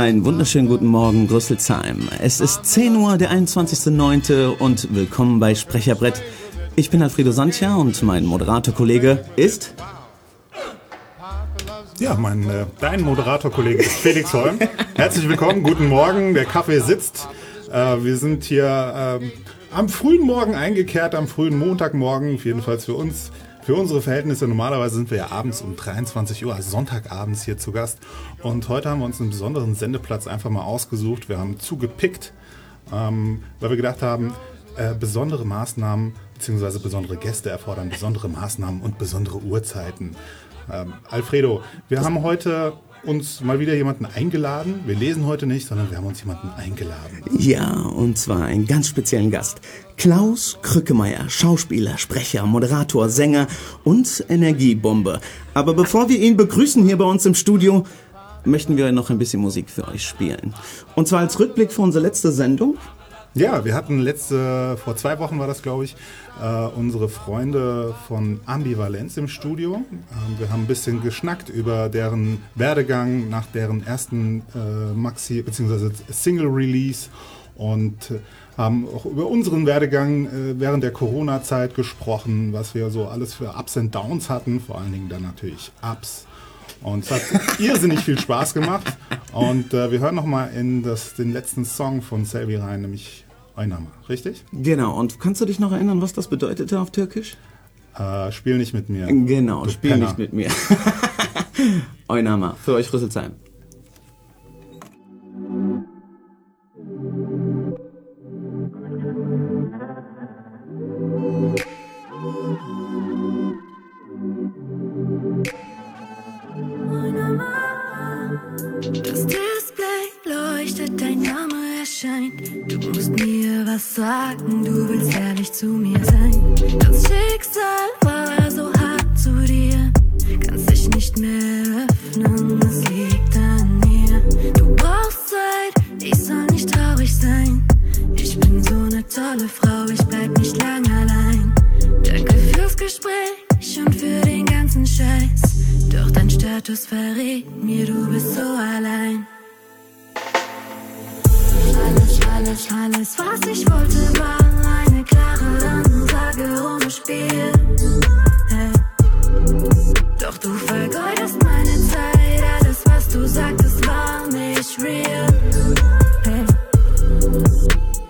Einen wunderschönen guten Morgen, Rüsselsheim. Es ist 10 Uhr, der 21.09. und willkommen bei Sprecherbrett. Ich bin Alfredo Santia und mein Moderatorkollege ist... Ja, mein, äh, dein Moderatorkollege ist Felix Holm. Herzlich willkommen, guten Morgen, der Kaffee sitzt. Äh, wir sind hier ähm, am frühen Morgen eingekehrt, am frühen Montagmorgen, jedenfalls für uns für unsere Verhältnisse, normalerweise sind wir ja abends um 23 Uhr, also Sonntagabends hier zu Gast. Und heute haben wir uns einen besonderen Sendeplatz einfach mal ausgesucht. Wir haben zugepickt, ähm, weil wir gedacht haben, äh, besondere Maßnahmen bzw. besondere Gäste erfordern besondere Maßnahmen und besondere Uhrzeiten. Ähm, Alfredo, wir haben heute uns mal wieder jemanden eingeladen. Wir lesen heute nicht, sondern wir haben uns jemanden eingeladen. Ja, und zwar einen ganz speziellen Gast. Klaus Krückemeier, Schauspieler, Sprecher, Moderator, Sänger und Energiebombe. Aber bevor wir ihn begrüßen hier bei uns im Studio, möchten wir noch ein bisschen Musik für euch spielen. Und zwar als Rückblick für unsere letzte Sendung. Ja, wir hatten letzte, vor zwei Wochen war das, glaube ich, äh, unsere Freunde von Ambivalenz im Studio. Ähm, wir haben ein bisschen geschnackt über deren Werdegang nach deren ersten äh, Maxi- bzw. Single-Release und äh, haben auch über unseren Werdegang äh, während der Corona-Zeit gesprochen, was wir so alles für Ups und Downs hatten, vor allen Dingen dann natürlich Ups. Und es hat irrsinnig viel Spaß gemacht. Und äh, wir hören nochmal in das, den letzten Song von Selvi rein, nämlich Einama, richtig? Genau, und kannst du dich noch erinnern, was das bedeutete auf Türkisch? Äh, spiel nicht mit mir. Genau, Du spiel Penner. nicht mit mir. Eunama, für euch Rüsselsheim. Leuchtet, dein Name erscheint. Du musst mir was sagen, du willst ehrlich zu mir sein. Das Schicksal war so hart zu dir, kannst dich nicht mehr öffnen, es liegt an mir. Du brauchst Zeit, ich soll nicht traurig sein. Ich bin so eine tolle Frau, ich bleib nicht lang allein. Danke fürs Gespräch und für den ganzen Scheiß. Doch dein Status verrät mir, du bist so allein. Alles, alles, alles, was ich wollte, war eine klare Ansage ohne Spiel. Hey. Doch du vergeudest meine Zeit, alles, was du sagtest, war nicht real. Hey.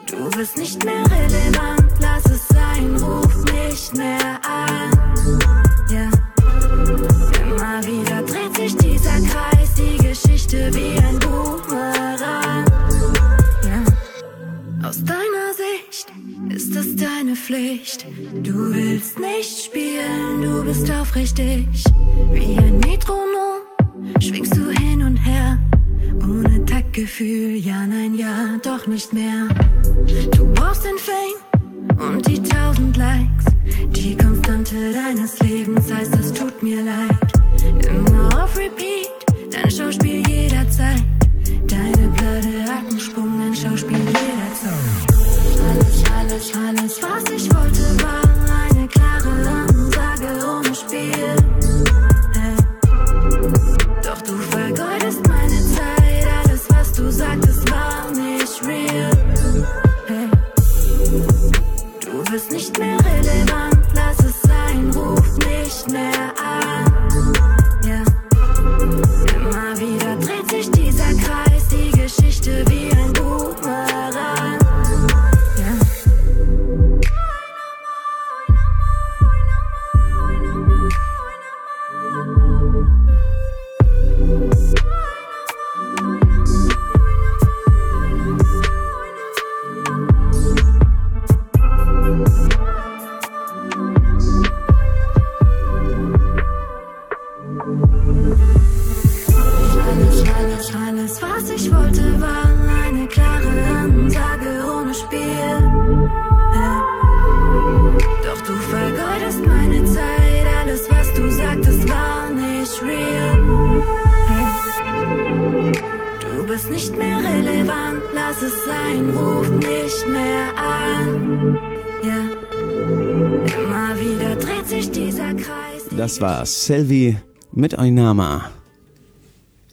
Du bist nicht mehr relevant, lass es sein, ruf nicht mehr an. Immer wieder dreht sich dieser Kreis, die Geschichte wie ist es deine Pflicht. Du willst nicht spielen, du bist aufrichtig. Wie ein Metronom schwingst du hin und her. Ohne Taktgefühl, ja, nein, ja, doch nicht mehr. Du brauchst den Fame und die tausend Likes. Die Konstante deines Lebens heißt, es tut mir leid. Immer auf Repeat, dein Schauspiel jederzeit. Alles, alles, was ich wollte, Das war Selvi mit Eunama.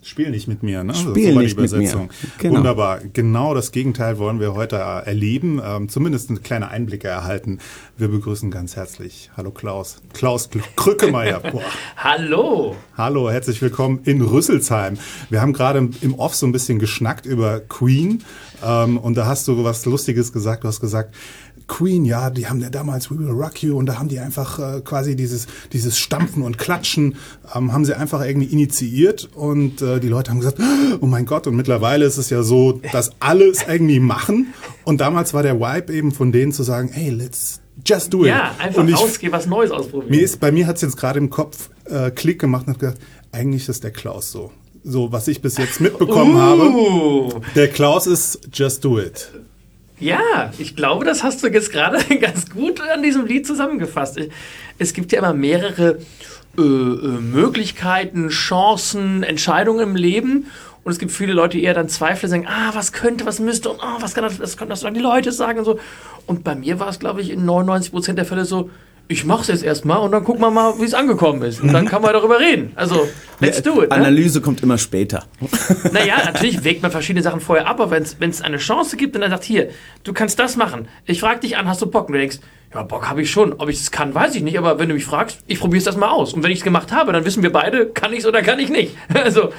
Spiel nicht mit mir, ne? Spiel war nicht mit mir. Genau. Wunderbar. Genau das Gegenteil wollen wir heute erleben, ähm, zumindest eine kleine Einblicke erhalten. Wir begrüßen ganz herzlich. Hallo Klaus. Klaus Krückemeier. Hallo. Hallo, herzlich willkommen in Rüsselsheim. Wir haben gerade im Off so ein bisschen geschnackt über Queen ähm, und da hast du was Lustiges gesagt. Du hast gesagt, Queen, ja, die haben ja damals We Will Rock You und da haben die einfach äh, quasi dieses, dieses Stampfen und Klatschen, ähm, haben sie einfach irgendwie initiiert und äh, die Leute haben gesagt, oh mein Gott, und mittlerweile ist es ja so, dass alle es irgendwie machen und damals war der Vibe eben von denen zu sagen, hey, let's just do it. Ja, einfach und ich, rausgehen, was Neues ausprobieren. Mir ist, bei mir hat es jetzt gerade im Kopf äh, Klick gemacht und hat gesagt, eigentlich ist der Klaus so. So, was ich bis jetzt mitbekommen uh. habe. Der Klaus ist Just Do It. Ja, ich glaube, das hast du jetzt gerade ganz gut an diesem Lied zusammengefasst. Es gibt ja immer mehrere äh, äh, Möglichkeiten, Chancen, Entscheidungen im Leben. Und es gibt viele Leute, die eher dann Zweifel sagen, ah, was könnte, was müsste und oh, was kann das, was können das dann die Leute sagen und so. Und bei mir war es, glaube ich, in 99 Prozent der Fälle so, ich mach's jetzt erstmal und dann gucken wir mal, wie es angekommen ist. Und dann kann man darüber reden. Also, let's do it. Ne? Analyse kommt immer später. Naja, natürlich wägt man verschiedene Sachen vorher ab, aber wenn es eine Chance gibt und dann sagt, hier, du kannst das machen. Ich frage dich an, hast du Bock? Und du denkst, ja, Bock habe ich schon. Ob ich es kann, weiß ich nicht. Aber wenn du mich fragst, ich probiere es das mal aus. Und wenn ich es gemacht habe, dann wissen wir beide, kann ich es oder kann ich nicht. Also.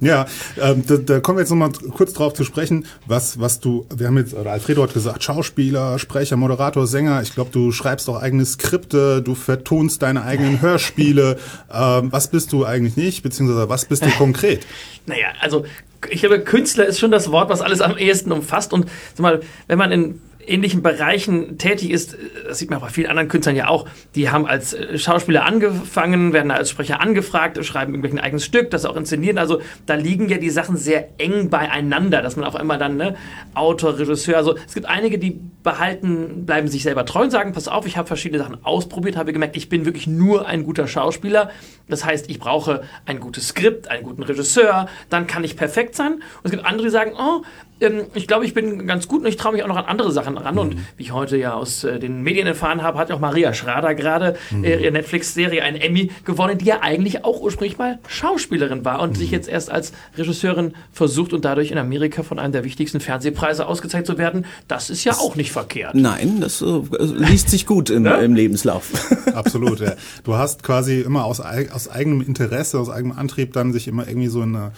ja, ähm, da, da, kommen wir jetzt nochmal kurz drauf zu sprechen, was, was du, wir haben jetzt, oder Alfredo hat gesagt, Schauspieler, Sprecher, Moderator, Sänger. Ich glaube, du schreibst auch eigene Skripte, du vertonst deine eigenen Hörspiele. Ähm, was bist du eigentlich nicht, beziehungsweise was bist du konkret? naja, also ich glaube, Künstler ist schon das Wort, was alles am ehesten umfasst. Und sag mal, wenn man in ähnlichen Bereichen tätig ist, das sieht man bei vielen anderen Künstlern ja auch, die haben als äh, Schauspieler angefangen, werden als Sprecher angefragt, schreiben irgendwelchen eigenes Stück, das auch inszenieren. Also da liegen ja die Sachen sehr eng beieinander, dass man auf einmal dann ne, Autor, Regisseur, also es gibt einige, die behalten, bleiben sich selber treu und sagen, pass auf, ich habe verschiedene Sachen ausprobiert, habe gemerkt, ich bin wirklich nur ein guter Schauspieler. Das heißt, ich brauche ein gutes Skript, einen guten Regisseur, dann kann ich perfekt sein. Und es gibt andere, die sagen, oh, ähm, ich glaube, ich bin ganz gut und ich traue mich auch noch an andere Sachen ran. Mhm. Und wie ich heute ja aus äh, den Medien erfahren habe, hat auch Maria Schrader gerade mhm. äh, ihre Netflix-Serie einen Emmy gewonnen, die ja eigentlich auch ursprünglich mal Schauspielerin war und mhm. sich jetzt erst als Regisseurin versucht und dadurch in Amerika von einem der wichtigsten Fernsehpreise ausgezeichnet zu werden. Das ist ja auch nicht verkehrt. Nein, das äh, liest sich gut im, ja? im Lebenslauf. Absolut, ja. Du hast quasi immer aus, aus eigenem Interesse, aus eigenem Antrieb dann sich immer irgendwie so eine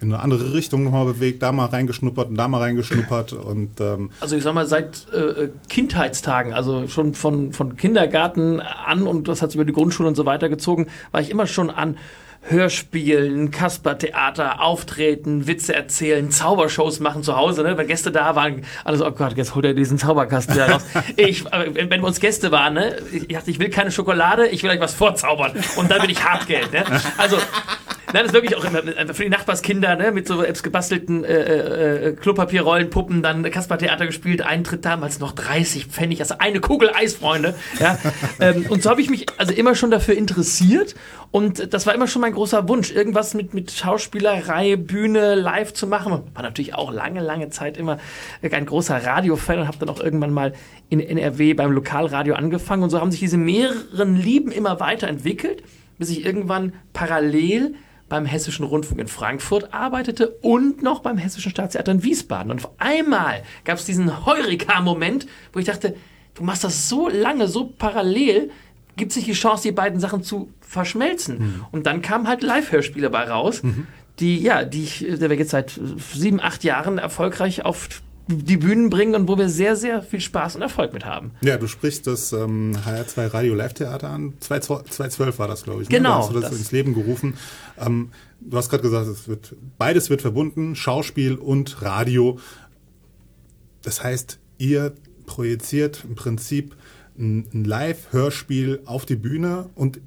in eine andere Richtung nochmal bewegt, da mal reingeschnuppert und da mal reingeschnuppert. Und, ähm also ich sag mal, seit äh, Kindheitstagen, also schon von, von Kindergarten an und das hat sich über die Grundschule und so weiter gezogen, war ich immer schon an Hörspielen, Kaspertheater, Auftreten, Witze erzählen, Zaubershows machen zu Hause. Ne? Wenn Gäste da waren, alles, oh Gott, jetzt holt er diesen Zauberkasten wieder raus. ich, wenn, wenn uns Gäste waren, ne? ich dachte, ich will keine Schokolade, ich will euch was vorzaubern. Und dann bin ich Hartgeld. Ne? Also, nein, das ist wirklich auch immer für die Nachbarskinder, ne? mit so selbst gebastelten äh, äh, äh, Klopapierrollen, Puppen, dann Kaspertheater gespielt, Eintritt damals noch 30 Pfennig, also eine Kugel Eis, Freunde. Ja? ähm, und so habe ich mich also immer schon dafür interessiert und das war immer schon mein großer Wunsch, irgendwas mit, mit Schauspielerei, Bühne, live zu machen. War natürlich auch lange, lange Zeit immer ein großer Radiofan und habe dann auch irgendwann mal in NRW beim Lokalradio angefangen. Und so haben sich diese mehreren Lieben immer weiterentwickelt, bis ich irgendwann parallel beim Hessischen Rundfunk in Frankfurt arbeitete und noch beim Hessischen Staatstheater in Wiesbaden. Und auf einmal gab es diesen Heureka-Moment, wo ich dachte, du machst das so lange, so parallel, gibt sich die Chance, die beiden Sachen zu verschmelzen. Mhm. Und dann kamen halt Live-Hörspiele bei raus, mhm. die, ja, die ich, der wir jetzt seit sieben, acht Jahren erfolgreich auf die Bühnen bringen und wo wir sehr, sehr viel Spaß und Erfolg mit haben. Ja, du sprichst das ähm, HR2 Radio Live Theater an. 2012 war das, glaube ich. Ne? Genau. Da hast du das, das, ins Leben gerufen. Ähm, du hast gerade gesagt, es wird, beides wird verbunden, Schauspiel und Radio. Das heißt, ihr projiziert im Prinzip ein Live-Hörspiel auf die Bühne und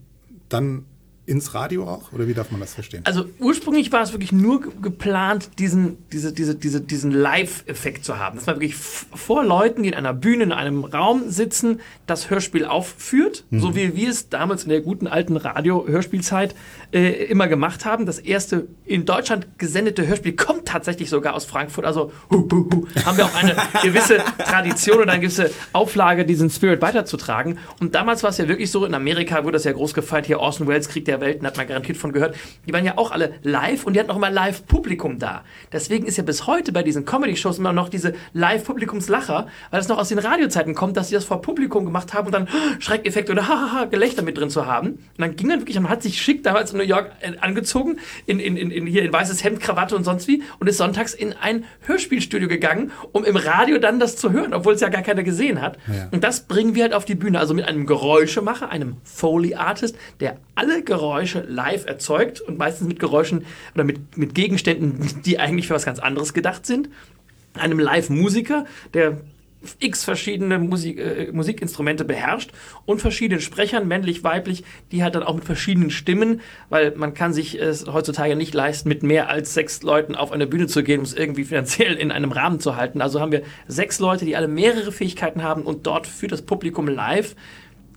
dann ins Radio auch? Oder wie darf man das verstehen? Also ursprünglich war es wirklich nur geplant, diesen, diese, diese, diese, diesen Live-Effekt zu haben. Dass man wirklich vor Leuten, die in einer Bühne, in einem Raum sitzen, das Hörspiel aufführt, mhm. so wie wir es damals in der guten alten Radio-Hörspielzeit äh, immer gemacht haben. Das erste in Deutschland gesendete Hörspiel kommt tatsächlich sogar aus Frankfurt. Also hu, hu, hu, haben wir auch eine gewisse Tradition oder eine gewisse Auflage, diesen Spirit weiterzutragen. Und damals war es ja wirklich so, in Amerika wurde das ja groß gefeiert, hier Orson Welles kriegt der Welten, hat man garantiert von gehört. Die waren ja auch alle live und die hatten auch immer Live-Publikum da. Deswegen ist ja bis heute bei diesen Comedy-Shows immer noch diese Live-Publikumslacher, weil das noch aus den Radiozeiten kommt, dass sie das vor Publikum gemacht haben und dann Schreckeffekt oder hahaha Gelächter mit drin zu haben. Und dann ging dann wirklich, man hat sich schick damals in New York äh, angezogen, in, in, in, in hier in weißes Hemd, Krawatte und sonst wie und ist sonntags in ein Hörspielstudio gegangen, um im Radio dann das zu hören, obwohl es ja gar keiner gesehen hat. Ja. Und das bringen wir halt auf die Bühne, also mit einem Geräuschemacher, einem Foley-Artist, der alle Geräusche live erzeugt und meistens mit Geräuschen oder mit, mit Gegenständen, die eigentlich für was ganz anderes gedacht sind. Einem Live-Musiker, der x verschiedene Musik, äh, Musikinstrumente beherrscht und verschiedenen Sprechern, männlich, weiblich, die halt dann auch mit verschiedenen Stimmen, weil man kann sich es heutzutage nicht leisten, mit mehr als sechs Leuten auf eine Bühne zu gehen, um es irgendwie finanziell in einem Rahmen zu halten. Also haben wir sechs Leute, die alle mehrere Fähigkeiten haben und dort für das Publikum live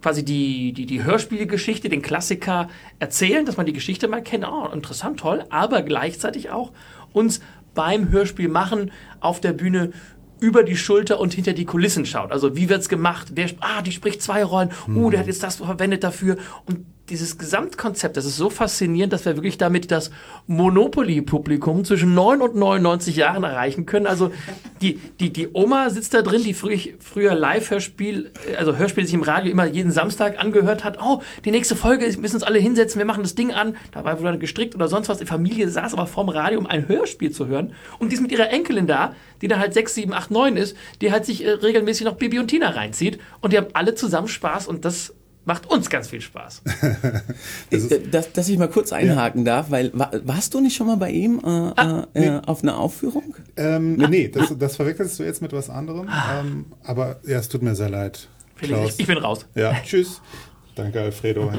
quasi die, die, die Hörspielgeschichte, den Klassiker erzählen, dass man die Geschichte mal kennt. Oh, interessant, toll, aber gleichzeitig auch uns beim Hörspiel machen auf der Bühne über die Schulter und hinter die Kulissen schaut. Also wie wird's gemacht? Wer, ah, die spricht zwei Rollen. Uh, der hat jetzt das verwendet dafür. Und dieses Gesamtkonzept, das ist so faszinierend, dass wir wirklich damit das Monopoly-Publikum zwischen 9 und 99 Jahren erreichen können. Also die, die, die Oma sitzt da drin, die früh, früher Live-Hörspiel, also Hörspiel sich im Radio immer jeden Samstag angehört hat. Oh, die nächste Folge, wir müssen uns alle hinsetzen, wir machen das Ding an. Da war wohl gestrickt oder sonst was. Die Familie saß aber vorm Radio, um ein Hörspiel zu hören. Und die ist mit ihrer Enkelin da, die da halt 6, 7, 8, 9 ist, die halt sich äh, regelmäßig noch Bibi und Tina reinzieht. Und die haben alle zusammen Spaß und das macht uns ganz viel Spaß. Äh, dass, dass ich mal kurz einhaken darf, weil wa- warst du nicht schon mal bei ihm äh, Ah, äh, äh, auf einer Aufführung? Ähm, nee, das, das verwechselst du jetzt mit was anderem. Ähm, aber ja, es tut mir sehr leid. Felix, Klaus. ich, ich bin raus. Ja, tschüss. Danke, Alfredo.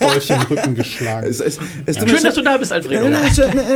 Dolch im Rücken geschlagen. Es, es, es mir Schön, sch- dass du da bist, Alfredo.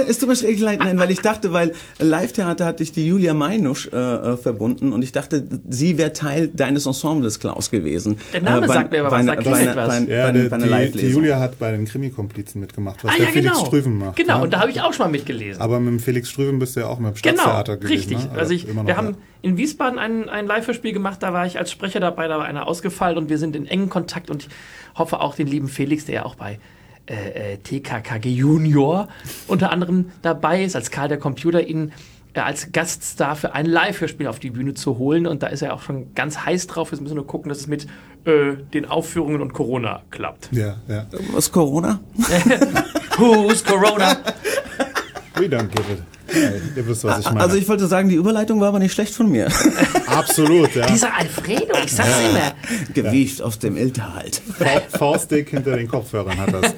Es tut mir schrecklich leid, nein, weil ich dachte, weil Live-Theater hatte ich die Julia Meinusch äh, äh, verbunden und ich dachte, sie wäre Teil deines Ensembles, Klaus, gewesen. Der Name sagt mir aber was, sag bei, etwas. bei, ja, bei, die, bei einer die, die. Julia hat bei den Krimi-Komplizen mitgemacht, was Ah der ja, Felix genau. Strüven macht. Genau, ne? und da habe ich auch schon mal mitgelesen. Aber mit dem Felix Strüven bist du ja auch mit dem Genau, Stadttheater gewesen. richtig. Ne? Also ich, immer noch, wir haben ja. In Wiesbaden ein, ein Live-Hörspiel gemacht, da war ich als Sprecher dabei, da war einer ausgefallen und wir sind in engen Kontakt und ich hoffe auch den lieben Felix, der ja auch bei äh, äh, TKKG Junior unter anderem dabei ist, als Karl der Computer, ihn äh, als Gaststar für ein Live-Hörspiel auf die Bühne zu holen und da ist er auch schon ganz heiß drauf. Jetzt müssen wir nur gucken, dass es mit äh, den Aufführungen und Corona klappt. Ja, ja. Was Corona? Who's Corona? We don't give it. Ja, ihr wisst, was ich meine. Also ich wollte sagen, die Überleitung war aber nicht schlecht von mir. Absolut, ja. Dieser Alfredo, ich sag's immer. Gewicht aus dem Ilterhalt. Fa- Faustdick hinter den Kopfhörern hat das.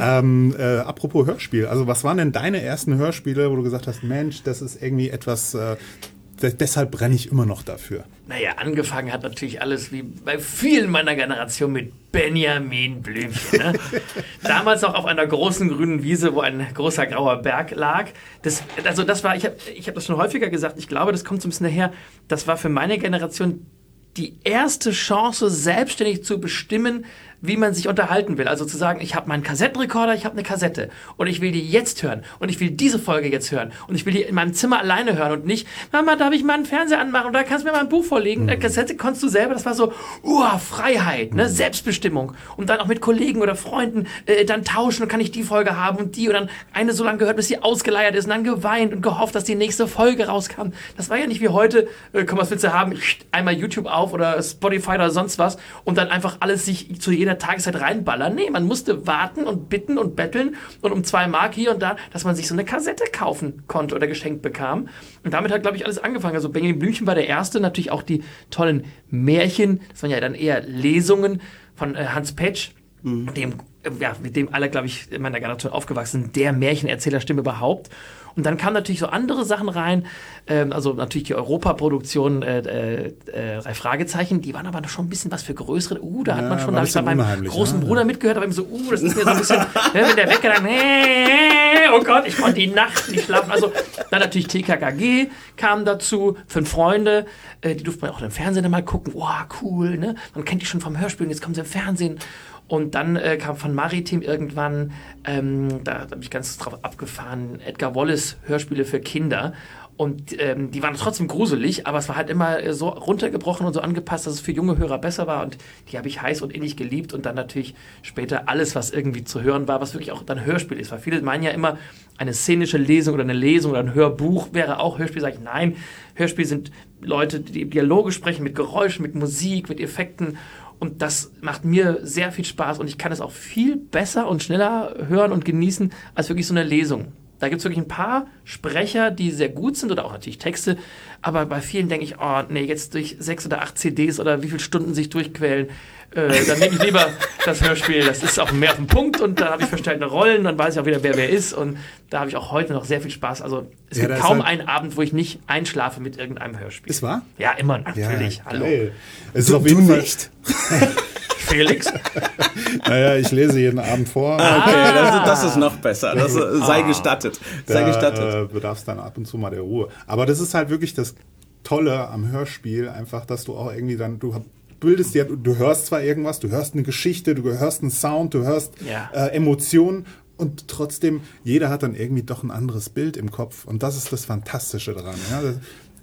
ähm, äh, apropos Hörspiel, also was waren denn deine ersten Hörspiele, wo du gesagt hast, Mensch, das ist irgendwie etwas, äh, deshalb brenne ich immer noch dafür. Naja, angefangen hat natürlich alles wie bei vielen meiner Generation mit Benjamin Blümchen. Ne? Damals noch auf einer großen grünen Wiese, wo ein großer grauer Berg lag. Das, also das war, ich habe ich hab das schon häufiger gesagt, ich glaube, das kommt so ein bisschen daher, das war für meine Generation die erste Chance, selbstständig zu bestimmen, wie man sich unterhalten will. Also zu sagen, ich habe meinen Kassettenrekorder, ich habe eine Kassette und ich will die jetzt hören und ich will diese Folge jetzt hören und ich will die in meinem Zimmer alleine hören und nicht, Mama, darf ich mal einen Fernseher anmachen und da kannst du mir mal ein Buch vorlegen. Eine Kassette konntest du selber, das war so, uah, Freiheit, ne? Selbstbestimmung. Und dann auch mit Kollegen oder Freunden äh, dann tauschen und kann ich die Folge haben und die und dann eine so lange gehört, bis sie ausgeleiert ist und dann geweint und gehofft, dass die nächste Folge rauskam. Das war ja nicht wie heute, äh, komm, was willst du haben? Einmal YouTube auf oder Spotify oder sonst was und dann einfach alles sich zu jeder Tageszeit reinballern. Nee, man musste warten und bitten und betteln und um zwei Mark hier und da, dass man sich so eine Kassette kaufen konnte oder geschenkt bekam. Und damit hat, glaube ich, alles angefangen. Also Benjamin Blümchen war der Erste, natürlich auch die tollen Märchen, das waren ja dann eher Lesungen von äh, Hans Petsch, dem, äh, ja, mit dem alle, glaube ich, in meiner Generation aufgewachsen sind, der Märchenerzählerstimme überhaupt. Und dann kamen natürlich so andere Sachen rein, ähm, also natürlich die Europaproduktion, äh, äh, äh, drei Fragezeichen, die waren aber schon ein bisschen was für größere. Uh, da hat Ja, man schon, da ein hab ich bei meinem großen ne? Bruder mitgehört, aber eben so, uh, das ist mir so ein bisschen, ne, wenn der Wecker dann, äh, oh Gott, ich konnte die Nacht nicht schlafen. Also dann natürlich TKKG kam dazu, fünf Freunde, äh, die durfte man auch im Fernsehen mal gucken. Wow, cool, ne? Man kennt die schon vom Hörspiel, und jetzt kommen sie im Fernsehen. Und dann äh, kam von Maritim irgendwann, ähm, da, da habe ich ganz drauf abgefahren, Edgar Wallace Hörspiele für Kinder. Und ähm, die waren trotzdem gruselig, aber es war halt immer äh, so runtergebrochen und so angepasst, dass es für junge Hörer besser war. Und die habe ich heiß und innig geliebt. Und dann natürlich später alles, was irgendwie zu hören war, was wirklich auch dann Hörspiel ist. Weil viele meinen ja immer, eine szenische Lesung oder eine Lesung oder ein Hörbuch wäre auch Hörspiel. Sag ich, nein, Hörspiel sind Leute, die Dialoge sprechen mit Geräuschen, mit Musik, mit Effekten. Und das macht mir sehr viel Spaß und ich kann es auch viel besser und schneller hören und genießen als wirklich so eine Lesung. Da gibt es wirklich ein paar Sprecher, die sehr gut sind oder auch natürlich Texte. Aber bei vielen denke ich, oh nee, jetzt durch sechs oder acht CDs oder wie viele Stunden sich durchquälen, äh, dann nehme ich lieber das Hörspiel. Das ist auch mehr auf den Punkt und da habe ich verstellte Rollen, dann weiß ich auch wieder, wer wer ist. Und da habe ich auch heute noch sehr viel Spaß. Also es Ja, gibt kaum halt- einen Abend, wo ich nicht einschlafe mit irgendeinem Hörspiel. Ist wahr? Ja, immer natürlich. Hallo. geil. Es ist Du, auf jeden du Fall, nicht? Felix. Naja, ich lese jeden Abend vor. Okay, das, das ist noch besser. Das sei gestattet. Sei da gestattet. äh, bedarf es dann ab und zu mal der Ruhe. Aber das ist halt wirklich das Tolle am Hörspiel, einfach, dass du auch irgendwie dann, du bildest dir, du hörst zwar irgendwas, du hörst eine Geschichte, du hörst einen Sound, du hörst Ja. äh, Emotionen und trotzdem, jeder hat dann irgendwie doch ein anderes Bild im Kopf. Und das ist das Fantastische daran. Ja?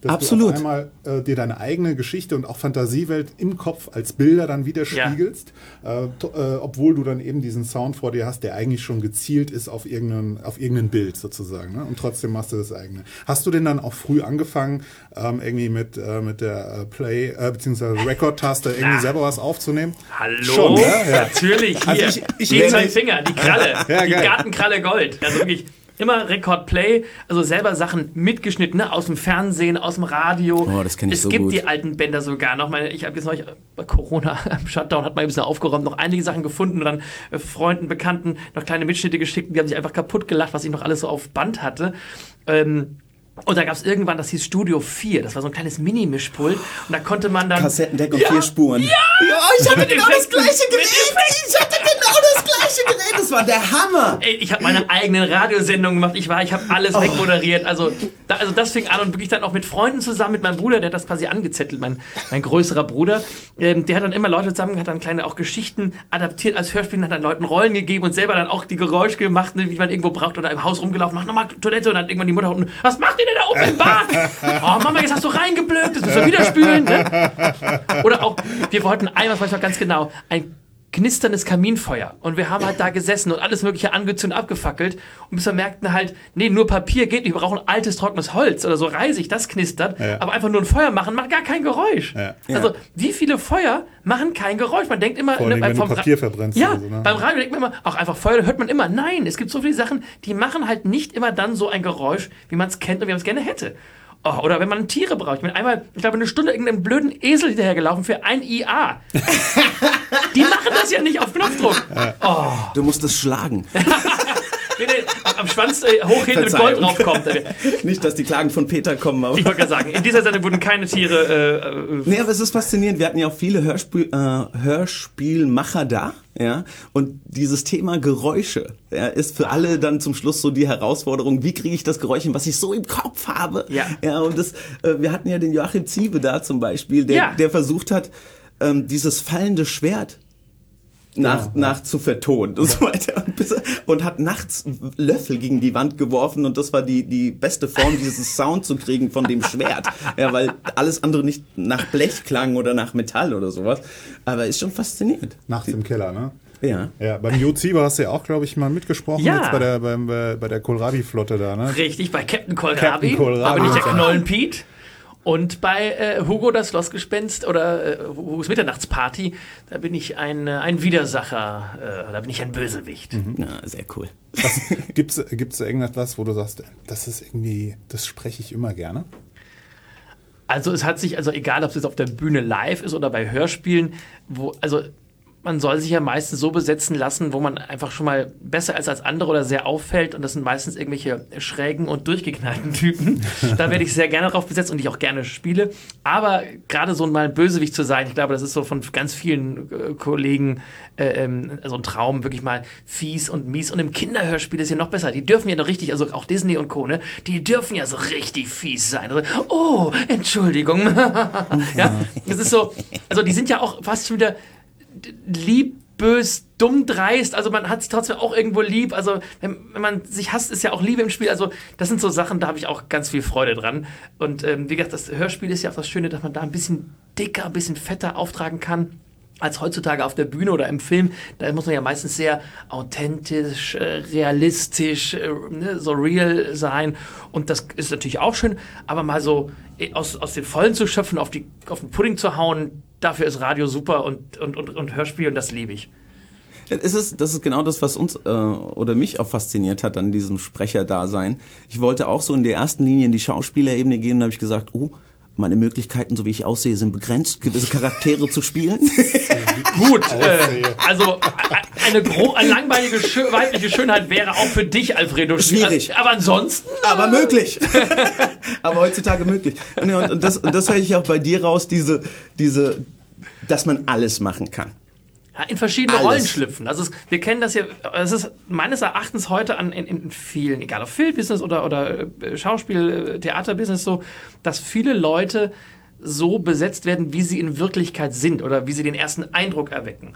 Dass, Absolut. du auf einmal äh, dir deine eigene Geschichte und auch Fantasiewelt im Kopf als Bilder dann widerspiegelst, äh, to- äh, obwohl du dann eben diesen Sound vor dir hast, der eigentlich schon gezielt ist auf irgendein, auf irgendein Bild sozusagen. Ne? Und trotzdem machst du das eigene. Hast du denn dann auch früh angefangen, ähm, irgendwie mit, äh, mit der äh, Play- äh, bzw. Record-Taste irgendwie selber was aufzunehmen? Hallo? Schon, ja? Ja. Natürlich, hier. Also ich- ich- wenn seinen ich- Finger, die Kralle. Ja, die. Gartenkralle Gold. Also wirklich immer Rekord Play, also selber Sachen mitgeschnitten, ne? aus dem Fernsehen, aus dem Radio. Oh, das kenn ich es so gibt gut. die alten Bänder sogar noch. Meine, ich habe jetzt neulich bei Corona im Shutdown hat man ein bisschen aufgeräumt, noch einige Sachen gefunden und dann äh, Freunden, Bekannten noch kleine Mitschnitte geschickt. Die haben sich einfach kaputt gelacht, was ich noch alles so auf Band hatte. Ähm, und da gab es irgendwann, das hieß Studio 4, das war so ein kleines Mini-Mischpult und da konnte man dann... Kassettendeck und vier Spuren. Ja, ich hatte genau das gleiche Gerät. Ich hatte genau das gleiche Gerät. Das war der Hammer. Ey, ich habe meine eigenen Radiosendungen gemacht. Ich war, ich habe alles Oh. wegmoderiert. Also, da, also das fing an und wirklich dann auch mit Freunden zusammen, mit meinem Bruder, der hat das quasi angezettelt, mein, mein größerer Bruder. Ähm, der hat dann immer Leute zusammen, hat dann kleine auch Geschichten adaptiert als Hörspiel, hat dann Leuten Rollen gegeben und selber dann auch die Geräusche gemacht, ne, wie man irgendwo braucht oder im Haus rumgelaufen, macht nochmal Toilette und dann irgendwann die Mutter unten, was macht ihr denn da oben im Bad? Oh Mama, jetzt hast du reingeblökt, das musst du wieder spülen. Ne? Oder auch, wir wollten einmal, weiß ich noch ganz genau, ein knisterndes Kaminfeuer. Und wir haben halt da gesessen und alles Mögliche angezündet, abgefackelt. Und bis wir merkten halt, nee, nur Papier geht nicht. Wir brauchen altes, trockenes Holz oder so reisig, das knistert. Ja. Aber einfach nur ein Feuer machen, macht gar kein Geräusch. Ja. Also, wie viele Feuer machen kein Geräusch? Man denkt immer, Vor allem, beim- wenn du Papier verbrennst Ja, so, ne? beim Radio denkt man immer, auch einfach Feuer hört man immer. Nein, es gibt so viele Sachen, die machen halt nicht immer dann so ein Geräusch, wie man es kennt und wie man es gerne hätte. Oh, oder wenn man Tiere braucht. Ich bin einmal, ich glaube, eine Stunde irgendeinem blöden Esel hinterhergelaufen für ein IA. Die machen das ja nicht auf Knopfdruck. Oh, Du musst es schlagen. am- Schwanz äh, hochheben mit Gold draufkommt. Nicht, dass die Klagen von Peter kommen, aber. Ich wollte gerade sagen, in dieser Sendung wurden keine Tiere. Äh, äh, Nee, aber es ist faszinierend. Wir hatten ja auch viele Hörspiel, äh, Hörspielmacher da, ja. Und dieses Thema Geräusche ja, ist für alle dann zum Schluss so die Herausforderung, wie kriege ich das Geräusch hin, was ich so im Kopf habe. Ja. Ja, und das, äh, wir hatten ja den Joachim Ziebe da zum Beispiel, der, Ja. der versucht hat, ähm, dieses fallende Schwert nach, nach zu vertonen und so weiter. Und, hat nachts Löffel gegen die Wand geworfen und das war die, die beste Form, dieses Sound zu kriegen von dem Schwert. Ja, weil alles andere nicht nach Blech klang oder nach Metall oder sowas. Aber ist schon faszinierend. Nachts im Keller, ne? Ja. Ja, beim Jo Zieber hast du ja auch, glaube ich, mal mitgesprochen Ja. jetzt bei der, beim, bei, bei der Kohlrabi-Flotte da, ne? richtig, bei Captain Kohlrabi. Captain Kohlrabi. Aber nicht der. Knollen Pete. Und bei äh, Hugo das Schlossgespenst oder äh, Hugos Mitternachtsparty, da bin ich ein, äh, ein Widersacher, äh, da bin ich ein Bösewicht. ja, sehr cool. Gibt's gibt's irgendetwas, wo du sagst, das ist irgendwie, das spreche ich immer gerne? Also es hat sich, also egal ob es jetzt auf der Bühne live ist oder bei Hörspielen, wo, also man soll sich ja meistens so besetzen lassen, wo man einfach schon mal besser ist als andere oder sehr auffällt und das sind meistens irgendwelche schrägen und durchgeknallten Typen. da werde ich sehr gerne drauf besetzt und ich auch gerne spiele. Aber gerade so mal ein Bösewicht zu sein, ich glaube, das ist so von ganz vielen äh, Kollegen äh, ähm, so ein Traum, wirklich mal fies und mies. Und im Kinderhörspiel ist ja noch besser. Die dürfen ja noch richtig, also auch Disney und Co., ne? Die dürfen ja so richtig fies sein. Also, oh, Entschuldigung. ja, das ist so, also die sind ja auch fast schon wieder lieb bös, dumm, dreist. Also man hat sich trotzdem auch irgendwo lieb. Also wenn, wenn man sich hasst, ist ja auch Liebe im Spiel. Also das sind so Sachen, da habe ich auch ganz viel Freude dran. Und ähm, wie gesagt, das Hörspiel ist ja auch das Schöne, dass man da ein bisschen dicker, ein bisschen fetter auftragen kann als heutzutage auf der Bühne oder im Film, da muss man ja meistens sehr authentisch, äh, realistisch, äh, ne, so real sein. Und das ist natürlich auch schön, aber mal so äh, aus, aus den Vollen zu schöpfen, auf, die, auf den Pudding zu hauen, dafür ist Radio super und, und, und, und Hörspiel und das liebe ich. Es ist, das ist genau das, was uns äh, oder mich auch fasziniert hat an diesem Sprecherdasein. Ich wollte auch so in der ersten Linie in die Schauspielerebene gehen und habe ich gesagt, oh, meine Möglichkeiten, so wie ich aussehe, sind begrenzt, gewisse Charaktere zu spielen. Gut, äh, also eine, eine langbeinige schö weibliche Schönheit wäre auch für dich, Alfredo, schwierig. Aber ansonsten. Aber möglich. aber heutzutage möglich. Und, und das, und das höre ich auch bei dir raus, diese, diese, dass man alles machen kann. Ja, in verschiedene Alles. Rollen schlüpfen. Also es, wir kennen das ja, es ist meines Erachtens heute an, in, in vielen, egal ob Filmbusiness oder, oder äh, Schauspiel, äh, Theaterbusiness so, dass viele Leute so besetzt werden, wie sie in Wirklichkeit sind oder wie sie den ersten Eindruck erwecken.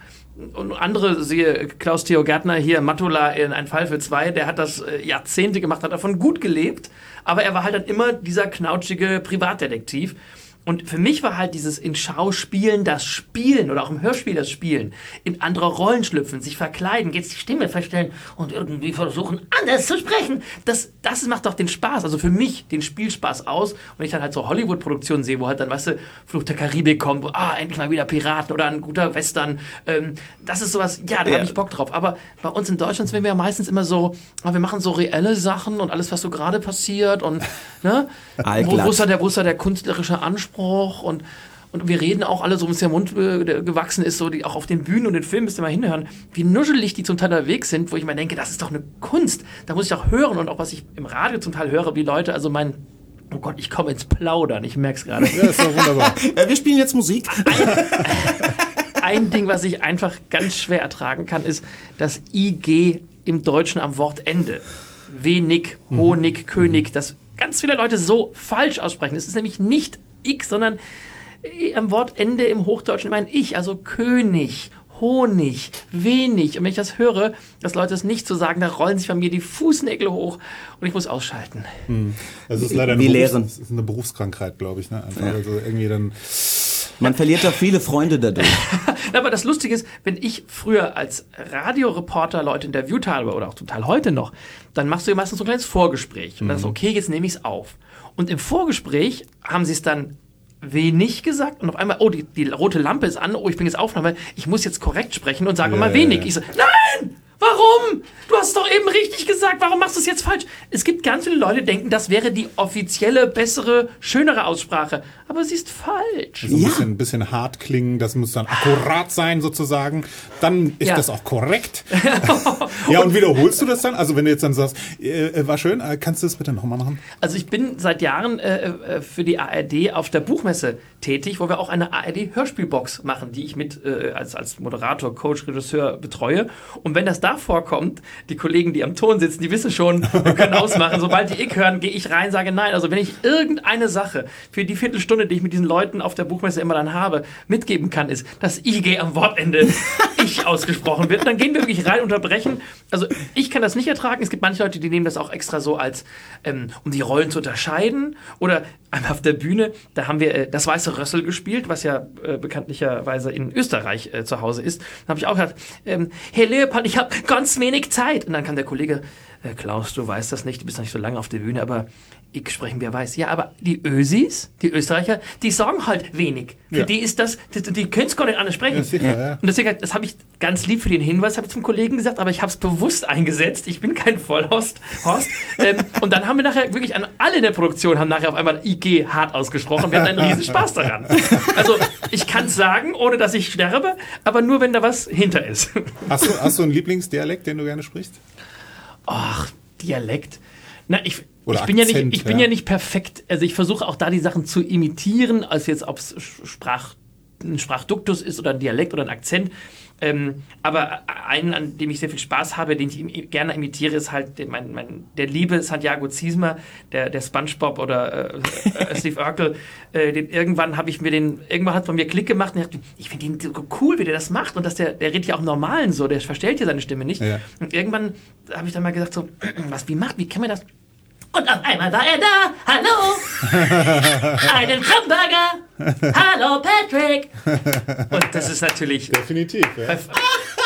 Und andere, siehe Klaus Theo Gärtner hier, Matula in Ein Fall für zwei, der hat das äh, Jahrzehnte gemacht, hat davon gut gelebt, aber er war halt dann immer dieser knautschige Privatdetektiv. Und für mich war halt dieses in Schauspielen das Spielen oder auch im Hörspiel das Spielen, in andere Rollen schlüpfen, sich verkleiden, jetzt die Stimme verstellen und irgendwie versuchen, anders zu sprechen. Das, das macht doch den Spaß, also für mich den Spielspaß aus. Und ich dann halt so Hollywood-Produktionen sehe, wo halt dann, weißt du, Fluch der Karibik kommt, wo, ah, endlich mal wieder Piraten oder ein guter Western. Ähm, das ist sowas, ja, da ja. habe ich Bock drauf. Aber bei uns in Deutschland sind wir ja meistens immer so, ah, wir machen so reelle Sachen und alles, was so gerade passiert und, ne? wo, wo, ist da der, wo ist da der künstlerische Anspruch? Anspruch und und wir reden auch alle so, bis der Mund äh, gewachsen ist, so die auch auf den Bühnen und den Filmen müsst ihr mal hinhören, wie nuschelig die zum Teil unterwegs sind, wo ich mir denke, das ist doch eine Kunst. Da muss ich auch hören und auch was ich im Radio zum Teil höre, wie Leute, also mein Oh Gott, ich komme ins Plaudern, ich merke es gerade. Ja, ist doch wunderbar. ja, wir spielen jetzt Musik. Ein, ein Ding, was ich einfach ganz schwer ertragen kann, ist das IG im Deutschen am Wortende. Wenig, Honig, mhm. König, das ganz viele Leute so falsch aussprechen. Es ist nämlich nicht ich, sondern äh, am Wortende im Hochdeutschen mein Ich, also König, Honig, wenig. Und wenn ich das höre, dass Leute es nicht so sagen, da rollen sich bei mir die Fußnägel hoch und ich muss ausschalten. Hm. Das ist leider eine, Berufs das ist eine Berufskrankheit, glaube ich. Ne? Einfach ja. also irgendwie dann man verliert da viele Freunde dadurch. Aber das Lustige ist, wenn ich früher als Radioreporter Leute interviewt habe, oder auch total heute noch, dann machst du ja meistens so ein kleines Vorgespräch. Und dann ist mhm. okay, jetzt nehme ich es auf. Und im Vorgespräch haben sie es dann wenig gesagt und auf einmal, oh, die, die rote Lampe ist an, oh, ich bin jetzt Aufnahme, ich muss jetzt korrekt sprechen und sage yeah. mal wenig. Ich so, nein! Warum? Du hast es doch eben richtig gesagt. Warum machst du es jetzt falsch? Es gibt ganz viele Leute, die denken, das wäre die offizielle, bessere, schönere Aussprache. Aber sie ist falsch. Also ein ja. bisschen, ein bisschen hart klingen, das muss dann akkurat sein sozusagen. Dann ist ja. das auch korrekt. ja, und wiederholst du das dann? Also wenn du jetzt dann sagst, äh, äh war schön, äh, kannst du das bitte nochmal machen? Also ich bin seit Jahren äh, äh für die ARD auf der Buchmesse tätig, wo wir auch eine ARD-Hörspielbox machen, die ich mit äh, als, als Moderator, Coach, Regisseur betreue. Und wenn das da vorkommt, die Kollegen, die am Ton sitzen, die wissen schon, wir können ausmachen. Sobald die ich hören, gehe ich rein, sage nein. Also wenn ich irgendeine Sache für die Viertelstunde, die ich mit diesen Leuten auf der Buchmesse immer dann habe, mitgeben kann, ist, dass IG am Wortende ich ausgesprochen wird. Dann gehen wir wirklich rein, unterbrechen. Also ich kann das nicht ertragen. Es gibt manche Leute, die nehmen das auch extra so als, ähm, um die Rollen zu unterscheiden. Oder einmal auf der Bühne, da haben wir äh, das Weiße Rössel gespielt, was ja äh, bekanntlicherweise in Österreich äh, zu Hause ist. Da habe ich auch gesagt, ähm, Herr Leopold, ich habe ganz wenig Zeit. Und dann kam der Kollege, äh, Klaus, du weißt das nicht, du bist noch nicht so lange auf der Bühne, aber ich spreche, wer weiß. Ja, aber die Ösis, die Österreicher, die sagen halt wenig. Für ja. die ist das, die, die können es gar nicht anders sprechen. Ja, sicher, ja. Und deswegen, das habe ich ganz lieb für den Hinweis, habe ich zum Kollegen gesagt, aber ich habe es bewusst eingesetzt. Ich bin kein Vollhorst. Horst. ähm, und dann haben wir nachher wirklich an alle in der Produktion haben nachher auf einmal IG hart ausgesprochen. Wir hatten einen riesen Spaß daran. Also ich kann es sagen, ohne dass ich sterbe, aber nur wenn da was hinter ist. Hast du, hast du einen Lieblingsdialekt, den du gerne sprichst? Ach, Dialekt. Na, ich, ich bin, ja nicht, ich bin ja. ja nicht perfekt. Also ich versuche auch da die Sachen zu imitieren, als jetzt ob es Sprach, ein Sprachduktus ist oder ein Dialekt oder ein Akzent. Ähm, aber einen, an dem ich sehr viel Spaß habe, den ich gerne imitiere, ist halt der, mein, mein, der liebe Santiago Ziesmer, der, der Spongebob oder äh, äh, Steve Urkel. Äh, den, irgendwann habe ich mir den, irgendwann hat von mir Klick gemacht und ich, dachte, ich finde ihn so cool, wie der das macht und dass der, der redet ja auch normalen so, der verstellt ja seine Stimme nicht. Ja. Und irgendwann habe ich dann mal gesagt so, was, wie macht, wie kann man das? Und auf einmal war er da. Hallo! Einen Hamburger! Hallo, Patrick! Und das ist natürlich. Definitiv, ja.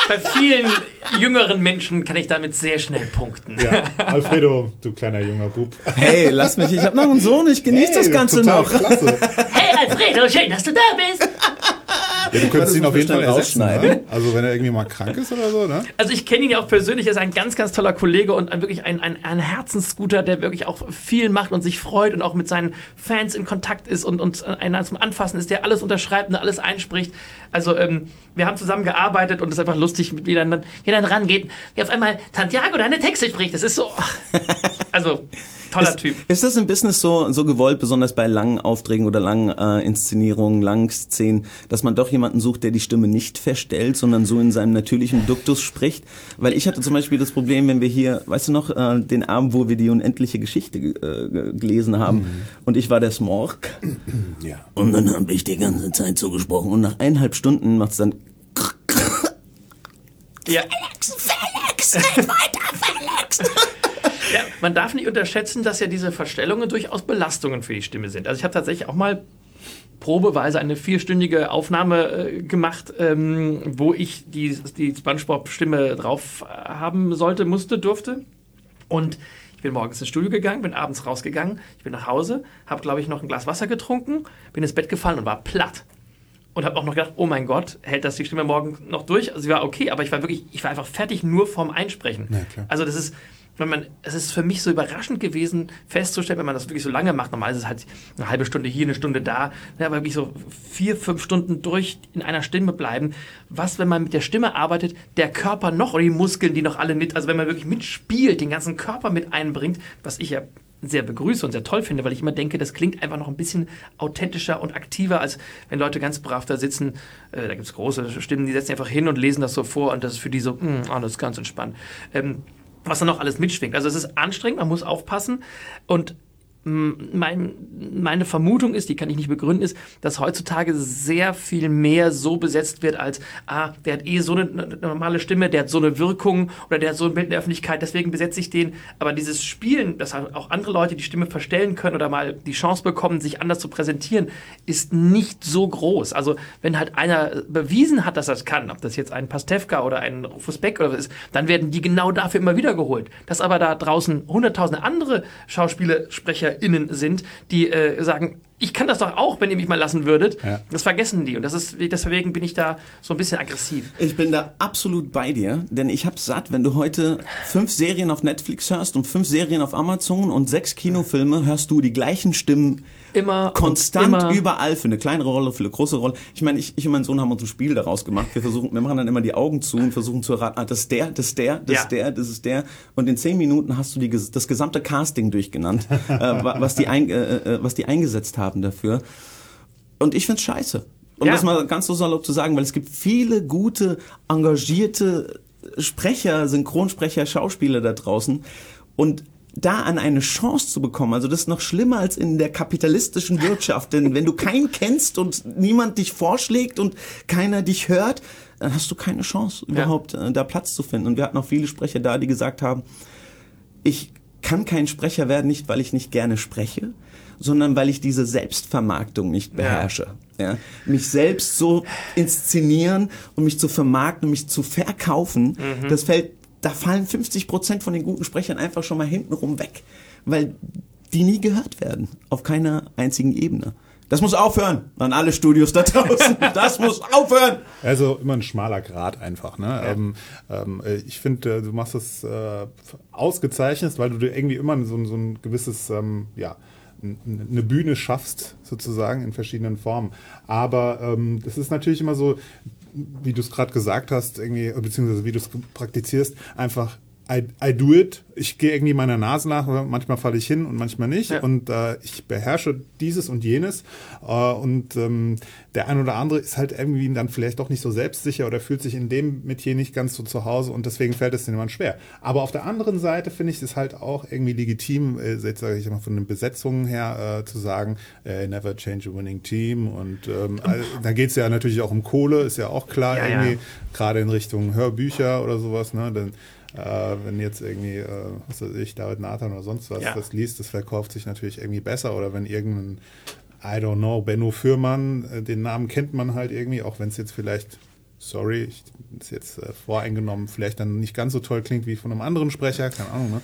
Bei, vielen jüngeren Menschen kann ich damit sehr schnell punkten. Ja, Alfredo, du kleiner junger Bub. Hey, lass mich, ich habe noch einen Sohn, ich genieße hey, das Ganze noch. Klasse. Hey, Alfredo, schön, dass du da bist. Ja, du könntest ihn auf jeden Fall rausschneiden. Ne? Also wenn er irgendwie mal krank ist oder so, ne? Also ich kenne ihn ja auch persönlich, er ist ein ganz, ganz toller Kollege und ein, wirklich ein, ein, ein Herzensguter, der wirklich auch viel macht und sich freut und auch mit seinen Fans in Kontakt ist und, und einer zum Anfassen ist, der alles unterschreibt und alles einspricht. Also ähm, wir haben zusammen gearbeitet und es ist einfach lustig, wie dann, wie dann rangeht, wie auf einmal Santiago deine Texte spricht. Das ist so... Also toller ist, Typ. Ist das im Business so, so gewollt, besonders bei langen Aufträgen oder langen äh, Inszenierungen, langen Szenen, dass man doch jemanden sucht, der die Stimme nicht verstellt, sondern so in seinem natürlichen Duktus spricht? Weil ich hatte zum Beispiel das Problem, wenn wir hier, weißt du noch, äh, den Abend, wo wir die unendliche Geschichte äh, gelesen haben mhm. und ich war der Smork. Ja. Und dann habe ich die ganze Zeit so gesprochen und nach eineinhalb Stunden macht es dann ja. Felix, Felix, red weiter, Felix. Ja, man darf nicht unterschätzen, dass ja diese Verstellungen durchaus Belastungen für die Stimme sind. Also ich habe tatsächlich auch mal probeweise eine vierstündige Aufnahme äh, gemacht, ähm, wo ich die, die Spongebob-Stimme drauf äh, haben sollte, musste, durfte. Und ich bin morgens ins Studio gegangen, bin abends rausgegangen, ich bin nach Hause, habe, glaube ich, noch ein Glas Wasser getrunken, bin ins Bett gefallen und war platt. Und habe auch noch gedacht, oh mein Gott, hält das die Stimme morgen noch durch? Also sie war okay, aber ich war wirklich, ich war einfach fertig nur vorm Einsprechen. Ja, also das ist, wenn man, es ist für mich so überraschend gewesen, festzustellen, wenn man das wirklich so lange macht. Normal ist es halt eine halbe Stunde hier, eine Stunde da, ja, aber wirklich so vier, fünf Stunden durch in einer Stimme bleiben. Was, wenn man mit der Stimme arbeitet, der Körper noch oder die Muskeln, die noch alle mit, also wenn man wirklich mitspielt, den ganzen Körper mit einbringt, was ich ja sehr begrüße und sehr toll finde, weil ich immer denke, das klingt einfach noch ein bisschen authentischer und aktiver, als wenn Leute ganz brav da sitzen. Äh, da gibt es große Stimmen, die setzen einfach hin und lesen das so vor und das ist für die so, mh, hm, oh, das ist ganz entspannt. Ähm, was dann noch alles mitschwingt. Also es ist anstrengend, man muss aufpassen und mein, meine Vermutung ist, die kann ich nicht begründen, ist, dass heutzutage sehr viel mehr so besetzt wird als, ah, der hat eh so eine, eine normale Stimme, der hat so eine Wirkung oder der hat so ein Bild in der Öffentlichkeit, deswegen besetze ich den. Aber dieses Spielen, dass halt auch andere Leute die Stimme verstellen können oder mal die Chance bekommen, sich anders zu präsentieren, ist nicht so groß. Also wenn halt einer bewiesen hat, dass es kann, ob das jetzt ein Pastewka oder ein Rufus Beck oder was ist, dann werden die genau dafür immer wieder geholt. Dass aber da draußen hunderttausende andere Schauspieler, Sprecher SchauspielerInnen sind, die äh, sagen, ich kann das doch auch, wenn ihr mich mal lassen würdet. Ja. Das vergessen die. Und das ist, deswegen bin ich da so ein bisschen aggressiv. Ich bin da absolut bei dir, denn ich hab's satt, wenn du heute fünf Serien auf Netflix hörst und fünf Serien auf Amazon und sechs Kinofilme, hörst du die gleichen Stimmen immer konstant immer. überall für eine kleinere Rolle, für eine große Rolle. Ich meine, ich, ich und mein Sohn haben uns ein Spiel daraus gemacht. Wir versuchen, wir machen dann immer die Augen zu und versuchen zu erraten, ah, das ist der, das ist der, das ja. ist der, das ist der. Und in zehn Minuten hast du die, das gesamte Casting durchgenannt, äh, was, die ein, äh, äh, was die eingesetzt haben dafür. Und ich find's scheiße. Um ja. das mal ganz so salopp zu sagen, weil es gibt viele gute, engagierte Sprecher, Synchronsprecher, Schauspieler da draußen. Und da an eine Chance zu bekommen. Also das ist noch schlimmer als in der kapitalistischen Wirtschaft. Denn wenn du keinen kennst und niemand dich vorschlägt und keiner dich hört, dann hast du keine Chance, überhaupt ja. Äh, da Platz zu finden. Und wir hatten auch viele Sprecher da, die gesagt haben, ich kann kein Sprecher werden, nicht weil ich nicht gerne spreche, sondern weil ich diese Selbstvermarktung nicht beherrsche. Ja. ja. Mich selbst so inszenieren und mich zu vermarkten und mich zu verkaufen, mhm. das fällt da fallen 50 Prozent von den guten Sprechern einfach schon mal hintenrum weg, weil die nie gehört werden, auf keiner einzigen Ebene. Das muss aufhören an alle Studios da draußen. Das muss aufhören. Also immer ein schmaler Grad einfach. Ne? Ja. Ähm, ähm, ich finde, äh, du machst das äh, ausgezeichnet, weil du dir irgendwie immer so, so ein gewisses, ähm, ja, eine Bühne schaffst, sozusagen in verschiedenen Formen. Aber ähm, das ist natürlich immer so, wie du es gerade gesagt hast, irgendwie, beziehungsweise wie du es praktizierst, einfach I, I do it. Ich gehe irgendwie meiner Nase nach. Manchmal falle ich hin und manchmal nicht. Ja. Und äh, ich beherrsche dieses und jenes. Äh, und ähm, der ein oder andere ist halt irgendwie dann vielleicht doch nicht so selbstsicher oder fühlt sich in dem Metier nicht ganz so zu Hause und deswegen fällt es dem schwer. Aber auf der anderen Seite finde ich es halt auch irgendwie legitim, äh, jetzt sage ich mal von den Besetzungen her, äh, zu sagen, äh, never change a winning team. Und ähm, also, da geht es ja natürlich auch um Kohle, ist ja auch klar, Ja, ja. irgendwie, gerade in Richtung Hörbücher oder sowas, ne? Denn äh, wenn jetzt irgendwie, äh, was weiß ich, David Nathan oder sonst was Ja. das liest, das verkauft sich natürlich irgendwie besser. Oder wenn irgendein, I don't know, Benno Fürmann, äh, den Namen kennt man halt irgendwie, auch wenn es jetzt vielleicht, sorry, ich ist jetzt äh, voreingenommen, vielleicht dann nicht ganz so toll klingt wie von einem anderen Sprecher, keine Ahnung, ne?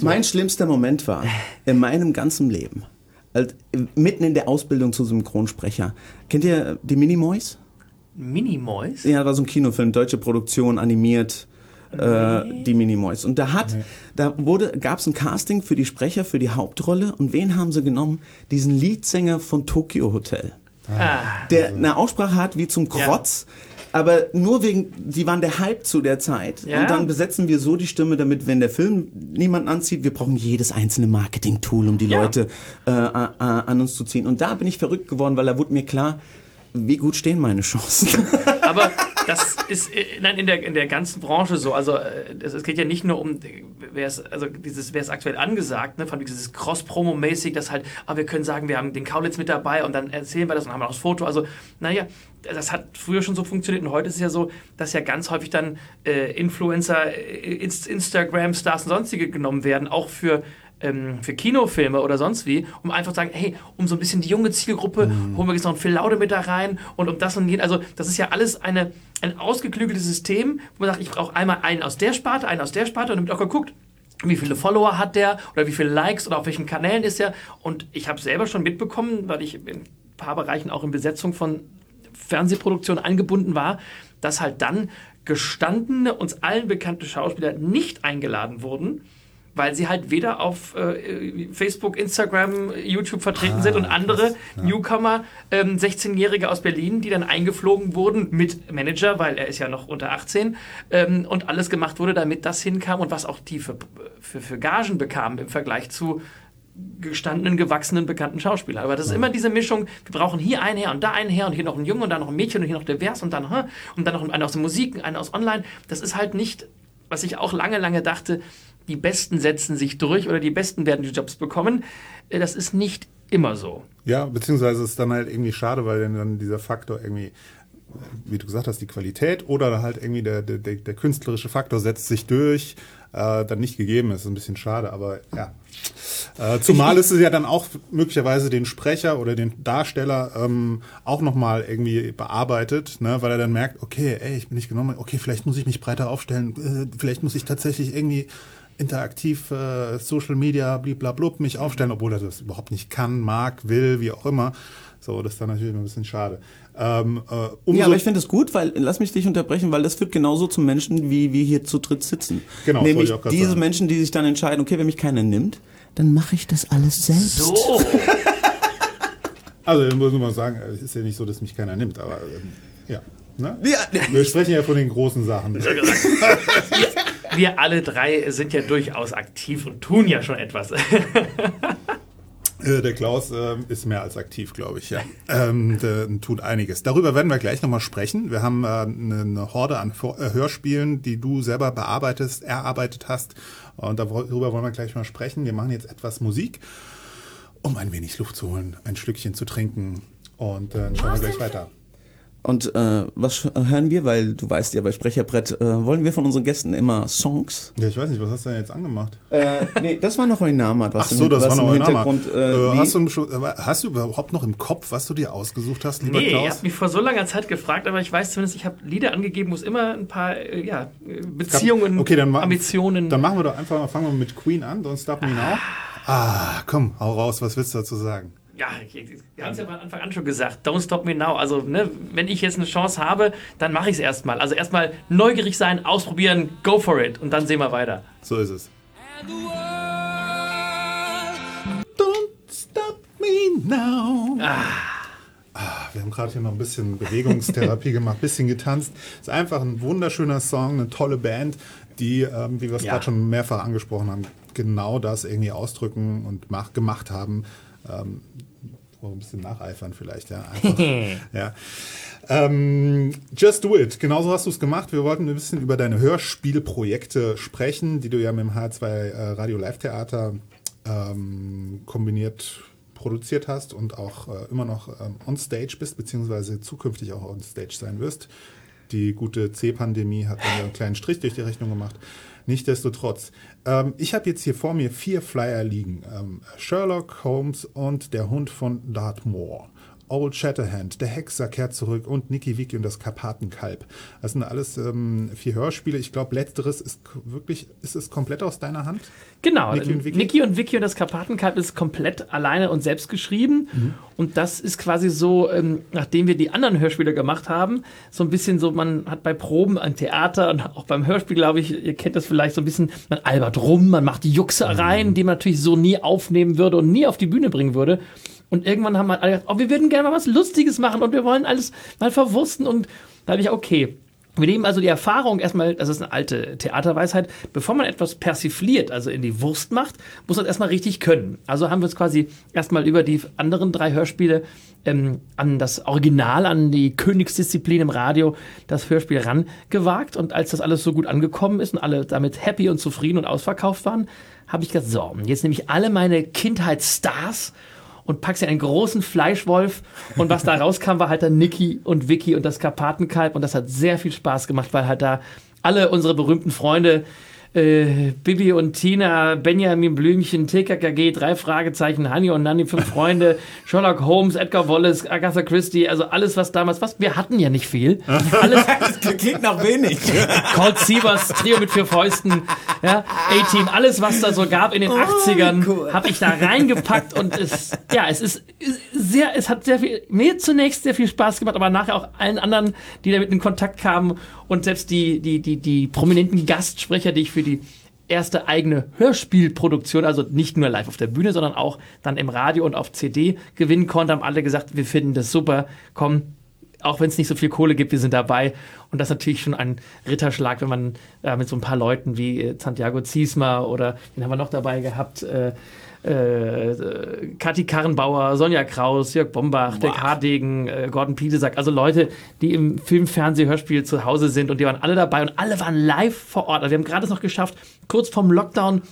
Mein schlimmster Moment war in meinem ganzen Leben, halt, mitten in der Ausbildung zu Synchronsprecher. Kennt ihr die Minimoys? Minimoys? Ja, war so ein Kinofilm, deutsche Produktion, animiert, äh, die Minimoys. Und da hat, da wurde, gab es ein Casting für die Sprecher, für die Hauptrolle. Und wen haben sie genommen? Diesen Leadsänger von Tokyo Hotel. Ah, Der eine Aussprache hat wie zum Krotz. Aber nur wegen, die waren der Hype zu der Zeit. Ja. Und dann besetzen wir so die Stimme, damit, wenn der Film niemanden anzieht, wir brauchen jedes einzelne Marketing-Tool, um die Ja. Leute äh, äh, an uns zu ziehen. Und da bin ich verrückt geworden, weil da wurde mir klar, wie gut stehen meine Chancen. Aber das ist äh, nein, in, der, in der ganzen Branche so. Also äh, es, geht ja nicht nur um, wer ist, also dieses, wer ist aktuell angesagt, ne, von dieses Cross-Promo-mäßig, dass halt, ah, wir können sagen, wir haben den Kaulitz mit dabei und dann erzählen wir das und haben auch das Foto. Also, naja, das hat früher schon so funktioniert und heute ist es ja so, dass ja ganz häufig dann äh, Influencer, äh, Inst Instagram-Stars und sonstige genommen werden, auch für ähm, für Kinofilme oder sonst wie, um einfach zu sagen, hey, um so ein bisschen die junge Zielgruppe, holen wir jetzt noch einen Phil Laude mit da rein und um das und jenes. Also das ist ja alles eine, ein ausgeklügeltes System, wo man sagt, ich brauche einmal einen aus der Sparte, einen aus der Sparte und dann wird auch geguckt, wie viele Follower hat der oder wie viele Likes oder auf welchen Kanälen ist er. Und ich habe selber schon mitbekommen, weil ich in ein paar Bereichen auch in Besetzung von Fernsehproduktionen eingebunden war, dass halt dann gestandene, uns allen bekannte Schauspieler nicht eingeladen wurden, weil sie halt weder auf äh, Facebook, Instagram, YouTube vertreten sind und andere Newcomer, ähm, 16-Jährige aus Berlin, die dann eingeflogen wurden mit Manager, weil er ist ja noch unter 18 ähm, und alles gemacht wurde, damit das hinkam und was auch die für, für, für Gagen bekamen im Vergleich zu gestandenen, gewachsenen, bekannten Schauspieler. Aber das ist immer diese Mischung, wir brauchen hier einen her und da einen her und hier noch einen Jungen und da noch ein Mädchen und hier noch divers und dann, und dann noch einen aus der Musik, einen aus Online. Das ist halt nicht, was ich auch lange, lange dachte, die Besten setzen sich durch oder die Besten werden die Jobs bekommen. Äh, Das ist nicht immer so. Ja, beziehungsweise ist es dann halt irgendwie schade, weil dann- dieser Faktor irgendwie, wie du gesagt hast, die Qualität oder halt irgendwie der, der, der, künstlerische Faktor setzt sich durch, äh, dann nicht gegeben ist. Ein bisschen schade, aber ja. Äh, zumal ist es ja dann auch möglicherweise den Sprecher oder den Darsteller ähm, auch nochmal irgendwie bearbeitet, ne, weil er dann merkt, okay, ey, ich bin nicht genommen, okay, vielleicht muss ich mich breiter aufstellen, äh, vielleicht muss ich tatsächlich irgendwie interaktiv äh, Social Media bliblablub mich aufstellen, obwohl er das überhaupt nicht kann, mag, will, wie auch immer. So, das ist dann natürlich ein bisschen schade. Ähm, äh, umso, Ja, aber ich finde es gut, weil, lass mich dich unterbrechen, weil das führt genauso zu Menschen, wie wir hier zu dritt sitzen. Genau, Nämlich wollte ich auch grad diese sagen. Menschen, die sich dann entscheiden, okay, wenn mich keiner nimmt, dann mache ich das alles selbst. So, also, ich muss nur mal sagen, es ist ja nicht so, dass mich keiner nimmt, aber ähm, ja. Ne? Ja, Wir sprechen ja von den großen Sachen. wir alle drei sind ja durchaus aktiv und tun ja schon etwas. Äh, Der Klaus ähm, ist mehr als aktiv, glaube ich, ja. Ähm, der tut einiges. Darüber werden wir gleich nochmal sprechen. Wir haben äh, eine eine Horde an Vor- äh, Hörspielen, die du selber bearbeitest, erarbeitet hast. Und darüber wollen wir gleich mal sprechen. Wir machen jetzt etwas Musik, um ein wenig Luft zu holen, ein Stückchen zu trinken. Und äh, dann schauen wir gleich weiter. Und äh, was hören wir? Weil du weißt ja, bei Sprecherbrett äh, wollen wir von unseren Gästen immer Songs. Ja, ich weiß nicht, was hast du denn jetzt angemacht? Äh, nee, das war noch ein Name, was Ach so, das war noch im ein Name. Hintergrund. Äh, Äh, hast, du, äh, hast du überhaupt noch im Kopf, was du dir ausgesucht hast, lieber Nee, ihr Klaus? habt mich vor so langer Zeit gefragt, aber ich weiß zumindest, ich habe Lieder angegeben, wo es immer ein paar äh, ja, äh, Beziehungen, Okay, dann Ambitionen. Dann machen wir doch einfach, fangen wir mit Queen an, Don't Stop Me Now. Ah, komm, hau raus, was willst du dazu sagen? Ja, ich- wir haben es ja von Anfang an schon gesagt, don't stop me now. Also, ne, wenn ich jetzt eine Chance habe, dann mache ich es erstmal. Also erstmal neugierig sein, ausprobieren, go for it und dann sehen wir weiter. So ist es. Don't stop me now. Ah. wir haben gerade hier noch ein bisschen Bewegungstherapie gemacht, ein bisschen getanzt. Ist einfach ein wunderschöner Song, eine tolle Band, die, ähm, wie wir es Ja. gerade schon mehrfach angesprochen haben, genau das irgendwie ausdrücken und mach, gemacht haben. Ähm, ein bisschen nacheifern vielleicht, ja. Einfach, ja. Ähm, Just Do It, genauso hast du es gemacht. Wir wollten ein bisschen über deine Hörspielprojekte sprechen, die du ja mit dem H2 äh, Radio Live Theater ähm, kombiniert produziert hast und auch äh, immer noch ähm, on stage bist, beziehungsweise zukünftig auch on stage sein wirst. Die gute C-Pandemie hat einen kleinen Strich durch die Rechnung gemacht. Nichtsdestotrotz. Ähm, ich habe jetzt hier vor mir vier Flyer liegen. Ähm, Sherlock Holmes und der Hund von Dartmoor. Old Shatterhand, der Hexer kehrt zurück und Nicky Vicky und das Karpatenkalb. Das sind alles ähm, vier Hörspiele. Ich glaube, letzteres ist wirklich, ist es komplett aus deiner Hand? Genau, Niki und Vicky? Niki und Vicky und das Karpatenkalb ist komplett alleine und selbst geschrieben. Mhm. Und das ist quasi so, ähm, nachdem wir die anderen Hörspiele gemacht haben, so ein bisschen so, man hat bei Proben am Theater und auch beim Hörspiel, glaube ich, ihr kennt das vielleicht so ein bisschen, man albert rum, man macht die Juxereien, Mhm. die man natürlich so nie aufnehmen würde und nie auf die Bühne bringen würde. Und irgendwann haben wir alle gesagt, oh, wir würden gerne mal was Lustiges machen und wir wollen alles mal verwursten. Und da habe ich, okay, wir nehmen also die Erfahrung erstmal, das ist eine alte Theaterweisheit, bevor man etwas persifliert, also in die Wurst macht, muss man es erstmal richtig können. Also haben wir uns quasi erstmal über die anderen drei Hörspiele ähm, an das Original, an die Königsdisziplin im Radio, das Hörspiel rangewagt. Und als das alles so gut angekommen ist und alle damit happy und zufrieden und ausverkauft waren, habe ich gesagt, so, jetzt nehme ich alle meine Kindheitsstars und pack sie in einen großen Fleischwolf. Und was da rauskam, war halt dann Niki und Vicky und das Karpatenkalb. Und das hat sehr viel Spaß gemacht, weil halt da alle unsere berühmten Freunde, äh, Bibi und Tina, Benjamin Blümchen, TKKG, drei Fragezeichen, Hanni und Nanni, fünf Freunde, Sherlock Holmes, Edgar Wallace, Agatha Christie, also alles, was damals, was, wir hatten ja nicht viel. Alles, Das klingt nach wenig. Colt Sievers, Trio mit vier Fäusten, ja, A-Team, alles, was da so gab in den 80ern, cool. habe ich da reingepackt und es, ja, es ist sehr, es hat sehr viel, mir zunächst sehr viel Spaß gemacht, aber nachher auch allen anderen, die damit in Kontakt kamen und selbst die, die, die, die prominenten Gastsprecher, die ich für die erste eigene Hörspielproduktion, also nicht nur live auf der Bühne, sondern auch dann im Radio und auf CD gewinnen konnte, haben alle gesagt, wir finden das super, komm, auch wenn es nicht so viel Kohle gibt, wir sind dabei. Und das ist natürlich schon ein Ritterschlag, wenn man äh, mit so ein paar Leuten wie äh, Santiago Ziesma oder den haben wir noch dabei gehabt, äh, äh, Kathi Karrenbauer, Sonja Kraus, Jörg Bombach, Dirk Hardegen, äh, Gordon Piedesack, also Leute, die im Film, Fernseh, Hörspiel zu Hause sind und die waren alle dabei und alle waren live vor Ort. Also wir haben gerade es noch geschafft, kurz vorm Lockdown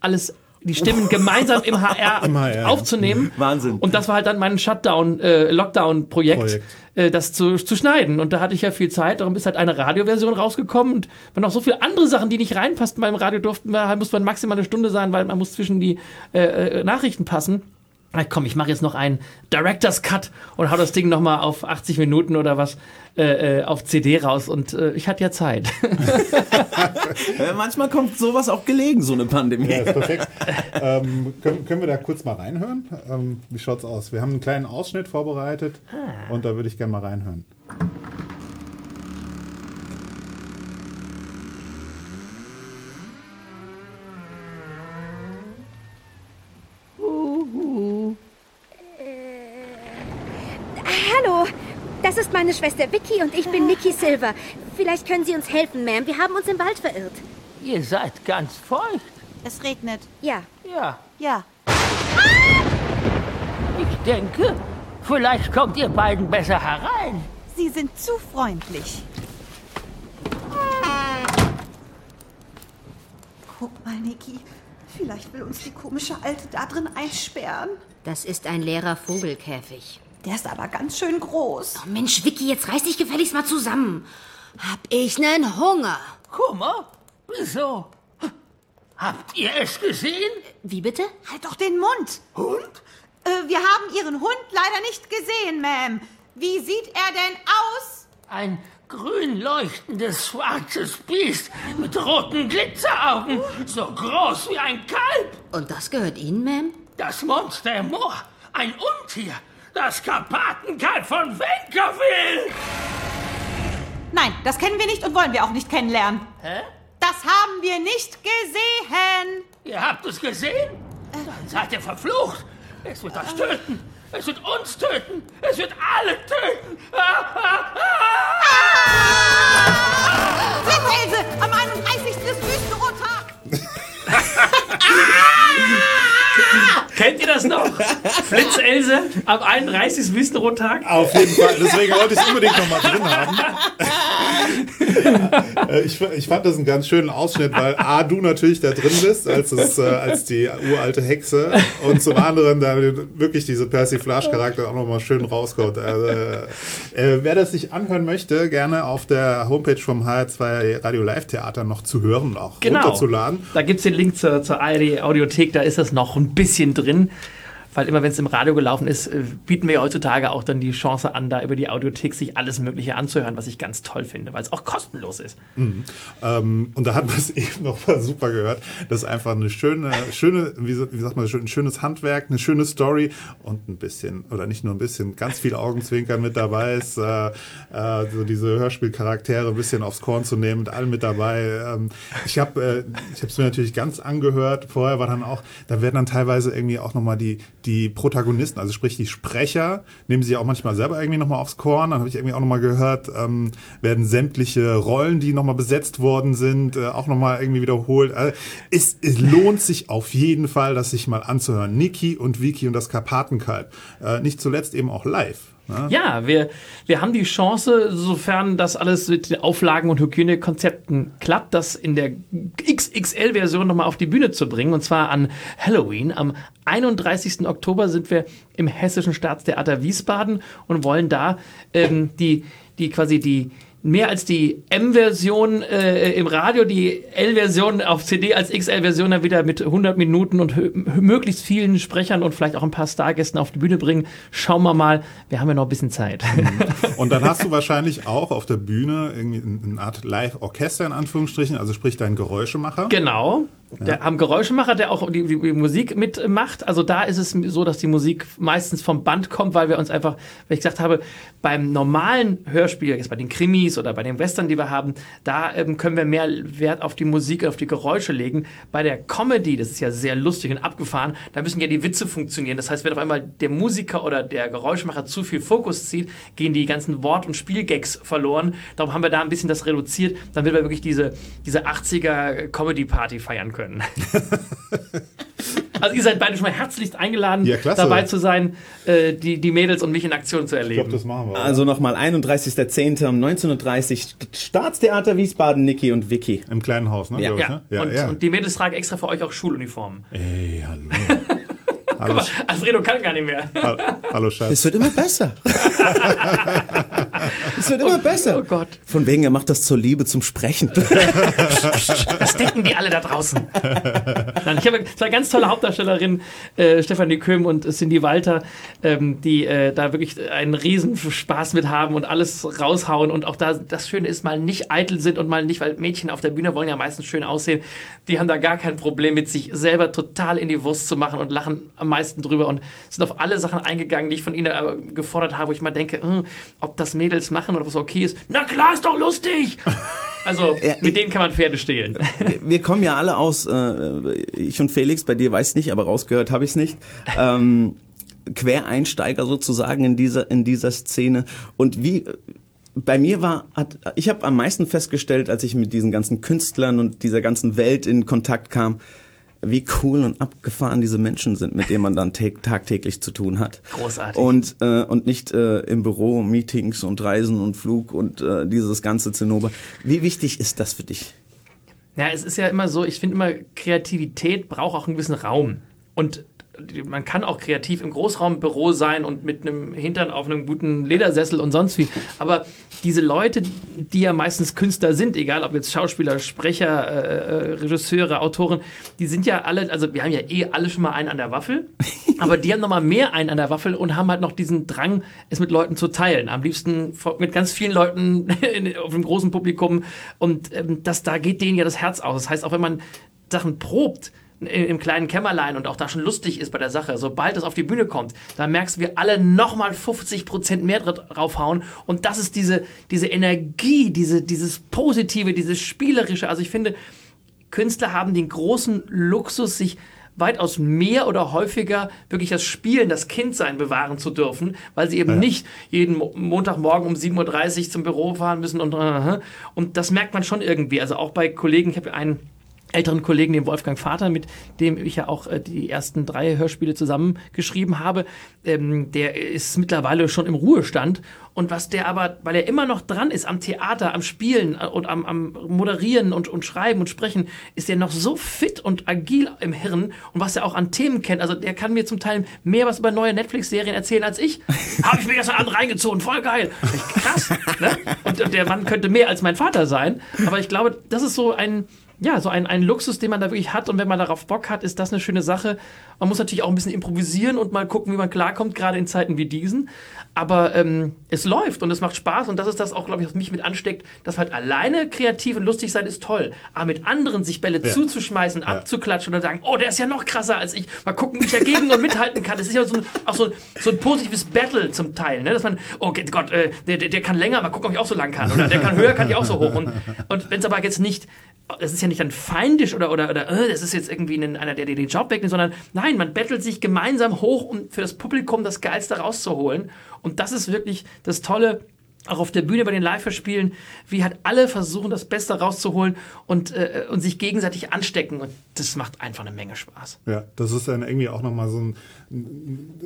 alles die Stimmen gemeinsam im HR, Im HR, aufzunehmen. Wahnsinn. Und das war halt dann mein Shutdown, äh, Lockdown-Projekt, Projekt. Äh, das zu, zu schneiden. Und da hatte ich ja viel Zeit, darum ist halt eine Radioversion rausgekommen und wenn noch so viele andere Sachen, die nicht reinpassten beim Radio durften, wir, musste man maximal eine Stunde sein, weil man muss zwischen die äh, äh, Nachrichten passen. Na komm, ich mache jetzt noch einen Director's Cut und hau das Ding nochmal auf 80 Minuten oder was äh, äh, auf CD raus und äh, ich hatte ja Zeit. Manchmal kommt sowas auch gelegen, so eine Pandemie. Ja, ist perfekt. ähm, können, können wir da kurz mal reinhören? Ähm, wie schaut's aus? Wir haben einen kleinen Ausschnitt vorbereitet und da würde ich gerne mal reinhören. Hallo, das ist meine Schwester Vicky und ich bin Nikki Silver. Vielleicht können Sie uns helfen, Ma'am. Wir haben uns im Wald verirrt. Ihr seid ganz feucht. Es regnet. Ja. Ja, Ja. ich denke, vielleicht kommt ihr beiden besser herein. Sie sind zu freundlich. Guck mal, Niki. Vielleicht will uns die komische Alte da drin einsperren. Das ist ein leerer Vogelkäfig. Der ist aber ganz schön groß. Oh Mensch, Vicky, jetzt reiß dich gefälligst mal zusammen. Hab ich nen Hunger. Kummer? Wieso? Habt ihr es gesehen? Wie bitte? Halt doch den Mund. Hund? Äh, wir haben Ihren Hund leider nicht gesehen, Ma'am. Wie sieht er denn aus? Ein grün leuchtendes schwarzes Biest mit roten Glitzeraugen, so groß wie ein Kalb. Und das gehört Ihnen, Ma'am? Das Monster im Moor, ein Untier, das Karpatenkalb von Venkerville. Nein, das kennen wir nicht und wollen wir auch nicht kennenlernen. Hä? Das haben wir nicht gesehen. Ihr habt es gesehen? Dann seid ihr verflucht. Es wird euch töten. Es wird uns töten. Es wird alle töten. Ah, ah, ah. Flitzelse, am 31. ist Wüstenrottag. Kennt ihr das noch? Flitzelse am 31. Wüstenrottag? Auf jeden Fall. Deswegen wollte ich es unbedingt nochmal drin haben. Äh, ich, ich fand das einen ganz schönen Ausschnitt, weil A, du natürlich da drin bist, als, es, äh, als die uralte Hexe und zum anderen da wirklich diese Persiflage-Charakter auch nochmal schön rauskommt. Also, äh, wer das sich anhören möchte, gerne auf der Homepage vom HR2 Radio Live Theater noch zu hören, auch Genau. runterzuladen. Da gibt es den Link zur, zur ARD Audiothek, da ist das noch ein bisschen drin. drin. Weil immer, wenn es im Radio gelaufen ist, äh, bieten wir heutzutage auch dann die Chance an, da über die Audiothek sich alles Mögliche anzuhören, was ich ganz toll finde, weil es auch kostenlos ist. Ähm, und da hat man es eben noch mal super gehört. Das ist einfach eine schöne, schöne, wie, sagt man, ein schönes Handwerk, eine schöne Story und ein bisschen, oder nicht nur ein bisschen, ganz viel Augenzwinkern mit dabei ist, äh, äh, so diese Hörspielcharaktere ein bisschen aufs Korn zu nehmen, mit allem mit dabei. Ähm, ich habe äh, mir natürlich ganz angehört. Vorher war dann auch, da werden dann teilweise irgendwie auch nochmal die, die Protagonisten, also sprich die Sprecher, nehmen sie auch manchmal selber irgendwie nochmal aufs Korn. Dann habe ich irgendwie auch nochmal gehört, ähm, werden sämtliche Rollen, die nochmal besetzt worden sind, äh, auch nochmal irgendwie wiederholt. Also, es, es lohnt sich auf jeden Fall, das sich mal anzuhören. Niki und Vicky und das Karpatenkalb. Äh, nicht zuletzt eben auch live. Ne? Ja, wir, wir haben die Chance, sofern das alles mit den Auflagen und Hygienekonzepten klappt, das in der XXL-Version nochmal auf die Bühne zu bringen. Und zwar an Halloween. Am 31. Oktober sind wir im Hessischen Staatstheater Wiesbaden und wollen da ähm, die, die quasi die mehr als die M-Version äh, im Radio, die L-Version auf CD als XL-Version dann wieder mit 100 Minuten und möglichst vielen Sprechern und vielleicht auch ein paar Stargästen auf die Bühne bringen. Schauen wir mal, wir haben ja noch ein bisschen Zeit. Und dann hast du wahrscheinlich auch auf der Bühne irgendwie eine Art Live-Orchester in Anführungsstrichen, also sprich dein Geräuschemacher. Genau. Der haben Geräuschemacher, der auch die, die, die Musik mitmacht. Also da ist es so, dass die Musik meistens vom Band kommt, weil wir uns einfach, weil ich gesagt habe, beim normalen Hörspiel, jetzt bei den Krimis oder bei den Western, die wir haben, da ähm, können wir mehr Wert auf die Musik, auf die Geräusche legen. Bei der Comedy, das ist ja sehr lustig und abgefahren, da müssen ja die Witze funktionieren. Das heißt, wenn auf einmal der Musiker oder der Geräuschemacher zu viel Fokus zieht, gehen die ganzen Wort- und Spielgags verloren. Darum haben wir da ein bisschen das reduziert, damit wir wirklich diese, diese 80er Comedy-Party feiern können. Also ihr seid beide schon mal herzlichst eingeladen, Ja, dabei zu sein, äh, die, die Mädels und mich in Aktion zu Ich glaube, erleben. das machen wir. Also nochmal 31.10. um 19.30 Uhr Staatstheater Wiesbaden, Niki und Vicky. Im kleinen Haus, ne? Ja. ich, ja. ne? ja, und, ja. und die Mädels tragen extra für euch auch Schuluniformen. Ey, hallo. hallo, Guck mal, Alfredo kann gar nicht mehr. hallo, Schatz. Es wird immer besser. es wird immer besser. Oh Gott. Von wegen, er macht das zur Liebe zum Sprechen. Das denken die alle da draußen. Nein, ich habe zwei ganz tolle Hauptdarstellerinnen, äh, Stefanie Köhm und Cindy Walter, ähm, die äh, da wirklich einen riesen Spaß mit haben und alles raushauen und auch da das Schöne ist, mal nicht eitel sind und mal nicht, weil Mädchen auf der Bühne wollen ja meistens schön aussehen, die haben da gar kein Problem mit sich selber total in die Wurst zu machen und lachen am meisten drüber und sind auf alle Sachen eingegangen, die ich von ihnen äh, gefordert habe, wo ich mal denke, hm, ob das Mädels machen oder was okay ist. Na klar, ist doch lustig! Also, Ja, mit denen kann man Pferde stehlen. Wir kommen ja alle aus, äh, ich und Felix, bei dir weiß ich nicht, aber rausgehört habe ich es nicht. Ähm, Quereinsteiger sozusagen in dieser, in dieser Szene. Und wie, bei mir war, hat, ich habe am meisten festgestellt, als ich mit diesen ganzen Künstlern und dieser ganzen Welt in Kontakt kam, wie cool und abgefahren diese Menschen sind, mit denen man dann tag- tagtäglich zu tun hat. Großartig. Und, äh, und nicht äh, im Büro, Meetings und Reisen und Flug und äh, dieses ganze Zinnober. Wie wichtig ist das für dich? Ja, es ist ja immer so, ich finde immer, Kreativität braucht auch einen gewissen Raum. Und man kann auch kreativ im Großraumbüro sein und mit einem Hintern auf einem guten Ledersessel und sonst wie. Aber diese Leute, die ja meistens Künstler sind, egal ob jetzt Schauspieler, Sprecher, äh, äh, Regisseure, Autoren, die sind ja alle, also wir haben ja eh alle schon mal einen an der Waffel, aber die haben noch mal mehr einen an der Waffel und haben halt noch diesen Drang, es mit Leuten zu teilen. Am liebsten mit ganz vielen Leuten in, auf einem großen Publikum. Und ähm, das, da geht denen ja das Herz aus. Das heißt, auch wenn man Sachen probt, im kleinen Kämmerlein und auch da schon lustig ist bei der Sache, sobald es auf die Bühne kommt, da merkst du, wir alle nochmal 50% mehr dra- draufhauen und das ist diese, diese Energie, diese, dieses Positive, dieses Spielerische. Also ich finde, Künstler haben den großen Luxus, sich weitaus mehr oder häufiger wirklich das Spielen, das Kindsein bewahren zu dürfen, weil sie eben nicht jeden Mo Montagmorgen um 7.30 Uhr zum Büro fahren müssen und, äh, und das merkt man schon irgendwie. Also auch bei Kollegen, ich habe einen älteren Kollegen, dem Wolfgang Vater, mit dem ich ja auch äh, die ersten drei Hörspiele zusammengeschrieben habe, ähm, der ist mittlerweile schon im Ruhestand. Und was der aber, weil er immer noch dran ist am Theater, am Spielen äh, und am, am Moderieren und, und Schreiben und Sprechen, ist er noch so fit und agil im Hirn und was er auch an Themen kennt. Also der kann mir zum Teil mehr was über neue Netflix-Serien erzählen als ich. Habe ich mir gestern Abend reingezogen, voll geil. Krass. Ne? Und, und der Mann könnte mehr als mein Vater sein. Aber ich glaube, das ist so ein ja, so ein, ein Luxus, den man da wirklich hat. Und wenn man darauf Bock hat, ist das eine schöne Sache. Man muss natürlich auch ein bisschen improvisieren und mal gucken, wie man klarkommt, gerade in Zeiten wie diesen. Aber ähm, es läuft und es macht Spaß. Und das ist das auch, glaube ich, was mich mit ansteckt, dass halt alleine kreativ und lustig sein ist toll. Aber mit anderen sich Bälle ja. zuzuschmeißen, abzuklatschen und sagen, oh, der ist ja noch krasser als ich. Mal gucken, wie ich dagegen und mithalten kann. Das ist ja so ein, auch so, so ein positives Battle zum Teil. Ne? Dass man, oh Gott, äh, der, der, der kann länger, mal gucken, ob ich auch so lang kann. Oder der kann höher, kann ich auch so hoch. Und, und wenn es aber jetzt nicht das ist ja nicht dann feindisch oder, oder, oder äh, das ist jetzt irgendwie ein, einer, der dir den Job wegnimmt, sondern nein, man bettelt sich gemeinsam hoch, um für das Publikum das Geilste rauszuholen. Und das ist wirklich das Tolle auch auf der Bühne bei den Live-Spielen, wie halt alle versuchen, das Beste rauszuholen und, äh, und sich gegenseitig anstecken. Und das macht einfach eine Menge Spaß. Ja, das ist dann irgendwie auch nochmal so ein,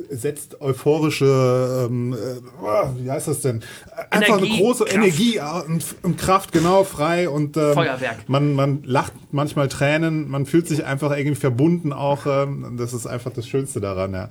setzt euphorische, ähm, äh, wie heißt das denn? Einfach Energie, eine große Kraft. Energie und, und, Kraft, genau, frei und ähm, Feuerwerk. Man, man lacht manchmal Tränen, man fühlt sich einfach irgendwie verbunden auch. Ähm, das ist einfach das Schönste daran, ja.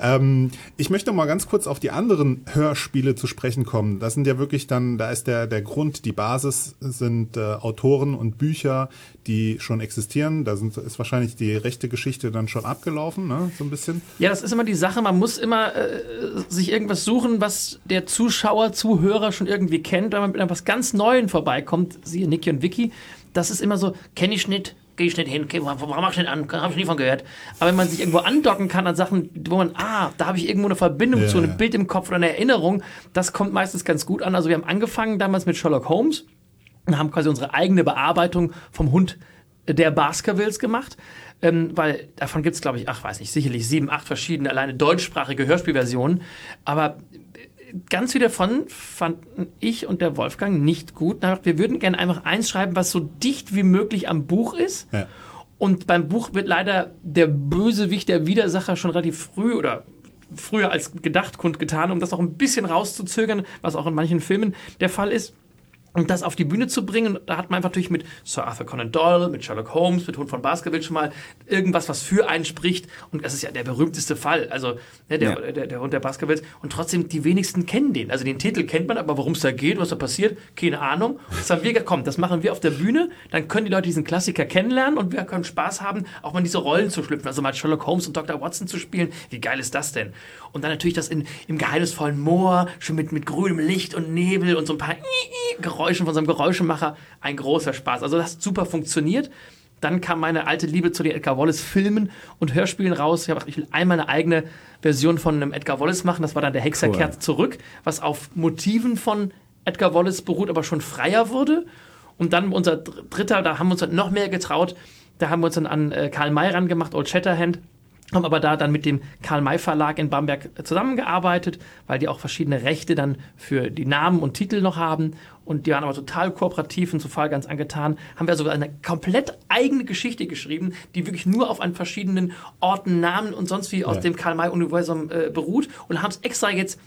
Ähm, ich möchte mal ganz kurz auf die anderen Hörspiele zu sprechen kommen. Das sind ja wirklich dann, da ist der, der Grund, die Basis sind äh, Autoren und Bücher, die schon existieren. Da sind, ist wahrscheinlich die rechte Geschichte dann schon abgelaufen, ne? so ein bisschen. Ja, das ist immer die Sache. Man muss immer äh, sich irgendwas suchen, was der Zuschauer, Zuhörer schon irgendwie kennt. Wenn man mit etwas ganz Neuem vorbeikommt, siehe Niki und Vicky, das ist immer so, kenne ich nicht, gehe ich nicht hin, warum mach ich nicht an, habe ich nie von gehört. Aber wenn man sich irgendwo andocken kann an Sachen, wo man, ah, da habe ich irgendwo eine Verbindung ja. zu, ein Bild im Kopf oder eine Erinnerung, das kommt meistens ganz gut an. Also wir haben angefangen damals mit Sherlock Holmes und haben quasi unsere eigene Bearbeitung vom Hund der Baskervilles gemacht. Ähm, weil davon gibt es, glaube ich, ach, weiß nicht, sicherlich sieben, acht verschiedene alleine deutschsprachige Hörspielversionen. Aber ganz viel davon fanden ich und der Wolfgang nicht gut. Wir würden gerne einfach eins schreiben, was so dicht wie möglich am Buch ist. Ja. Und beim Buch wird leider der Bösewicht, der Widersacher schon relativ früh oder früher als gedacht kundgetan, um das auch ein bisschen rauszuzögern, was auch in manchen Filmen der Fall ist und das auf die Bühne zu bringen. da hat man einfach natürlich mit Sir Arthur Conan Doyle, mit Sherlock Holmes, mit Hund von Baskerville schon mal irgendwas, was für einen spricht. Und das ist ja der berühmteste Fall. Also ne, der, ja. der, der, Hund der Baskervilles. Und trotzdem, die wenigsten kennen den. Also den Titel kennt man, aber worum es da geht, was da passiert, keine Ahnung. Das haben wir gekommen. Das machen wir auf der Bühne. Dann können die Leute diesen Klassiker kennenlernen und wir können Spaß haben, auch mal in diese Rollen zu schlüpfen. Also mal Sherlock Holmes und Dr. Watson zu spielen. Wie geil ist das denn? Und dann natürlich das in, im geheimnisvollen Moor, schon mit, mit grünem Licht und Nebel und so ein paar Geräusche Geräuschen von so einem Geräuschemacher ein großer Spaß. Also das hat super funktioniert. Dann kam meine alte Liebe zu den Edgar Wallace Filmen und Hörspielen raus. Ich habe ich will einmal eine eigene Version von einem Edgar Wallace machen. Das war dann der Hexer cool. kehrt zurück, was auf Motiven von Edgar Wallace beruht, aber schon freier wurde. Und dann unser dritter, da haben wir uns noch mehr getraut. Da haben wir uns dann an äh, Karl May rangemacht, Old Shatterhand haben aber da dann mit dem Karl-May Verlag in Bamberg zusammengearbeitet, weil die auch verschiedene Rechte dann für die Namen und Titel noch haben. Und die waren aber total kooperativ und zu Fall ganz angetan. Haben wir sogar eine komplett eigene Geschichte geschrieben, die wirklich nur auf einen verschiedenen Orten, Namen und sonst wie aus ja. dem Karl-May-Universum äh, beruht und haben es extra jetzt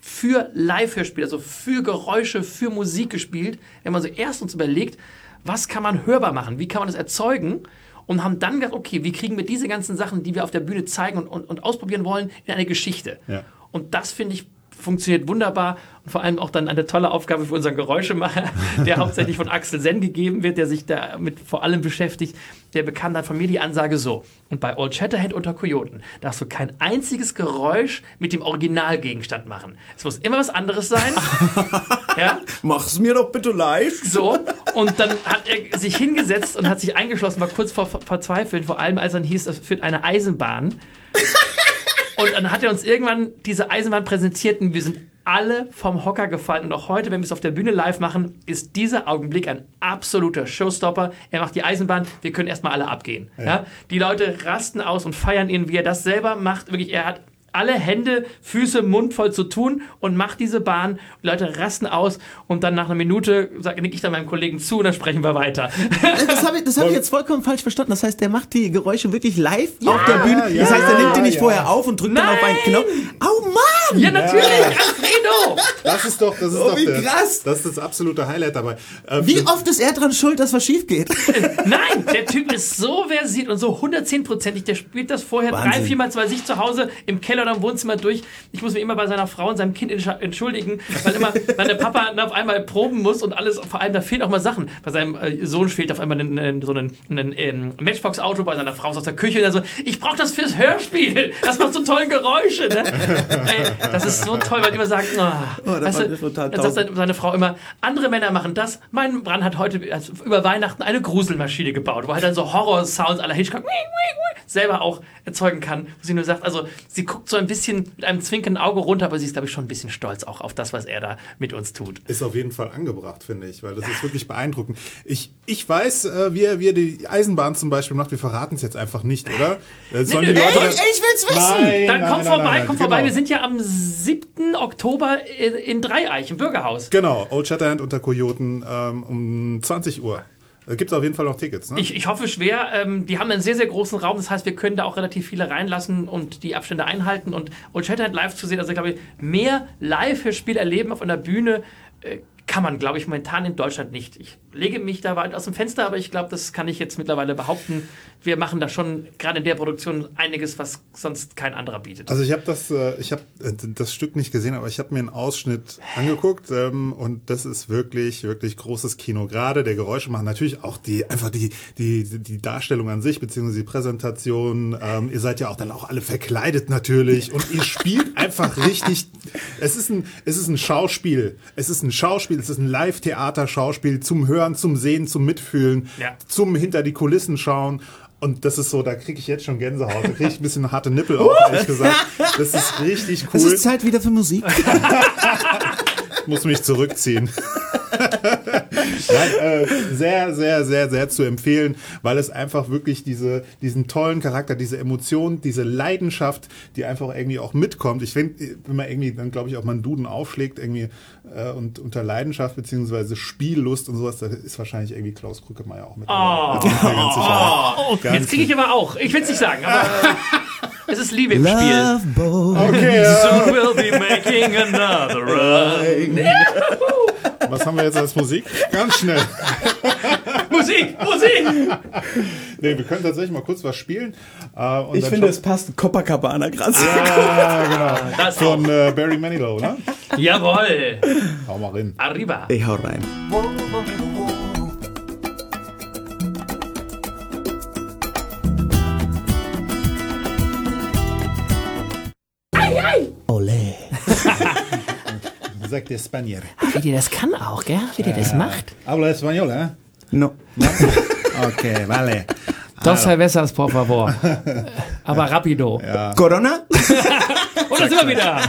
für Live-Hörspiel, also für Geräusche, für Musik gespielt. Wenn man so erst uns überlegt, was kann man hörbar machen, wie kann man das erzeugen und haben dann gedacht, okay, wie kriegen wir diese ganzen Sachen, die wir auf der Bühne zeigen und, und, und ausprobieren wollen, in eine Geschichte. Ja. Und das finde ich funktioniert wunderbar und vor allem auch dann eine tolle Aufgabe für unseren Geräuschemacher, der hauptsächlich von Axel Sen gegeben wird, der sich damit vor allem beschäftigt. Der bekam dann von mir die Ansage so: Und bei Old Shatterhand unter Kojoten darfst du kein einziges Geräusch mit dem Originalgegenstand machen. Es muss immer was anderes sein. ja? Mach's mir doch bitte live. So, und dann hat er sich hingesetzt und hat sich eingeschlossen, war kurz vor Verzweifeln, vor allem als dann hieß, es führt eine Eisenbahn. Und dann hat er uns irgendwann diese Eisenbahn präsentiert und wir sind alle vom Hocker gefallen. Und auch heute, wenn wir es auf der Bühne live machen, ist dieser Augenblick ein absoluter Showstopper. Er macht die Eisenbahn, wir können erstmal alle abgehen. Ja. Die Leute rasten aus und feiern ihn, wie er das selber macht. Wirklich, er hat alle Hände, Füße, Mund voll zu tun und macht diese Bahn. Die Leute rasten aus und dann nach einer Minute sage nick ich dann meinem Kollegen zu und dann sprechen wir weiter. Das habe ich, das hab ich jetzt vollkommen falsch verstanden. Das heißt, der macht die Geräusche wirklich live auf der Bühne. das heißt, er nimmt die nicht ja. vorher auf und drückt dann auf einen Nein! Knopf. Oh Mann! Ja, natürlich, Alfredo! Das ist doch, das ist Oh, doch wie der, krass. das ist das absolute Highlight dabei. Äh, Wie oft ist er dran schuld, dass was schief geht? Nein, der Typ ist so versiert und so 110%ig. Der spielt das vorher drei, Wahnsinn. viermal bei sich zu Hause im Keller oder im Wohnzimmer durch. Ich muss mich immer bei seiner Frau und seinem Kind entsch- entschuldigen, weil immer meine Papa auf einmal proben muss und alles. Vor allem, da fehlen auch mal Sachen. Bei seinem äh, Sohn fehlt auf einmal ein, ein, so ein, ein, ähm, Matchbox-Auto, bei seiner Frau ist aus der Küche. Und er so, ich brauche das fürs Hörspiel. Das macht so tolle Geräusche. Ne? Das ist so toll, weil die immer sagen, oh, Oh, das weißt du, dann sagt seine, seine Frau immer, andere Männer machen das. Mein Mann hat heute also über Weihnachten eine Gruselmaschine gebaut, wo er dann so Horror-Sounds aller Hitchcock selber auch erzeugen kann. Wo sie nur sagt, also sie guckt so ein bisschen mit einem zwinkernden Auge runter, aber sie ist, glaube ich, schon ein bisschen stolz auch auf das, was er da mit uns tut. Ist auf jeden Fall angebracht, finde ich, weil das ist wirklich beeindruckend. Ich, ich weiß, äh, wie, er, wie er die Eisenbahn zum Beispiel macht. Wir verraten es jetzt einfach nicht, oder? Äh, sollen die nee, Leute ey, ich will's wissen! Nein, Dann nein, komm nein, vorbei, komm vorbei. genau. Wir sind ja am 7. Oktober in, in Dreieich im Bürgerhaus. Genau, Old Shatterhand unter Kojoten ähm, um 20 Uhr. Da gibt es auf jeden Fall noch Tickets, ne? Ich, ich hoffe schwer. Ähm, die haben einen sehr, sehr großen Raum. Das heißt, wir können da auch relativ viele reinlassen und die Abstände einhalten. Und Old Shatterhand live zu sehen, also ich glaube, mehr Live-Hörspiel erleben auf einer Bühne äh, kann man, glaube ich, momentan in Deutschland nicht. Ich lege mich da weit aus dem Fenster, aber ich glaube, das kann ich jetzt mittlerweile behaupten. Wir machen da schon gerade in der Produktion einiges, was sonst kein anderer bietet. Also ich habe das, äh, ich habe äh, das Stück nicht gesehen, aber ich habe mir einen Ausschnitt angeguckt ähm, und das ist wirklich, wirklich großes Kino. Gerade der Geräusche machen natürlich auch die einfach die die die Darstellung an sich beziehungsweise die Präsentation. Ähm, ihr seid ja auch dann auch alle verkleidet natürlich und ihr spielt einfach richtig. Es ist ein es ist ein Schauspiel. Es ist ein Schauspiel. Es ist ein Live-Theater-Schauspiel zum Hören, zum Sehen, zum Mitfühlen, Ja. zum hinter die Kulissen schauen. Und das ist so, da kriege ich jetzt schon Gänsehaut. Da kriege ich ein bisschen harte Nippel auf, ehrlich gesagt. Das ist richtig Es cool. ist Zeit wieder für Musik. Ich muss mich zurückziehen. Nein, äh, sehr, sehr, sehr, sehr zu empfehlen, weil es einfach wirklich diese, diesen tollen Charakter, diese Emotion, diese Leidenschaft, die einfach irgendwie auch mitkommt. Ich finde, wenn man irgendwie dann, glaube ich, auch mal einen Duden aufschlägt, irgendwie äh, und unter Leidenschaft beziehungsweise Spiellust und sowas, da ist wahrscheinlich irgendwie Klaus Krückemeier auch mit mir ganz sicher. oh, Ganz jetzt kriege ich aber auch. Ich will es nicht sagen, aber äh, es ist Liebe im Spiel. Love Boat. Okay. Soon we'll be making another run. Was haben wir jetzt als Musik? Ganz schnell. Musik, Musik! Nee, wir können tatsächlich mal kurz was spielen. Äh, und Ich dann finde, es passt. Copacabana krass. Ja, genau. Das Von äh, Barry Manilow, ne? Jawohl. Hau mal rein. Arriba. Ich hau rein. Ole. Sagt der Spanier. Wie die das kann auch, gell? Wie die das macht. Habla español, eh? No. Okay, vale. Dos cervezas, por favor. Aber rapido. Corona? Und da sind wir wieder.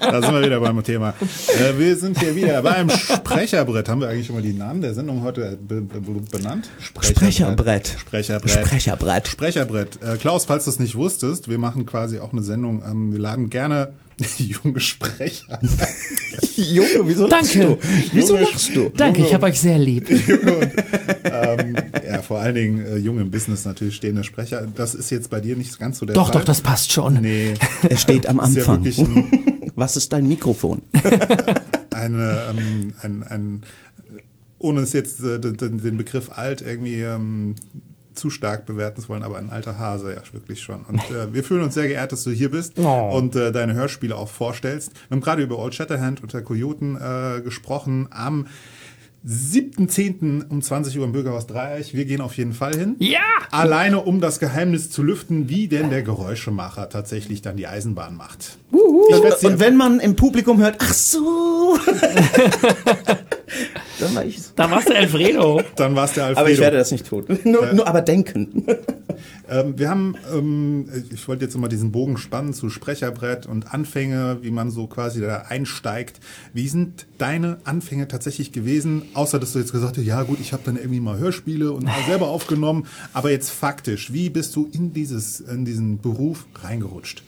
Da sind wir wieder beim Thema. Äh, wir sind hier wieder beim Sprecherbrett. Haben wir eigentlich schon mal die Namen der Sendung heute be be benannt? Sprecherbrett. Sprecherbrett. Sprecherbrett. Sprecherbrett. Äh, Klaus, falls du es nicht wusstest, wir machen quasi auch eine Sendung. Ähm, wir laden gerne junge Sprecher. Junge, wieso lachst Danke. du? Wieso Junge- lachst du? Danke, ich hab euch sehr lieb. ähm, ja, vor allen Dingen äh, junge im Business natürlich stehende Sprecher. Das ist jetzt bei dir nicht ganz so der Doch, Fall. doch, das passt schon. Nee, Er steht am ist ja Anfang. ein, Was ist dein Mikrofon? eine, ähm, ein, ein, ohne es jetzt äh, den, den Begriff alt irgendwie ähm, zu stark bewerten wollen, aber ein alter Hase, ja, wirklich schon. Und äh, wir fühlen uns sehr geehrt, dass du hier bist Oh. und äh, deine Hörspiele auch vorstellst. Wir haben gerade über Old Shatterhand und der Kojoten äh, gesprochen am 7.10. um 20 Uhr im Bürgerhaus Dreieich. Wir gehen auf jeden Fall hin. Ja! Alleine um das Geheimnis zu lüften, wie denn der Geräuschemacher tatsächlich dann die Eisenbahn macht. Ich dir Und wenn man im Publikum hört, ach so. Dann war ich's. Da warst du Alfredo. dann war's der Alfredo. Aber ich werde das nicht tun. Nur, nur aber denken. Ähm, wir haben, ähm, ich wollte jetzt mal diesen Bogen spannen zu Sprecherbrett und Anfänge, wie man so quasi da einsteigt. Wie sind deine Anfänge tatsächlich gewesen? Außer, dass du jetzt gesagt hast, ja gut, ich habe dann irgendwie mal Hörspiele und mal selber aufgenommen. Aber jetzt faktisch, wie bist du in, dieses, in diesen Beruf reingerutscht?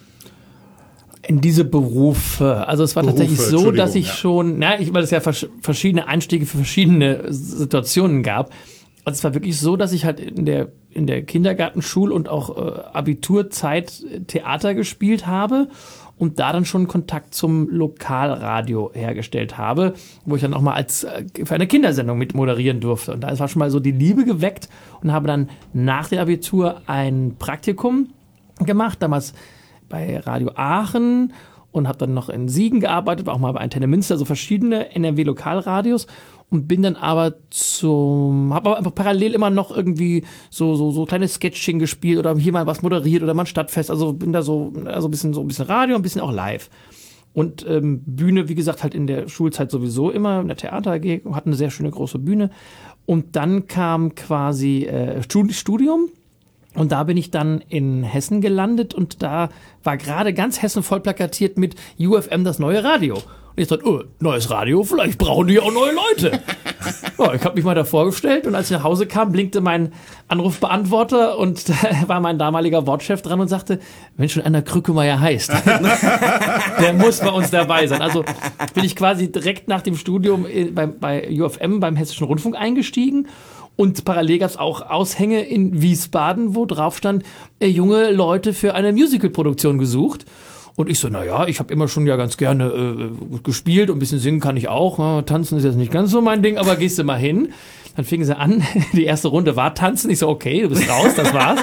in diese Berufe. Also es war Berufe, tatsächlich so, dass ich ja. schon, na, ich, weil es ja vers verschiedene Einstiege für verschiedene Situationen gab. Also es war wirklich so, dass ich halt in der in der Kindergartenschul- und auch äh, Abiturzeit äh, Theater gespielt habe und da dann schon Kontakt zum Lokalradio hergestellt habe, wo ich dann auch mal als äh, für eine Kindersendung mit moderieren durfte. Und da war schon mal so die Liebe geweckt und habe dann nach dem Abitur ein Praktikum gemacht, damals bei Radio Aachen und habe dann noch in Siegen gearbeitet, war auch mal bei Antenne Münster, so verschiedene NRW-Lokalradios und bin dann aber zum, habe aber einfach parallel immer noch irgendwie so so so kleine Sketching gespielt oder hier mal was moderiert oder mal ein Stadtfest, also bin da so also ein bisschen so ein bisschen Radio, ein bisschen auch live. Und ähm, Bühne, wie gesagt, halt in der Schulzeit sowieso immer, in der Theater AG, hatten eine sehr schöne große Bühne. Und dann kam quasi äh, Studi- Studium. Und da bin ich dann in Hessen gelandet und da war gerade ganz Hessen voll plakatiert mit UFM das neue Radio. Und ich dachte, oh, neues Radio, vielleicht brauchen die auch neue Leute. ja, ich habe mich mal da vorgestellt und als ich nach Hause kam, blinkte mein Anrufbeantworter und da war mein damaliger Wortchef dran und sagte, wenn schon einer Krückemeier heißt, der muss bei uns dabei sein. Also bin ich quasi direkt nach dem Studium äh, bei, bei UFM beim Hessischen Rundfunk eingestiegen und parallel gab es auch Aushänge in Wiesbaden, wo drauf stand, äh, junge Leute für eine Musicalproduktion gesucht. Und ich so, naja, ich habe immer schon ja ganz gerne äh, gespielt und ein bisschen singen kann ich auch. Ja, tanzen ist jetzt nicht ganz so mein Ding, aber gehst du mal hin. Dann fingen sie an, die erste Runde war tanzen. Ich so, okay, du bist raus, das war's.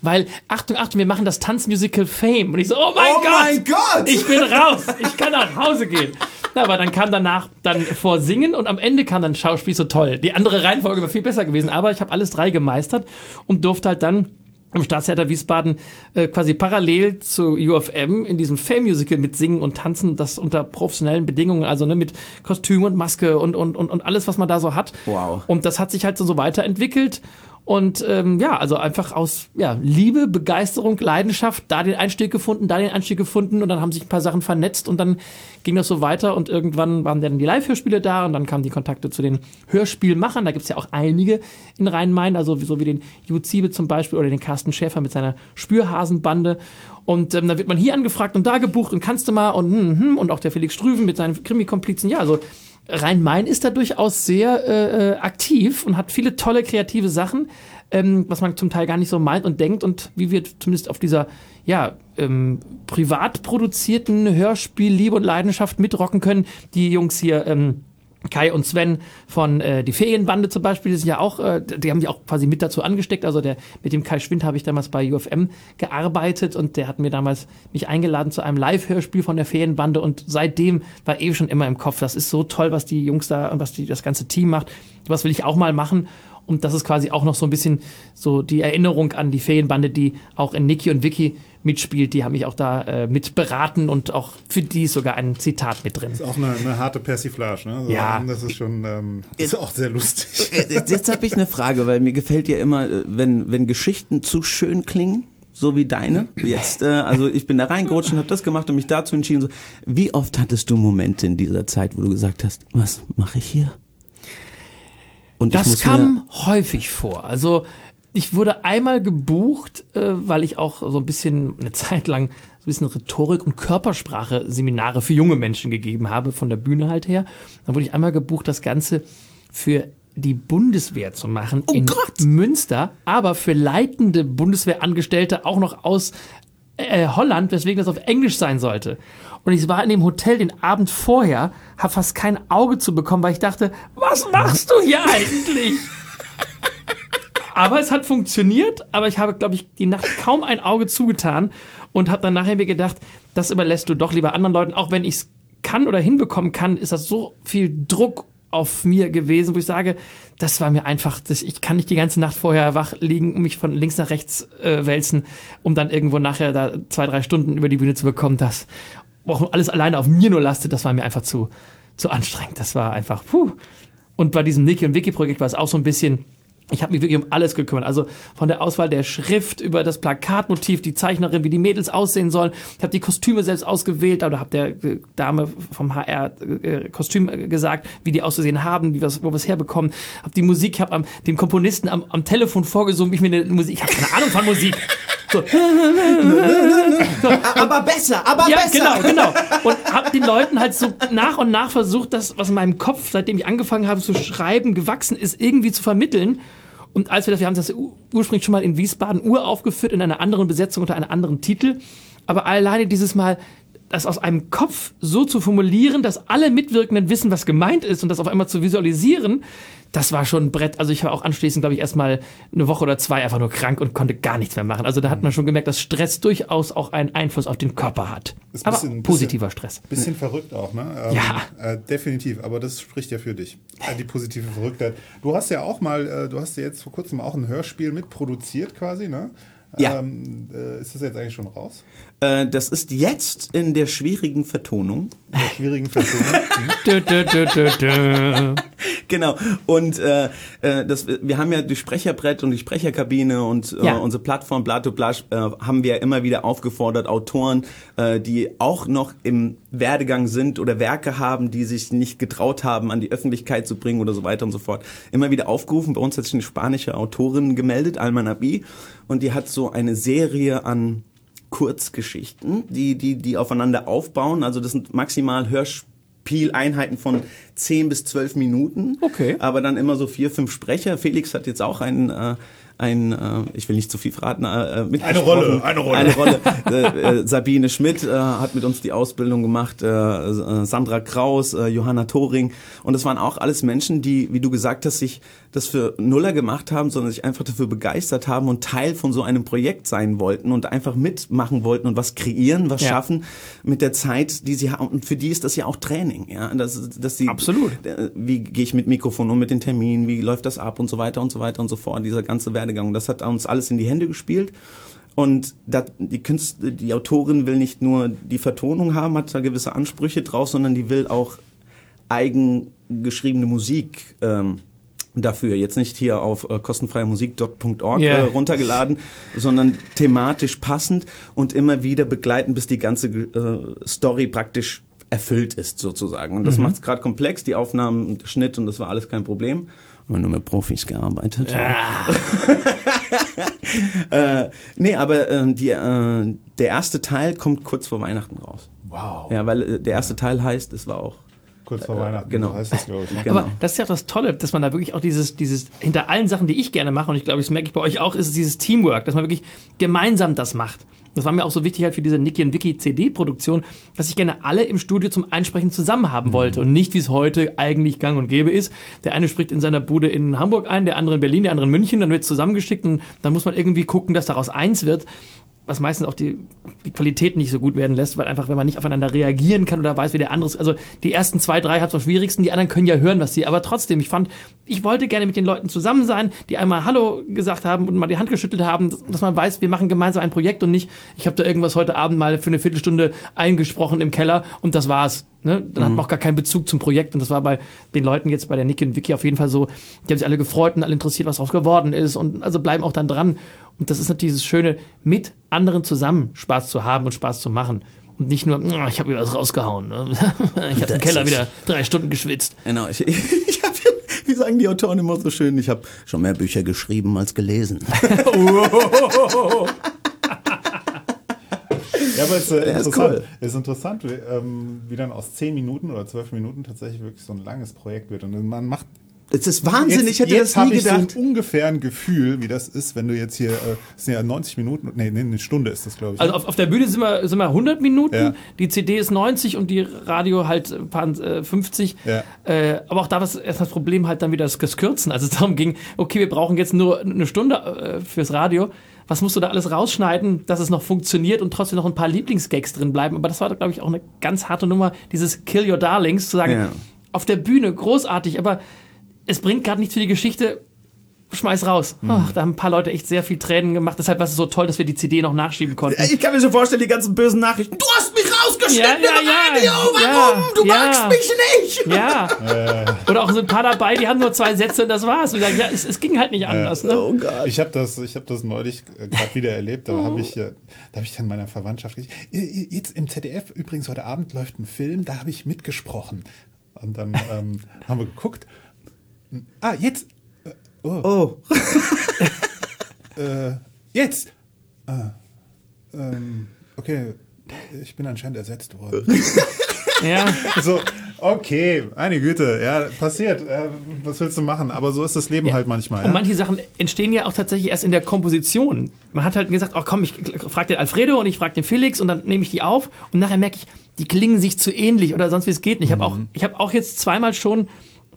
Weil, Achtung, Achtung, wir machen das Tanzmusical Fame. Und ich so, oh mein Oh Gott! mein Gott! Ich bin raus! Ich kann nach Hause gehen. Na, aber dann kam danach dann vor Singen und am Ende kam dann Schauspiel so toll. Die andere Reihenfolge wäre viel besser gewesen, aber ich habe alles drei gemeistert und durfte halt dann im Staatstheater Wiesbaden äh, quasi parallel zu UFM in diesem Fame-Musical mit Singen und Tanzen, das unter professionellen Bedingungen, also ne, mit Kostüm und Maske und, und, und, und alles, was man da so hat. Wow. Und das hat sich halt so, so weiterentwickelt. Und ähm, ja, also einfach aus ja, Liebe, Begeisterung, Leidenschaft, da den Einstieg gefunden, da den Einstieg gefunden und dann haben sich ein paar Sachen vernetzt und dann ging das so weiter und irgendwann waren dann die Live-Hörspiele da und dann kamen die Kontakte zu den Hörspielmachern. Da gibt's ja auch einige in Rhein-Main, also so wie den Ju Ziebe zum Beispiel oder den Carsten Schäfer mit seiner Spürhasenbande. Und ähm, da wird man hier angefragt und da gebucht und kannst du mal und hm, hm, und auch der Felix Strüven mit seinen Krimi-Komplizen. Ja, also Rhein-Main ist da durchaus sehr äh, äh, aktiv und hat viele tolle kreative Sachen, ähm, was man zum Teil gar nicht so meint und denkt und wie wir zumindest auf dieser ja ähm, privat produzierten Hörspiel Liebe und Leidenschaft mitrocken können. Die Jungs hier ähm, Kai und Sven von äh, die Ferienbande zum Beispiel, die sind ja auch, äh, die haben mich auch quasi mit dazu angesteckt. Also der mit dem Kai Schwind habe ich damals bei UFM gearbeitet und der hat mir damals mich eingeladen zu einem Live-Hörspiel von der Ferienbande und seitdem war eh schon immer im Kopf, das ist so toll, was die Jungs da und was die, das ganze Team macht. Was will ich auch mal machen? Und das ist quasi auch noch so ein bisschen so die Erinnerung an die Ferienbande, die auch in Niki und Vicky mitspielt. Die haben mich auch da äh, mit beraten und auch für die ist sogar ein Zitat mit drin. Ist auch eine, eine harte Persiflage, ne? Also, Ja. Das ist schon, ähm, ist auch sehr lustig. Jetzt, jetzt habe ich eine Frage, weil mir gefällt ja immer, äh, wenn, wenn Geschichten zu schön klingen, so wie deine. Jetzt, äh, also ich bin da reingerutscht und habe das gemacht und mich dazu entschieden. So, wie oft hattest du Momente in dieser Zeit, wo du gesagt hast, was mache ich hier? Und Das kam häufig vor. Also ich wurde einmal gebucht, äh, weil ich auch so ein bisschen eine Zeit lang so ein bisschen Rhetorik und Körpersprache Seminare für junge Menschen gegeben habe, von der Bühne halt her. Dann wurde ich einmal gebucht, das Ganze für die Bundeswehr zu machen in Münster, aber für leitende Bundeswehrangestellte auch noch aus äh, Holland, weswegen das auf Englisch sein sollte. Und ich war in dem Hotel den Abend vorher, habe fast kein Auge zu bekommen, weil ich dachte, was machst du hier eigentlich? aber es hat funktioniert, aber ich habe, glaube ich, die Nacht kaum ein Auge zugetan und habe dann nachher mir gedacht, das überlässt du doch lieber anderen Leuten, auch wenn ich es kann oder hinbekommen kann, ist das so viel Druck auf mir gewesen, wo ich sage, das war mir einfach, ich kann nicht die ganze Nacht vorher wach liegen und mich von links nach rechts äh, wälzen, um dann irgendwo nachher da zwei, drei Stunden über die Bühne zu bekommen, das auch alles alleine auf mir nur lastet, das war mir einfach zu, zu anstrengend. Das war einfach, puh. Und bei diesem Niki und Wiki Projekt war es auch so ein bisschen, Ich habe mich wirklich um alles gekümmert. Also von der Auswahl der Schrift über das Plakatmotiv, die Zeichnerin, wie die Mädels aussehen sollen. Ich habe die Kostüme selbst ausgewählt, oder habe der äh, Dame vom HR äh, Kostüm äh, gesagt, wie die auszusehen haben, wie wir's, wo wir es herbekommen. Habe die Musik, ich habe dem Komponisten am, am Telefon vorgesungen, wie ich mir eine Musik, ich habe keine Ahnung von Musik. So. Aber besser, aber Ja, besser. genau, genau. Und habe den Leuten halt so nach und nach versucht, das, was in meinem Kopf, seitdem ich angefangen habe zu schreiben, gewachsen ist, irgendwie zu vermitteln. Und als wir das, wir haben das ur- ursprünglich schon mal in Wiesbaden uraufgeführt, in einer anderen Besetzung unter einem anderen Titel. Aber alleine dieses Mal, das aus einem Kopf so zu formulieren, dass alle Mitwirkenden wissen, was gemeint ist und das auf einmal zu visualisieren, das war schon ein Brett. Also ich war auch anschließend, glaube ich, erstmal eine Woche oder zwei einfach nur krank und konnte gar nichts mehr machen. Also da hat man schon gemerkt, dass Stress durchaus auch einen Einfluss auf den Körper hat. Ist ein Aber bisschen- positiver Stress. Bisschen verrückt auch, ne? Ähm, Ja. Äh, definitiv, aber das spricht ja für dich. Äh, die positive Verrücktheit. Du hast ja auch mal, äh, du hast ja jetzt vor kurzem auch ein Hörspiel mitproduziert quasi, ne? Ja. Ähm, äh, ist das jetzt eigentlich schon raus? Äh, das ist jetzt in der schwierigen Vertonung. In der schwierigen dö. Genau. Und äh, äh, das, wir haben ja die Sprecherbrett und die Sprecherkabine und äh, Ja. unsere Plattform Blato Blasch äh, haben wir immer wieder aufgefordert, Autoren, äh, die auch noch im Werdegang sind oder Werke haben, die sich nicht getraut haben, an die Öffentlichkeit zu bringen oder so weiter und so fort, immer wieder aufgerufen. Bei uns hat sich eine spanische Autorin gemeldet, Alma Nabi, und die hat so eine Serie an Kurzgeschichten, die, die, die aufeinander aufbauen. Also das sind maximal Hörspieleinheiten von 10 bis 12 Minuten. Okay. Aber dann immer so vier, fünf Sprecher. Felix hat jetzt auch einen, äh, ein, äh, ich will nicht zu viel verraten, äh, mitgesprochen. Rolle, eine Rolle. Eine Rolle. äh, äh, Sabine Schmidt äh, hat mit uns die Ausbildung gemacht, äh, äh, Sandra Kraus, äh, Johanna Thoring. Und das waren auch alles Menschen, die, wie du gesagt hast, sich das für Nuller gemacht haben, sondern sich einfach dafür begeistert haben und Teil von so einem Projekt sein wollten und einfach mitmachen wollten und was kreieren, was Ja. schaffen mit der Zeit, die sie haben. Und für die ist das ja auch Training, ja, dass, dass sie Absolut. äh, wie gehe ich mit Mikrofon um, mit den Terminen, wie läuft das ab und so weiter und so weiter und so fort, dieser ganze Werdegang. Das hat uns alles in die Hände gespielt. Und da, die Künstler, die Autorin will nicht nur die Vertonung haben, hat da gewisse Ansprüche drauf, sondern die will auch eigengeschriebene Musik ähm, dafür. Jetzt nicht hier auf äh, kostenfreiemusik.org Ja. äh, runtergeladen, sondern thematisch passend und immer wieder begleiten, bis die ganze äh, Story praktisch erfüllt ist sozusagen. Und das macht es gerade komplex, die Aufnahmen und Schnitt und das war alles kein Problem. Haben nur mit Profis gearbeitet. äh, nee, aber äh, die, äh, der erste Teil kommt kurz vor Weihnachten raus. wow. Ja, weil äh, der erste Teil heißt, es war auch Kurz vor Weihnachten, genau. so heißt das, glaube ich. Ne? Genau. Aber das ist ja auch das Tolle, dass man da wirklich auch dieses, dieses, hinter allen Sachen, die ich gerne mache, und ich glaube, das merke ich bei euch auch, ist es dieses Teamwork, dass man wirklich gemeinsam das macht. Das war mir auch so wichtig halt für diese Niki und Wiki CD-Produktion, dass ich gerne alle im Studio zum Einsprechen zusammen haben wollte und nicht, wie es heute eigentlich gang und gäbe ist. Der eine spricht in seiner Bude in Hamburg ein, der andere in Berlin, der andere in München, dann wird zusammengeschickt und dann muss man irgendwie gucken, dass daraus eins wird was meistens auch die, die Qualität nicht so gut werden lässt, weil einfach, wenn man nicht aufeinander reagieren kann oder weiß, wie der andere ist. Also die ersten zwei, drei haben es am schwierigsten, die anderen können ja hören, was sie, aber trotzdem, ich fand, ich wollte gerne mit den Leuten zusammen sein, die einmal Hallo gesagt haben und mal die Hand geschüttelt haben, dass man weiß, wir machen gemeinsam ein Projekt und nicht, ich habe da irgendwas heute Abend mal für eine Viertelstunde eingesprochen im Keller und das war's. Ne? Dann hat man auch gar keinen Bezug zum Projekt und das war bei den Leuten jetzt bei der Niki und Vicky auf jeden Fall so, die haben sich alle gefreut und alle interessiert, was daraus geworden ist und also bleiben auch dann dran. Und das ist natürlich dieses Schöne, mit anderen zusammen Spaß zu haben und Spaß zu machen. Und nicht nur, "Oh, ich habe wieder was rausgehauen. Ne? Ich habe im Das Keller wieder drei Stunden geschwitzt. Genau, ich, ich habe, wie sagen die Autoren immer so schön, ich habe schon mehr Bücher geschrieben als gelesen. Ja, aber es ist, äh, Ja, ist interessant, cool. es ist interessant, wie, ähm, wie dann aus 10 Minuten oder 12 Minuten tatsächlich wirklich so ein langes Projekt wird. Und man macht Es ist Wahnsinn, ich hätte jetzt das nie habe ich gedacht. so ein ungefähr ein Gefühl, wie das ist, wenn du jetzt hier, äh, es sind ja 90 Minuten, nee, nee, eine Stunde ist das, glaube ich. Also auf, auf der Bühne sind wir, sind wir 100 Minuten, Ja. die CD ist 90 und die Radio halt ein paar, äh, 50. Ja. Äh, aber auch da war es erst das Problem halt dann wieder das das Kürzen. Also es darum ging, okay, wir brauchen jetzt nur eine Stunde äh, fürs Radio. Was musst du da alles rausschneiden, dass es noch funktioniert und trotzdem noch ein paar Lieblingsgags drin bleiben? Aber das war, glaube ich, auch eine ganz harte Nummer, dieses Kill Your Darlings, zu sagen, Ja. auf der Bühne großartig, aber es bringt gerade nichts für die Geschichte. schmeiß raus. Ach, da haben ein paar Leute echt sehr viel Tränen gemacht. Deshalb war es so toll, dass wir die CD noch nachschieben konnten. Ich kann mir schon vorstellen, die ganzen bösen Nachrichten. Du hast mich rausgeschnitten Ja, ja, im ja. Radio, warum? Ja, du ja. magst mich nicht. Ja. Oder auch so ein paar dabei, die haben nur zwei Sätze und das war's. Und sagen, ja, es, es ging halt nicht anders. Ne? Oh Gott. Ich habe das, ich habe das neulich äh, gerade wieder erlebt. Da habe ich, äh, da habe ich dann meiner Verwandtschaft gesagt, "Ihr- ihr- jetzt im ZDF übrigens heute Abend läuft ein Film, da habe ich mitgesprochen. Und dann ähm, haben wir geguckt. Ah, jetzt. Äh, oh, Oh. äh, jetzt. Ah, ähm, okay, ich bin anscheinend ersetzt worden. Ja. So, okay, meine Güte, ja, passiert. Äh, was willst du machen? Aber so ist das Leben halt manchmal. Und Ja? manche Sachen entstehen ja auch tatsächlich erst in der Komposition. Man hat halt gesagt, oh komm, ich frage den Alfredo und ich frage den Felix und dann nehme ich die auf und nachher merke ich, die klingen sich zu ähnlich oder sonst wie es geht nicht. Ich habe auch, ich habe auch jetzt zweimal schon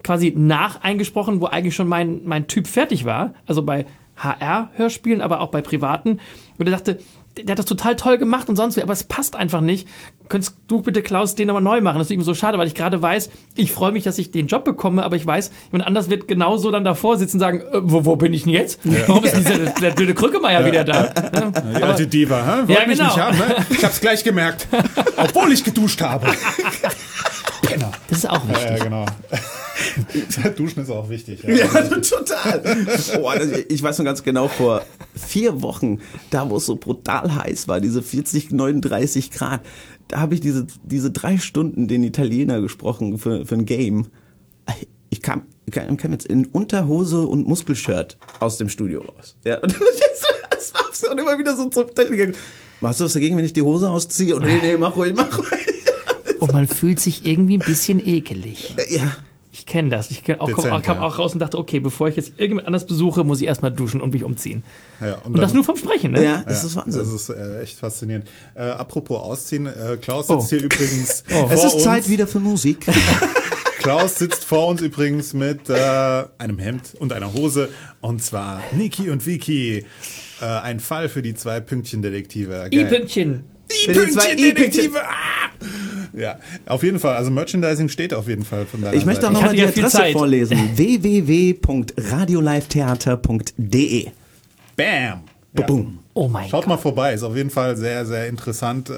quasi nach eingesprochen, wo eigentlich schon mein, mein Typ fertig war. Also bei HR-Hörspielen, aber auch bei privaten. Und er dachte, der hat das total toll gemacht und sonst wie, aber es passt einfach nicht. Könntest du bitte, Klaus, den nochmal neu machen? Das ist ihm so schade, weil ich gerade weiß, ich freue mich, dass ich den Job bekomme, aber ich weiß, jemand anders wird genauso dann davor sitzen und sagen, äh, wo, wo bin ich denn jetzt? Warum ist dieser, der blöde Krückemeier wieder da? Ja, Die alte Diva, hä? Wollt Ja, mich genau. nicht haben, ne? Ich hab's gleich gemerkt. Obwohl ich geduscht habe. Penner. Das ist auch wichtig. Ja, genau. Duschen ist auch wichtig. Ja. Ja, total. Oh, also ich weiß noch ganz genau, vor vier Wochen, da wo es so brutal heiß war, diese 40, 39 Grad, da habe ich diese, diese drei Stunden den Italiener gesprochen für, für ein Game. Ich kam, ich kam kam jetzt in Unterhose und Muskelshirt aus dem Studio raus. Ja, und das war so und immer wieder so zum Techniker. Machst du was dagegen, wenn ich die Hose ausziehe? Und nee, nee, mach ruhig, mach ruhig. Und man fühlt sich irgendwie ein bisschen ekelig. Ja. Ich kenne das. Ich kenn auch, komm, Dezent, kam ja. auch raus und dachte, okay, bevor ich jetzt irgendjemand anders besuche, muss ich erstmal duschen und mich umziehen. Ja, Und, das dann- nur vom Sprechen, ne? Ja, das ist Wahnsinn. Das ist äh, echt faszinierend. Äh, apropos Ausziehen, äh, Klaus sitzt Oh. hier übrigens Oh. vor Es ist uns. Zeit wieder für Musik. Klaus sitzt vor uns übrigens mit äh, einem Hemd und einer Hose. Und zwar Niki und Vicky. Äh, ein Fall für die zwei Pünktchen-Detektive. I-Pünktchen. Die Für die zwei Pünktchen-Detektive. Ah! Ja, auf jeden Fall. Also Merchandising steht auf jeden Fall von deiner Ich möchte auch nochmal die Adresse Zeit. vorlesen. www.radiolivetheater.de Bam! Ja. Boom. Oh mein Schaut Gott. mal vorbei, ist auf jeden Fall sehr, sehr interessant. Äh,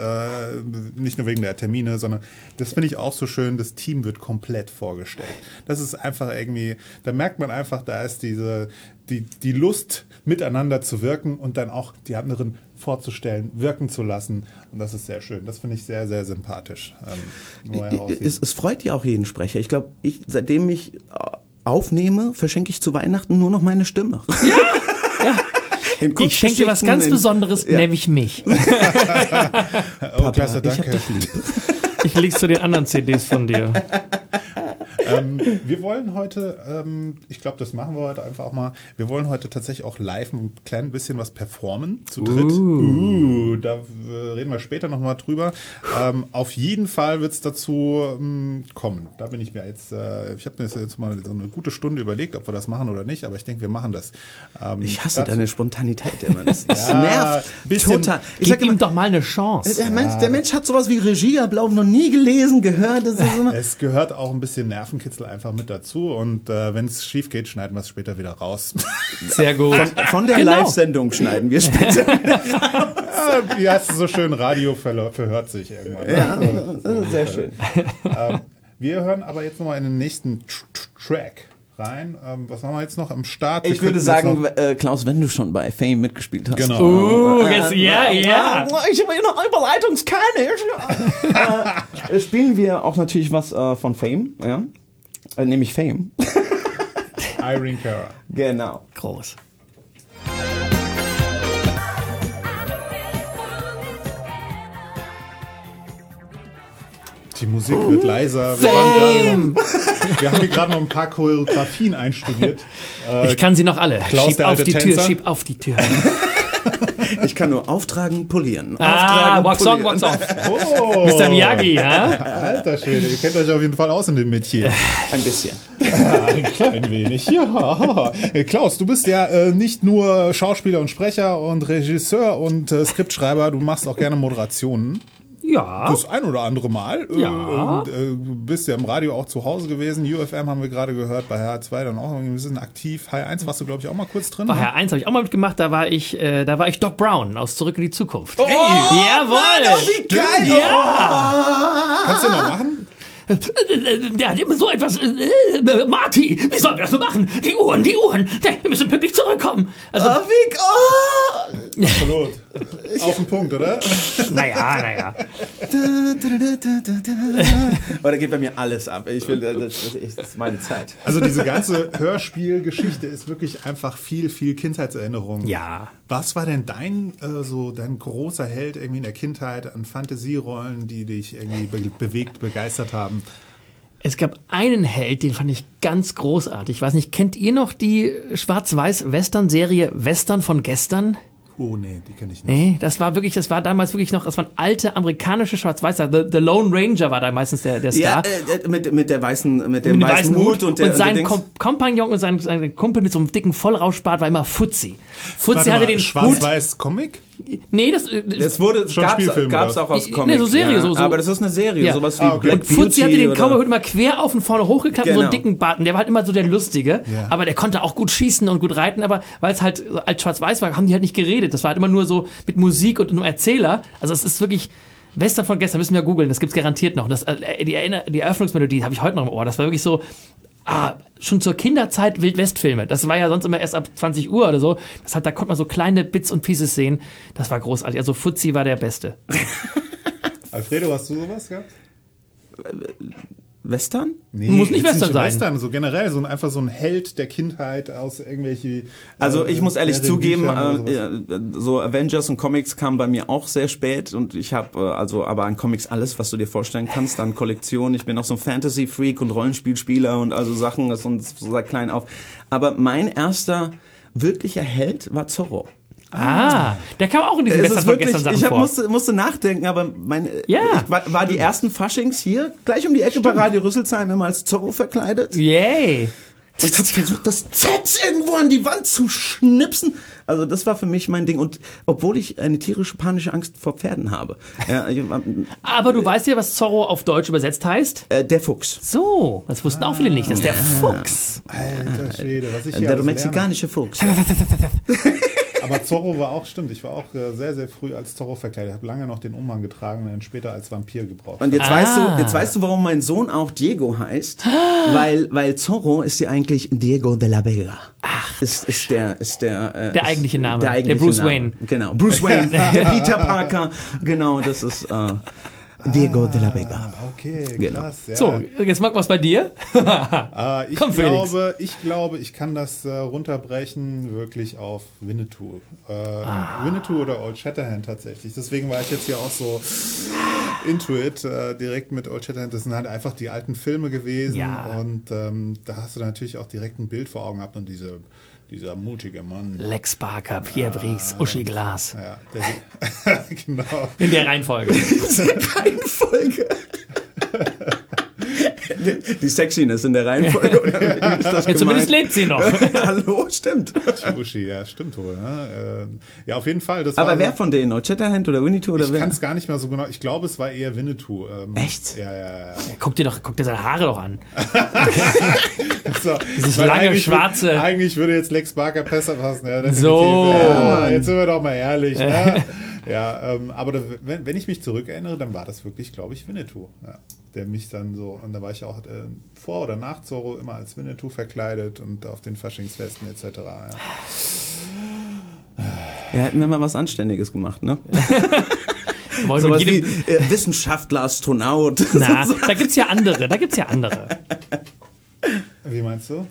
nicht nur wegen der Termine, sondern das finde ich auch so schön. Das Team wird komplett vorgestellt. Das ist einfach irgendwie, da merkt man einfach, da ist diese, die, die Lust, miteinander zu wirken und dann auch die anderen vorzustellen, wirken zu lassen. Und das ist sehr schön. Das finde ich sehr, sehr sympathisch. Ähm. Es, es freut ja auch jeden Sprecher. Ich glaube, ich, seitdem ich äh, aufnehme, verschenke ich zu Weihnachten nur noch meine Stimme. Ja. Ich schenke dir was ganz Besonderes, Ja. nämlich mich. oh, klasse, ich hab danke. dich lieb. Ich leg's zu den anderen CDs von dir. ähm, wir wollen heute, ähm, ich glaube, das machen wir heute einfach auch mal, wir wollen heute tatsächlich auch live ein klein bisschen was performen, zu dritt. Uh, da äh, reden wir später nochmal drüber. Ähm, auf jeden Fall wird es dazu ähm, kommen. Da bin ich mir jetzt, äh, ich habe mir jetzt mal so eine gute Stunde überlegt, ob wir das machen oder nicht, aber ich denke, wir machen das. Ähm, Ich hasse deine Spontanität immer. Das, das Ja, nervt bisschen- total. Ich Gib sag immer, ihm doch mal eine Chance. der, Mensch, der Mensch hat sowas wie Regieablauf noch nie gelesen, gehört. Das ist immer, Es gehört auch ein bisschen Nervenkitzel einfach mit dazu und äh, wenn es schief geht, schneiden wir es später wieder raus. Sehr gut. von der Genau. Live-Sendung schneiden wir später. Ah, Wie heißt es so schön? Radio verhört sich irgendwann. ja, das ist sehr schön. Ähm, wir hören aber jetzt nochmal in den nächsten Tr Tr Track rein. Ähm, was haben wir jetzt noch am Start? Wir Ich würde sagen, äh, Klaus, wenn du schon bei Fame mitgespielt hast. Genau. Uh, jetzt, ja, ja. Ich habe noch Überleitungskanne. äh, spielen wir auch natürlich was äh, von Fame, ja? Äh, nämlich Fame. Irene Cara. genau. Groß. Die Musik wird leiser. Wir, waren gerade- wir haben hier gerade noch ein paar Choreografien einstudiert. Äh, Ich kann sie noch alle. Klaus, schieb auf die Tür, schieb auf die Tür. Ich kann nur auftragen, polieren. Ah, Auftragen, wax on, polieren. wax off. oh, Mr. Miyagi, ja? Alter Schwede, ihr kennt euch auf jeden Fall aus in dem Metier. Ein bisschen. Ein klein wenig, ja. Äh, Klaus, du bist ja äh, nicht nur Schauspieler und Sprecher und Regisseur und äh, Skriptschreiber, du machst auch gerne Moderationen. Ja. Das ein oder andere Mal. Ja. Und, äh, du bist ja im Radio auch zu Hause gewesen. UFM haben wir gerade gehört, bei HR2 dann auch ein bisschen aktiv. H1 warst du, glaube ich, auch mal kurz drin. Bei ne? HR1 habe ich auch mal mitgemacht, da war ich, äh, da war ich Doc Brown aus Zurück in die Zukunft. Oh, Jawohl! wie geil! Ja! Kannst du noch machen? Der hat immer so etwas. Äh, äh, Marty, wie sollen wir das so machen? Die Uhren, die Uhren. Wir müssen pünktlich zurückkommen. Also, Oh, wie, oh. Absolut. Auf den Punkt, oder? Naja, naja. Oh, da geht bei mir alles ab. Ich will, das, das, ist- das ist meine Zeit. Also diese ganze Hörspielgeschichte ist wirklich einfach viel, viel Kindheitserinnerung. Ja. Was war denn dein äh, so dein großer Held irgendwie in der Kindheit an Fantasierollen, die dich irgendwie be bewegt, begeistert haben? Es gab einen Held, den fand ich ganz großartig. Ich weiß nicht, kennt ihr noch die Schwarz-Weiß-Western-Serie Western von gestern? Oh nee, die kenne ich nicht. Nee, das war wirklich, das war damals wirklich noch, das waren alte amerikanische Schwarz-Weiß. The, The Lone Ranger war da meistens der, der Ja, Star. äh, mit, mit der weißen, mit dem mit dem weißen Hut und, der, sein der Dings. Kom Kompagnon und sein, sein Kumpel mit so einem dicken Vollrauschbart war immer Fuzzi. Fuzzi Warte hatte mal, den Hut. Nee, das, Das wurde, Schon gab's, Spielfilm, gab's oder? auch aus Nee, Comics. so Serie, ja. so- so- Aber das ist eine Serie, Ja. sowas wie Ah, okay. Black Und Fuzzi hatte den Cowboyhut immer quer auf und vorne hochgeklappt, und so einen Genau. dicken. Und der war halt immer so der Lustige. Ja. Aber der konnte auch gut schießen und gut reiten. Aber weil es halt als schwarz-weiß war, haben die halt nicht geredet. Das war halt immer nur so mit Musik und einem Erzähler. Also es ist wirklich... Western von gestern müssen wir googeln, das gibt's garantiert noch. Das, äh, die, Erinner die Eröffnungsmelodie habe ich heute noch im Ohr. Das war wirklich so, ah, schon zur Kinderzeit Wildwestfilme. Das war ja sonst immer erst ab 20 Uhr oder so. Das hat, da konnte man so kleine Bits und Pieces sehen. Das war großartig. Also Fuzzi war der Beste. Alfredo, hast du sowas gehabt? Western? Nee, Muss nicht Western sein. Western, so generell, so ein, einfach so ein Held der Kindheit aus irgendwelche. Also äh, ich muss ehrlich zugeben, äh, äh, so Avengers und Comics kamen bei mir auch sehr spät und ich habe äh, also aber an Comics alles, was du dir vorstellen kannst, an Kollektionen. Ich bin auch so ein Fantasy-Freak und Rollenspielspieler und also Sachen, das und so seit klein auf. Aber mein erster wirklicher Held war Zorro. Ah, der kam auch in diesen Es Western ist von wirklich, gestern Sachen ich hab, vor. musste, musste nachdenken, aber mein, Ja. ich war, war die ersten Faschings hier, gleich um die Ecke bei Radio Rüsselsheim immer als Zorro verkleidet. Yay. Ich hab versucht, das Z irgendwo an die Wand zu schnipsen. Also das war für mich mein Ding. Und obwohl ich eine tierische panische Angst vor Pferden habe. Ja, ich- Aber du weißt ja, was Zorro auf Deutsch übersetzt heißt? äh, der Fuchs. So, das wussten auch viele nicht. Das ist der Fuchs. Alter Schwede, was ich hier Der mexikanische Fuchs. Aber Zorro war auch, stimmt, ich war auch äh, sehr, sehr früh als Zorro verkleidet. Ich habe lange noch den Umhang getragen und dann später als Vampir gebraucht. Und jetzt Ah. weißt du, jetzt weißt du, warum mein Sohn auch Diego heißt, weil weil Zorro ist ja eigentlich Diego de la Vega. Ach, ist, ist der ist der äh, Der eigentliche Name. der, eigentliche Der Bruce Name. Wayne. Genau, Bruce Wayne, der Peter Parker. Genau, das ist äh, Diego de la Vega. Okay, Genau. krass. Ja. So, jetzt mag was bei dir. Äh, ich, Komm, glaube, ich glaube, ich kann das äh, runterbrechen wirklich auf Winnetou. Äh, Ah. Winnetou oder Old Shatterhand tatsächlich. Deswegen war ich jetzt hier auch so into it, äh, direkt mit Old Shatterhand. Das sind halt einfach die alten Filme gewesen. Ja. Und ähm, da hast du natürlich auch direkt ein Bild vor Augen gehabt und diese, dieser mutige Mann. Lex Barker, Pierre Brice, Uschi Glas. Ja, der, genau. In der Reihenfolge. Reihenfolge. Die Sexiness in der Reihenfolge. Oder wie ist das Ja, zumindest lebt sie noch. Hallo, stimmt. Uschi, ja, stimmt wohl. Ne? Ja, auf jeden Fall. Das Aber war wer von denen? Old Shatterhand oder Winnie Two oder Ich wer? kann es gar nicht mehr so genau. Ich glaube, es war eher Winnetou. Ähm, Echt? Ja, ja, ja. Guck dir doch, guck dir seine Haare doch an. So, Dieses lange, eigentlich schwarze- Würde, eigentlich würde jetzt Lex Barker besser passen. Ja. So. Ja, jetzt sind wir doch mal ehrlich. ne? Ja, ähm, aber da, wenn, wenn ich mich zurückerinnere, dann war das wirklich, glaube ich, Winnetou. Ja, der mich dann so, und da war ich auch äh, vor oder nach Zorro immer als Winnetou verkleidet und auf den Faschingsfesten etc. Ja. Ja, hätten wir mal was Anständiges gemacht, ne? Wollen Sowas mit wie jedem, äh, Wissenschaftler, Astronaut. na, da gibt's ja andere, da gibt's ja andere. Wie meinst du?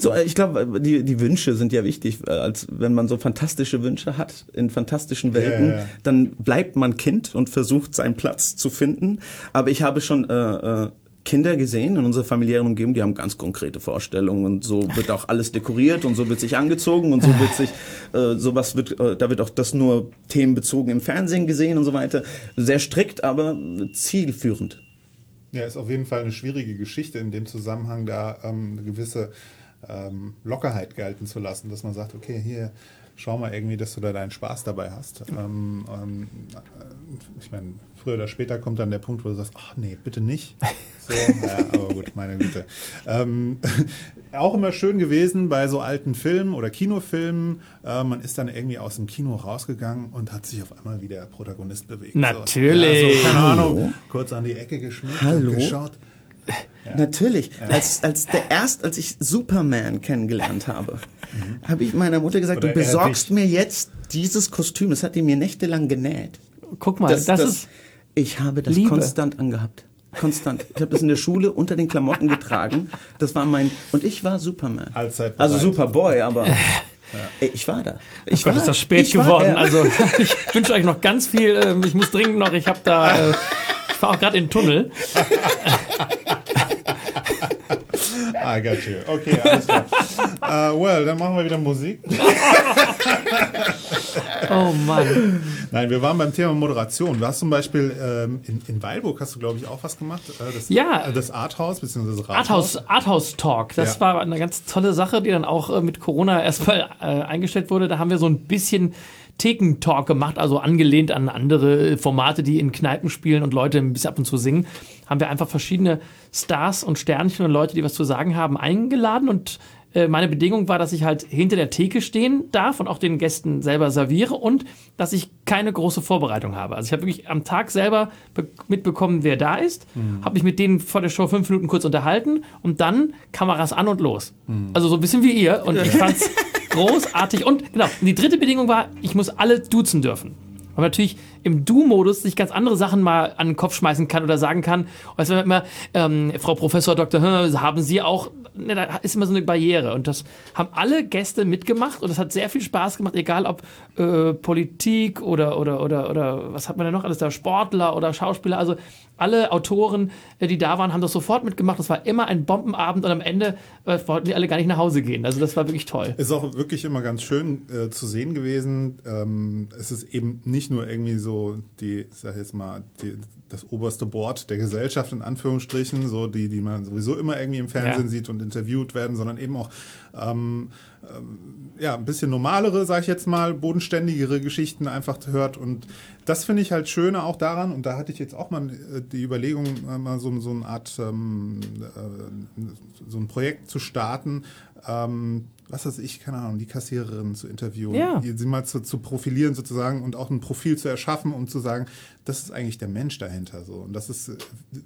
So, äh, ich glaube, die, die Wünsche sind ja wichtig. äh, Als wenn man so fantastische Wünsche hat in fantastischen Welten, ja. dann bleibt man Kind und versucht seinen Platz zu finden. Aber ich habe schon äh, äh, Kinder gesehen in unserer familiären Umgebung, die haben ganz konkrete Vorstellungen und so wird auch alles dekoriert und so wird sich angezogen und so wird sich äh, sowas wird äh, da wird auch das nur themenbezogen im Fernsehen gesehen und so weiter. Sehr strikt, aber zielführend. Ja, ist auf jeden Fall eine schwierige Geschichte in dem Zusammenhang, da ähm, gewisse ähm, Lockerheit gelten zu lassen, dass man sagt, okay, hier schau mal irgendwie, dass du da deinen Spaß dabei hast. Ähm, ähm, äh, ich meine, früher oder später kommt dann der Punkt, wo du sagst, ach nee, bitte nicht. So, ja, aber gut, meine Güte. Ähm, auch immer schön gewesen bei so alten Filmen oder Kinofilmen. Äh, man ist dann irgendwie aus dem Kino rausgegangen und hat sich auf einmal wie der Protagonist bewegt. Natürlich. So, ja, so, keine Ahnung, kurz an die Ecke Hallo? und geschaut. Natürlich. Als, als der erst, als ich Superman kennengelernt habe, habe ich meiner Mutter gesagt, Oder du besorgst mir jetzt dieses Kostüm. Das hat die mir nächtelang genäht. Guck mal, das, ist. ich habe das Liebe. konstant angehabt. Konstant. Ich habe das in der Schule unter den Klamotten getragen. Das war mein und ich war Superman. Allzeit also. Superboy, aber ey, ich war da. Ich Gott, war, ist das spät ich war geworden. Also ich wünsche euch noch ganz viel. ähm, Ich muss dringend noch. Ich habe da. äh, Ich fahre auch gerade in den Tunnel. I got you. Okay, alles klar. uh, well, dann machen wir wieder Musik. Oh Mann. Nein, wir waren beim Thema Moderation. Du hast zum Beispiel ähm, in, in Weilburg hast du, glaube ich, auch was gemacht. Äh, das, Ja. äh, Das Arthouse, beziehungsweise Rathaus. Arthouse, Arthouse Talk, das Ja. war eine ganz tolle Sache, die dann auch äh, mit Corona erstmal äh, eingestellt wurde. Da haben wir so ein bisschen Thekentalk gemacht, also angelehnt an andere Formate, die in Kneipen spielen und Leute ein bisschen ab und zu singen. Haben wir einfach verschiedene Stars und Sternchen und Leute, die was zu sagen haben, eingeladen und äh, meine Bedingung war, dass ich halt hinter der Theke stehen darf und auch den Gästen selber serviere und dass ich keine große Vorbereitung habe. Also ich habe wirklich am Tag selber be- mitbekommen, wer da ist, habe mich mit denen vor der Show fünf Minuten kurz unterhalten und dann Kameras an und los. Also so ein bisschen wie ihr und ich fand's großartig und genau, die dritte Bedingung war, ich muss alle duzen dürfen. Man natürlich im Du-Modus sich ganz andere Sachen mal an den Kopf schmeißen kann oder sagen kann. Weißt du, immer, ähm, Frau Professor Dr. Haben Sie auch, ne, da ist immer so eine Barriere. Und das haben alle Gäste mitgemacht und es hat sehr viel Spaß gemacht, egal ob äh, Politik oder, oder, oder, oder, was hat man denn noch alles da, Sportler oder Schauspieler, also alle Autoren, äh, die da waren, haben das sofort mitgemacht. Das war immer ein Bombenabend und am Ende äh, wollten die alle gar nicht nach Hause gehen. Also das war wirklich toll. Ist auch wirklich immer ganz schön äh, zu sehen gewesen. Ähm, es ist eben nicht nur irgendwie so die, ich sag jetzt mal, die, das oberste Board der Gesellschaft in Anführungsstrichen, so die, die man sowieso immer irgendwie im Fernsehen Ja. sieht und interviewt werden, sondern eben auch ähm, ähm, ja ein bisschen normalere, sag ich jetzt mal, bodenständigere Geschichten einfach hört und das finde ich halt schöner auch daran und da hatte ich jetzt auch mal äh, die Überlegung, äh, mal so, so eine Art ähm, äh, so ein Projekt zu starten, ähm, was weiß ich, keine Ahnung, die Kassiererin zu interviewen, Ja. sie mal zu, zu profilieren sozusagen und auch ein Profil zu erschaffen, um zu sagen, das ist eigentlich der Mensch dahinter so. Und das ist äh,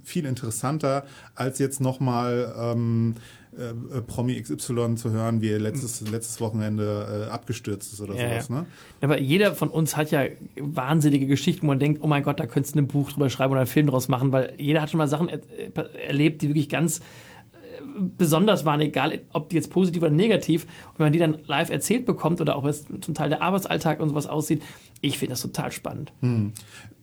viel interessanter, als jetzt nochmal ähm, äh, äh, Promi XY zu hören, wie er letztes, letztes Wochenende äh, abgestürzt ist oder Ja, sowas. ja. Ne? Aber jeder von uns hat ja wahnsinnige Geschichten, wo man denkt, oh mein Gott, da könntest du ein Buch drüber schreiben oder einen Film draus machen, weil jeder hat schon mal Sachen er äh, erlebt, die wirklich ganz besonders waren, egal ob die jetzt positiv oder negativ. Und wenn man die dann live erzählt bekommt oder auch was zum Teil der Arbeitsalltag und sowas aussieht, ich finde das total spannend.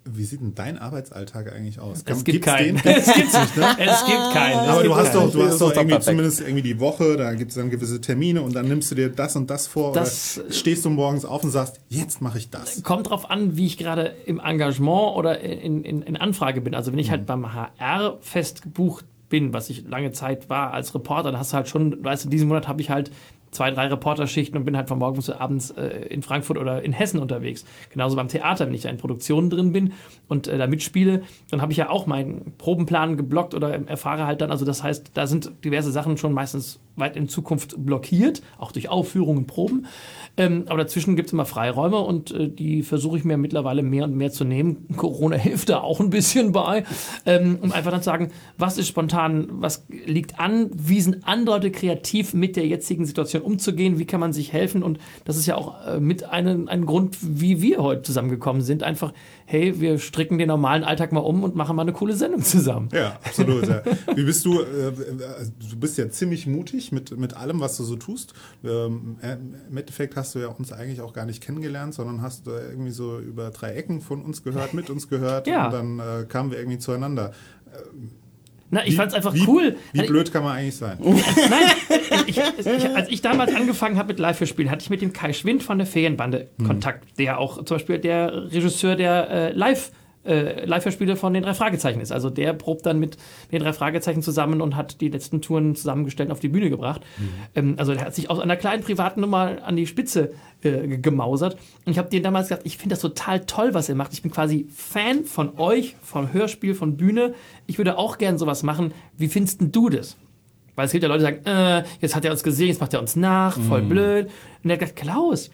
Wie sieht denn dein Arbeitsalltag eigentlich aus? Es gibt gibt's keinen. Es gibt, es gibt keinen. Aber gibt du hast keinen. doch, du hast doch irgendwie zumindest irgendwie die Woche, da gibt es dann gewisse Termine und dann nimmst du dir das und das vor Das- oder stehst du morgens auf und sagst, jetzt mache ich das. Kommt drauf an, wie ich gerade im Engagement oder in, in, in Anfrage bin. Also wenn ich halt beim HR fest gebucht bin, was ich lange Zeit war als Reporter, dann hast du halt schon, weißt du, diesen Monat habe ich halt zwei, drei Reporterschichten und bin halt von morgens bis abends äh, in Frankfurt oder in Hessen unterwegs. Genauso beim Theater, wenn ich da in Produktionen drin bin und äh, da mitspiele, dann habe ich ja auch meinen Probenplan geblockt oder erfahre halt dann, also das heißt, da sind diverse Sachen schon meistens weit in Zukunft blockiert, auch durch Aufführungen, Proben. Ähm, aber dazwischen gibt es immer Freiräume und äh, die versuche ich mir mittlerweile mehr und mehr zu nehmen. Corona hilft da auch ein bisschen bei, ähm, um einfach dann zu sagen, was ist spontan, was liegt an, wie sind andere Leute kreativ mit der jetzigen Situation umzugehen, wie kann man sich helfen und das ist ja auch äh, mit einem ein Grund, wie wir heute zusammengekommen sind. Einfach, hey, wir stricken den normalen Alltag mal um und machen mal eine coole Sendung zusammen. Ja, absolut. Ja. Wie bist du? Äh, also du bist ja ziemlich mutig mit, mit allem, was du so tust. Ähm, äh, Im Endeffekt hast du ja uns eigentlich auch gar nicht kennengelernt, sondern hast äh, irgendwie so über drei Ecken von uns gehört, mit uns gehört Ja. und dann äh, kamen wir irgendwie zueinander. Na, ich fand's einfach wie, cool. Wie blöd kann man eigentlich sein? Nein, ich, ich, als ich damals angefangen habe mit Live-Spielen, hatte ich mit dem Kai Schwind von der Ferienbande Kontakt, der auch zum Beispiel der Regisseur der äh, Live- äh, Live-Hörspiele von den drei Fragezeichen ist. Also der probt dann mit den drei Fragezeichen zusammen und hat die letzten Touren zusammengestellt und auf die Bühne gebracht. Ähm, also der hat sich aus einer kleinen privaten Nummer an die Spitze äh, gemausert. Und ich habe dir damals gesagt, ich finde das total toll, was ihr macht. Ich bin quasi Fan von euch, vom Hörspiel, von Bühne. Ich würde auch gern sowas machen. Wie findest denn du das? Weil es gibt ja Leute, die sagen, äh, jetzt hat er uns gesehen, jetzt macht er uns nach, voll blöd. Und er hat gesagt, Klaus,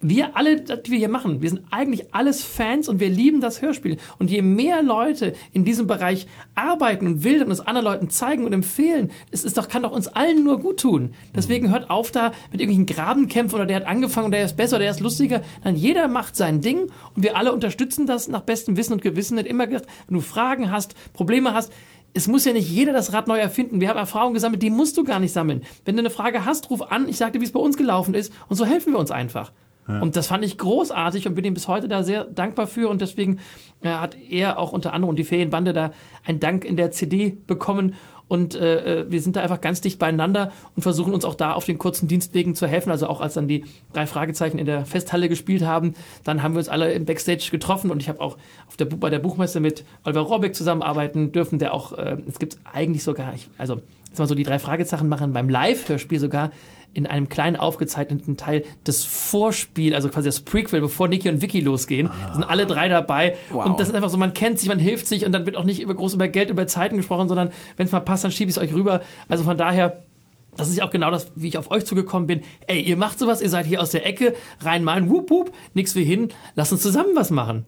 wir alle, die wir hier machen, wir sind eigentlich alles Fans und wir lieben das Hörspiel. Und je mehr Leute in diesem Bereich arbeiten und willen und es anderen Leuten zeigen und empfehlen, es ist doch, kann doch uns allen nur gut tun. Deswegen hört auf da mit irgendwelchen Grabenkämpfen oder der hat angefangen und der ist besser oder der ist lustiger. Nein, jeder macht sein Ding und wir alle unterstützen das nach bestem Wissen und Gewissen. Nicht immer gesagt, wenn du Fragen hast, Probleme hast, es muss ja nicht jeder das Rad neu erfinden. Wir haben Erfahrungen gesammelt, die musst du gar nicht sammeln. Wenn du eine Frage hast, ruf an, ich sag dir, wie es bei uns gelaufen ist und so helfen wir uns einfach. Und das fand ich großartig und bin ihm bis heute da sehr dankbar für. Und deswegen äh, hat er auch unter anderem die Ferienbande da einen Dank in der CD bekommen. Und äh, äh, wir sind da einfach ganz dicht beieinander und versuchen uns auch da auf den kurzen Dienstwegen zu helfen. Also auch als dann die drei Fragezeichen in der Festhalle gespielt haben, dann haben wir uns alle im Backstage getroffen und ich habe auch auf der, bei der Buchmesse mit Oliver Rohrbeck zusammenarbeiten dürfen, der auch, äh, es gibt eigentlich sogar, ich, also jetzt mal so die drei Fragezeichen machen beim Live-Hörspiel sogar in einem kleinen aufgezeichneten Teil das Vorspiel, also quasi das Prequel, bevor Niki und Vicky losgehen, Da sind alle drei dabei und das ist einfach so, man kennt sich, man hilft sich und dann wird auch nicht über groß über Geld, über Zeiten gesprochen, sondern wenn es mal passt, dann schiebe ich es euch rüber. Also von daher das ist ja auch genau das, wie ich auf euch zugekommen bin. Ey, ihr macht sowas, ihr seid hier aus der Ecke, reinmalen, wup, wup, nix wie hin, lasst uns zusammen was machen.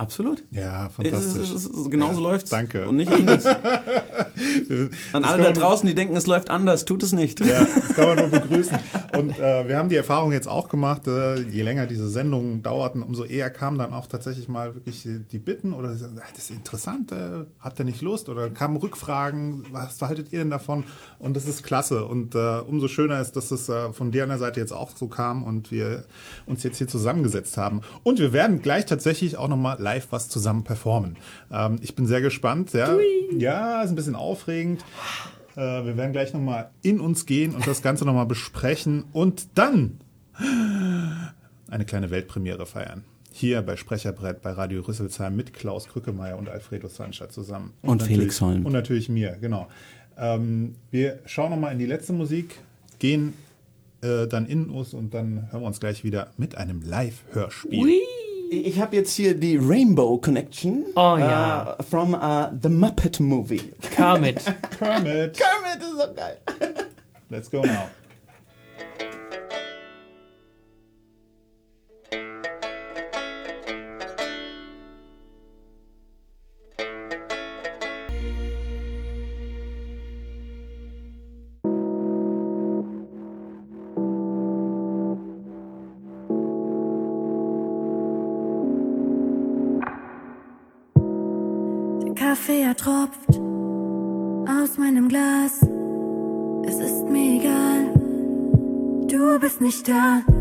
Absolut. Ja, Es fantastisch. ist, es ist, genauso läuft's. danke. Und nicht anders. An alle da draußen, die denken, es läuft anders, tut es nicht. Ja, das kann man nur begrüßen. Und äh, wir haben die Erfahrung jetzt auch gemacht, äh, je länger diese Sendungen dauerten, umso eher kamen dann auch tatsächlich mal wirklich die Bitten oder "Ah, das ist interessant, äh, habt ihr nicht Lust? Oder kamen Rückfragen, was haltet ihr denn davon? Und das ist klasse. Und äh, umso schöner ist, dass es äh, von der Seite jetzt auch so kam und wir uns jetzt hier zusammengesetzt haben. Und wir werden gleich tatsächlich auch nochmal live was zusammen performen. Ähm, ich bin sehr gespannt. Ja, ja ist ein bisschen aufregend. Äh, wir werden gleich nochmal in uns gehen und das Ganze nochmal besprechen und dann eine kleine Weltpremiere feiern. Hier bei Sprecherbrett bei Radio Rüsselsheim mit Klaus Krückemeier und Alfredo Sancha zusammen. Und Felix natürlich- Holm. Und natürlich mir, genau. Ähm, wir schauen nochmal in die letzte Musik, gehen äh, dann in uns und dann hören wir uns gleich wieder mit einem Live-Hörspiel. Ich habe jetzt hier die Rainbow Connection Oh ja. äh, from uh, The Muppet Movie. Kermit. Kermit, Kermit ist so geil. let's go now. Du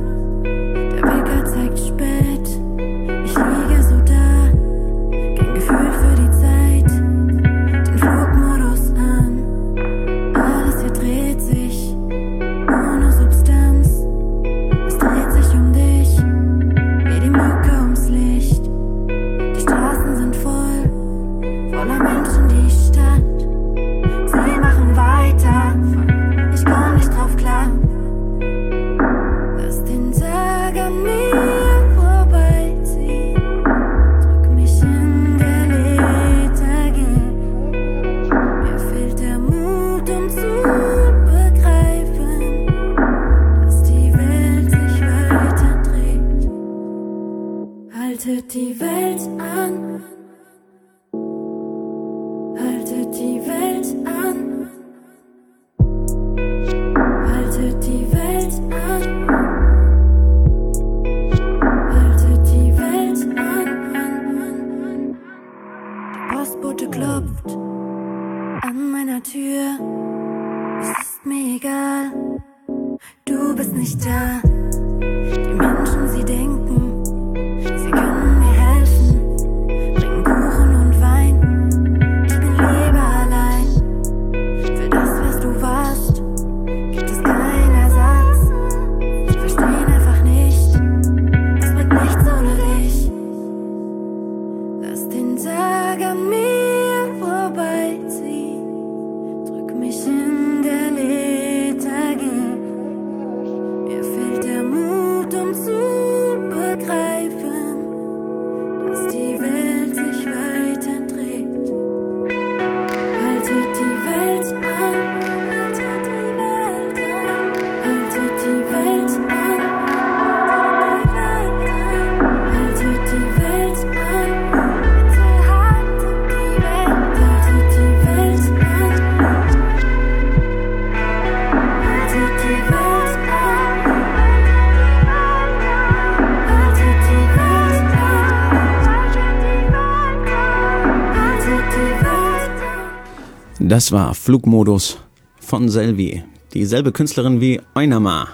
Das war Flugmodus von Selvi. Dieselbe Künstlerin wie Eunama.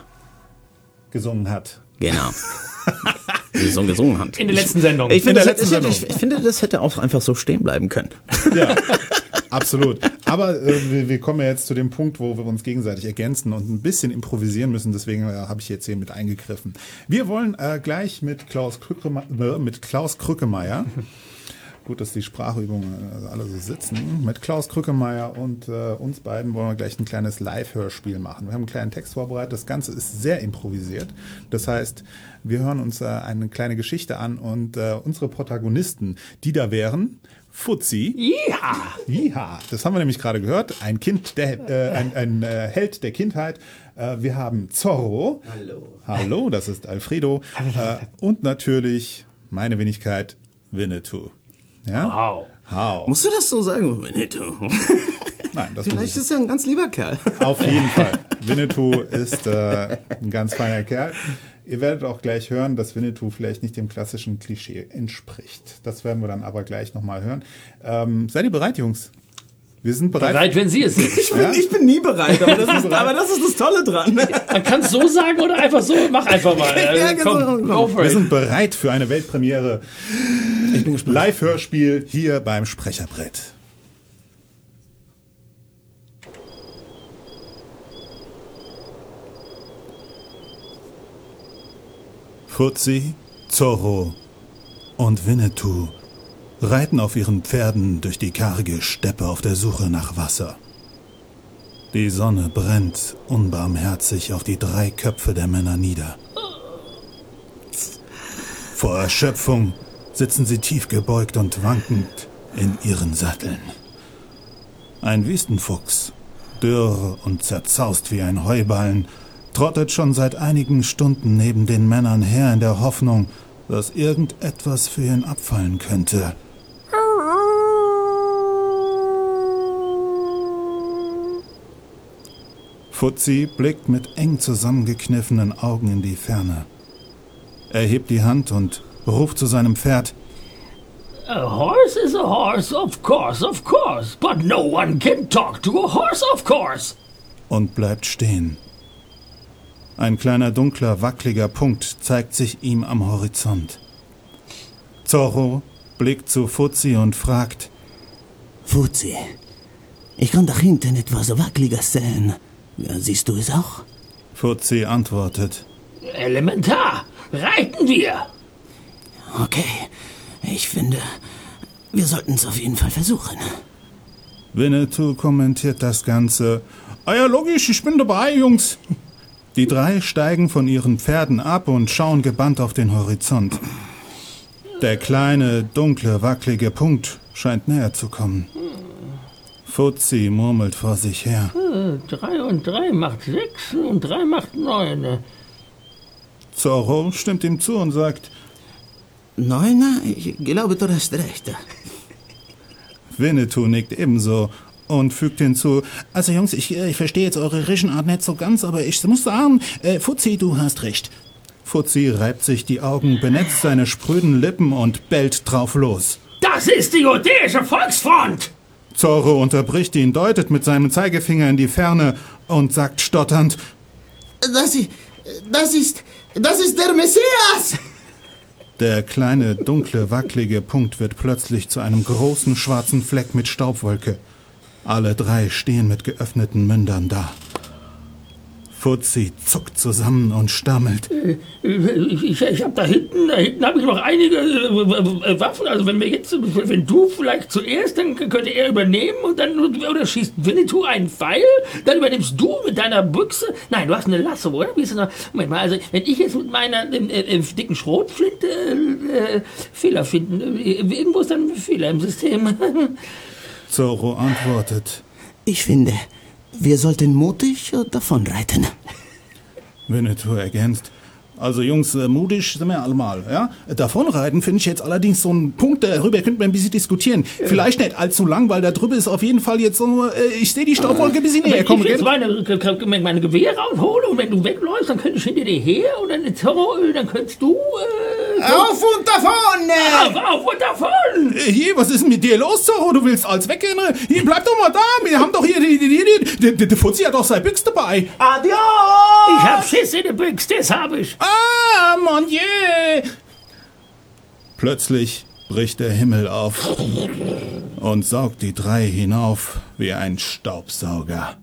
Gesungen hat. Genau. Die so gesungen hat. In der letzten Sendung. Ich finde, In der das, hätte- ich, Sendung. ich finde, das hätte auch einfach so stehen bleiben können. Ja, absolut. Aber äh, wir, wir kommen ja jetzt zu dem Punkt, wo wir uns gegenseitig ergänzen und ein bisschen improvisieren müssen. Deswegen äh, habe ich jetzt hier mit eingegriffen. Wir wollen äh, gleich mit Klaus, Krückeme äh, mit Klaus Krückemeier. Gut, dass die Sprachübungen äh, alle so sitzen. Mit Klaus Krückemeier und äh, uns beiden wollen wir gleich ein kleines Live-Hörspiel machen. Wir haben einen kleinen Text vorbereitet. Das Ganze ist sehr improvisiert. Das heißt, wir hören uns äh, eine kleine Geschichte an und äh, unsere Protagonisten, die da wären, Fuzzi, Ja. ja, das haben wir nämlich gerade gehört. Ein Kind, der, äh, ein, ein äh, Held der Kindheit. Äh, wir haben Zorro. Hallo. Hallo, das ist Alfredo. Äh, und natürlich meine Wenigkeit Winnetou. Ja? Wow. How. Musst du das so sagen, Winnetou? Nein, das muss Vielleicht ich. ist er ein ganz lieber Kerl. Auf jeden Fall. Winnetou ist äh, ein ganz feiner Kerl. Ihr werdet auch gleich hören, dass Winnetou vielleicht nicht dem klassischen Klischee entspricht. Das werden wir dann aber gleich nochmal hören. Ähm, seid ihr bereit, Jungs? Wir sind bereit. Bereit, wenn Sie es sind. Ich bin, ich bin nie bereit, aber das, ist, aber das ist das Tolle dran. Man kann es so sagen oder einfach so. Mach einfach mal. Ja, Äh, genau, komm, go for Wir sind bereit für eine Weltpremiere. Live-Hörspiel hier beim Sprecherbrett. Fuzzi, Zorro und Winnetou reiten auf ihren Pferden durch die karge Steppe auf der Suche nach Wasser. Die Sonne brennt unbarmherzig auf die drei Köpfe der Männer nieder. Vor Erschöpfung sitzen sie tief gebeugt und wankend in ihren Satteln. Ein Wüstenfuchs, dürr und zerzaust wie ein Heuballen, trottet schon seit einigen Stunden neben den Männern her in der Hoffnung, dass irgendetwas für ihn abfallen könnte. Fuzzi blickt mit eng zusammengekniffenen Augen in die Ferne. Er hebt die Hand und ruft zu seinem Pferd. A horse is a horse, of course, of course. But no one can talk to a horse, of course. und bleibt stehen. Ein kleiner dunkler, wackeliger Punkt zeigt sich ihm am Horizont. Zorro blickt zu Fuzzi und fragt, Fuzzi, ich kann da hinten etwas Wackeliges sehen. Ja, siehst du es auch? Fuzzi antwortet, Elementar. Reiten wir. Okay, ich finde, wir sollten es auf jeden Fall versuchen. Winnetou kommentiert das Ganze. Ah ja, logisch, ich bin dabei, Jungs. Die drei steigen von ihren Pferden ab und schauen gebannt auf den Horizont. Der kleine, dunkle, wackelige Punkt scheint näher zu kommen. Fuzzi murmelt vor sich her. Drei und drei macht sechs und drei macht neun. Zorro stimmt ihm zu und sagt, Neuner, ich glaube, du hast recht. Winnetou nickt ebenso und fügt hinzu, also Jungs, ich, äh, ich verstehe jetzt eure Rischenart nicht so ganz, aber ich muss sagen, äh, Fuzzi, du hast recht. Fuzzi reibt sich die Augen, benetzt seine spröden Lippen und bellt drauf los. Das ist die Judäische Volksfront. Zorro unterbricht ihn, deutet mit seinem Zeigefinger in die Ferne und sagt stotternd, Das ist, das ist, das ist der Messias! Der kleine, dunkle, wackelige Punkt wird plötzlich zu einem großen schwarzen Fleck mit Staubwolke. Alle drei stehen mit geöffneten Mündern da. Fuzzi zuckt zusammen und stammelt. Ich, ich, ich habe da hinten, da hinten habe ich noch einige äh, äh, Waffen. Also wenn wir jetzt, wenn du vielleicht zuerst, dann könnte er übernehmen und dann oder schießt Winnetou einen Pfeil, dann übernimmst du mit deiner Büchse. Nein, du hast eine Lasso, oder? Wie ist das noch? Moment mal, also wenn ich jetzt mit meiner äh, äh, dicken Schrotflinte äh, äh, Fehler finden, äh, irgendwo ist dann ein Fehler im System. Zorro antwortet. Ich finde, wir sollten mutig äh, davonreiten. Winnetou ergänzt. Also Jungs, äh, mutig sind wir allemal, ja? Davonreiten finde ich jetzt allerdings so einen Punkt, darüber könnten wir ein bisschen diskutieren. Vielleicht nicht allzu lang, weil da drüben ist auf jeden Fall jetzt so, äh, ich sehe die Staubwolke ein bisschen näher Wenn kommen. ich jetzt gell? meine, meine Gewehre raushole und wenn du wegläufst, dann könnte ich hinter dir her und dann, Zorro, äh, dann könntest du... Äh, Auf und davon! Auf, auf und davon! Äh, Hier, was ist denn mit dir los, Zorro? Du willst als weggehen? Hier, bleib doch mal da. Wir haben doch hier, die, die, die, die, die, der Fuzzi hat doch seine Büchse dabei. Adios! Ich hab Schiss in den Büchs, das hab ich. Ah, mon Dieu! Plötzlich bricht der Himmel auf und saugt die drei hinauf wie ein Staubsauger.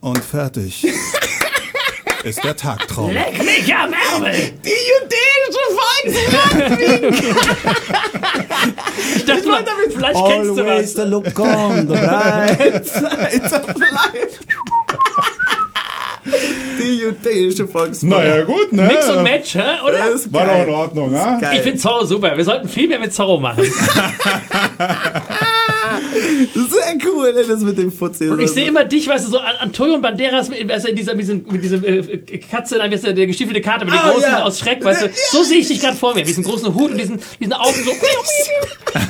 Und fertig ist der Tagtraum. Leck mich am Ärmel! Die jüdische Ich dachte mal, vielleicht kennst du Always was. the look on the bright side of life. Die jüdische Volksfront. Naja, gut, ne? Mix und Match, hä? oder? Das ist War doch in Ordnung, ne? Ich finde Zorro super. Wir sollten viel mehr mit Zorro machen. Sehr cool, ey, das mit dem Fuzzi. Und ich sehe immer dich, weißt du, so An- Antonio Banderas mit, weißt du, in dieser, mit diesem, mit diesem äh, Katze, dann weißt du, der gestiefelte Kater mit den Ah, großen ja. aus Schreck, weißt du. So sehe ich dich gerade vor mir. Diesen großen Hut und diesen, diesen Augen so.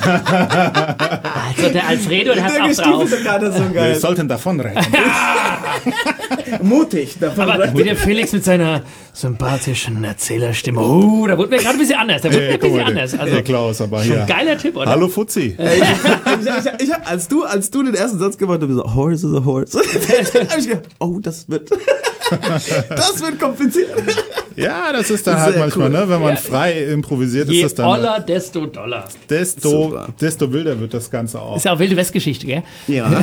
also der Alfredo, der hat Der auch drauf. Kater so Wir geil. sollten davonrennen. Mutig. Davon Aber wie der Felix mit seiner sympathischen Erzählerstimme. Oh, da wurde mir gerade ein bisschen anders. Da wurde mir ein bisschen anders. Also, der Klaus, aber hier. ein geiler Tipp, oder? Hallo Fuzzi. ich, ich, ich, ich, als, du, als du den ersten Satz gemacht hast, so, Horse is a horse. hab ich gedacht, oh, das wird, das wird kompliziert. Ja, das ist dann halt Sehr manchmal, cool. ne? Wenn man frei improvisiert, Je ist das dann oller, desto doller. desto, Super. desto wilder wird das Ganze auch. Ist ja auch wilde Westgeschichte, gell? Ja.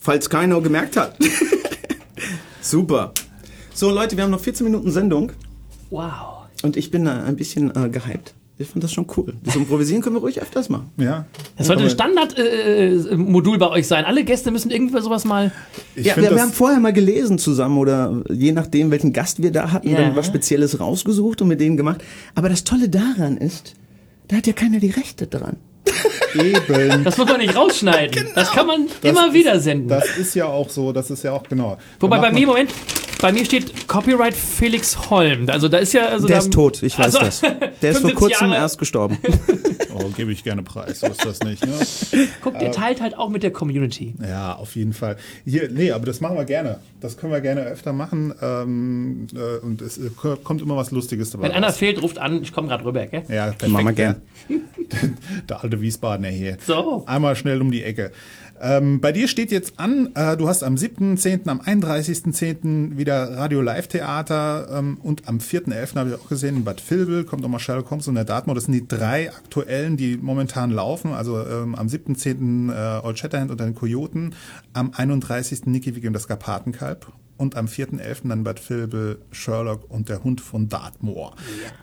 Falls keiner gemerkt hat. Super. So, Leute, wir haben noch 14 Minuten Sendung Wow. und ich bin da ein bisschen äh, gehypt. Ich finde das schon cool. Das Improvisieren können wir ruhig öfters machen. Ja. Das sollte ein Standardmodul äh, bei euch sein. Alle Gäste müssen irgendwie sowas mal. Ich ja, wir, wir haben vorher mal gelesen zusammen oder je nachdem, welchen Gast wir da hatten, Ja. dann was Spezielles rausgesucht und mit denen gemacht. Aber das Tolle daran ist, da hat ja keiner die Rechte dran. Eben. Das muss man nicht rausschneiden. Das kann man Das immer ist- wieder senden. Das ist ja auch so, das ist ja auch genau. Wobei bei mir, Moment, bei mir steht Copyright Felix Holm. Also da ist ja. Also Der da, ist tot, ich weiß Also, das. Der ist vor 75 kurzem Jahre. erst gestorben. Oh, gebe ich gerne preis, so ist das nicht. Ne? Guckt, ihr teilt halt auch mit der Community. Ja, auf jeden Fall. Hier, nee, aber das machen wir gerne. Das können wir gerne öfter machen. Ähm, äh, und es äh, kommt immer was Lustiges dabei. Wenn einer fehlt, ruft an, ich komme gerade rüber, gell? Ja, perfekt. Machen wir gern. Der alte Wiesbadener hier. So. Einmal schnell um die Ecke. Ähm, bei dir steht jetzt an, äh, du hast am 7.10., am 31.10. wieder Radio Live Theater ähm, und am 4.11. habe ich auch gesehen, in Bad Vilbel kommt nochmal Sherlock Holmes und der Dartmoor. Das sind die drei aktuellen, die momentan laufen. Also ähm, am 7.10. Äh, Old Shatterhand und den Kojoten, am 31. Nicky Wiggum das Karpatenkalb und am 4.11. dann Bad Vilbel, Sherlock und der Hund von Dartmoor.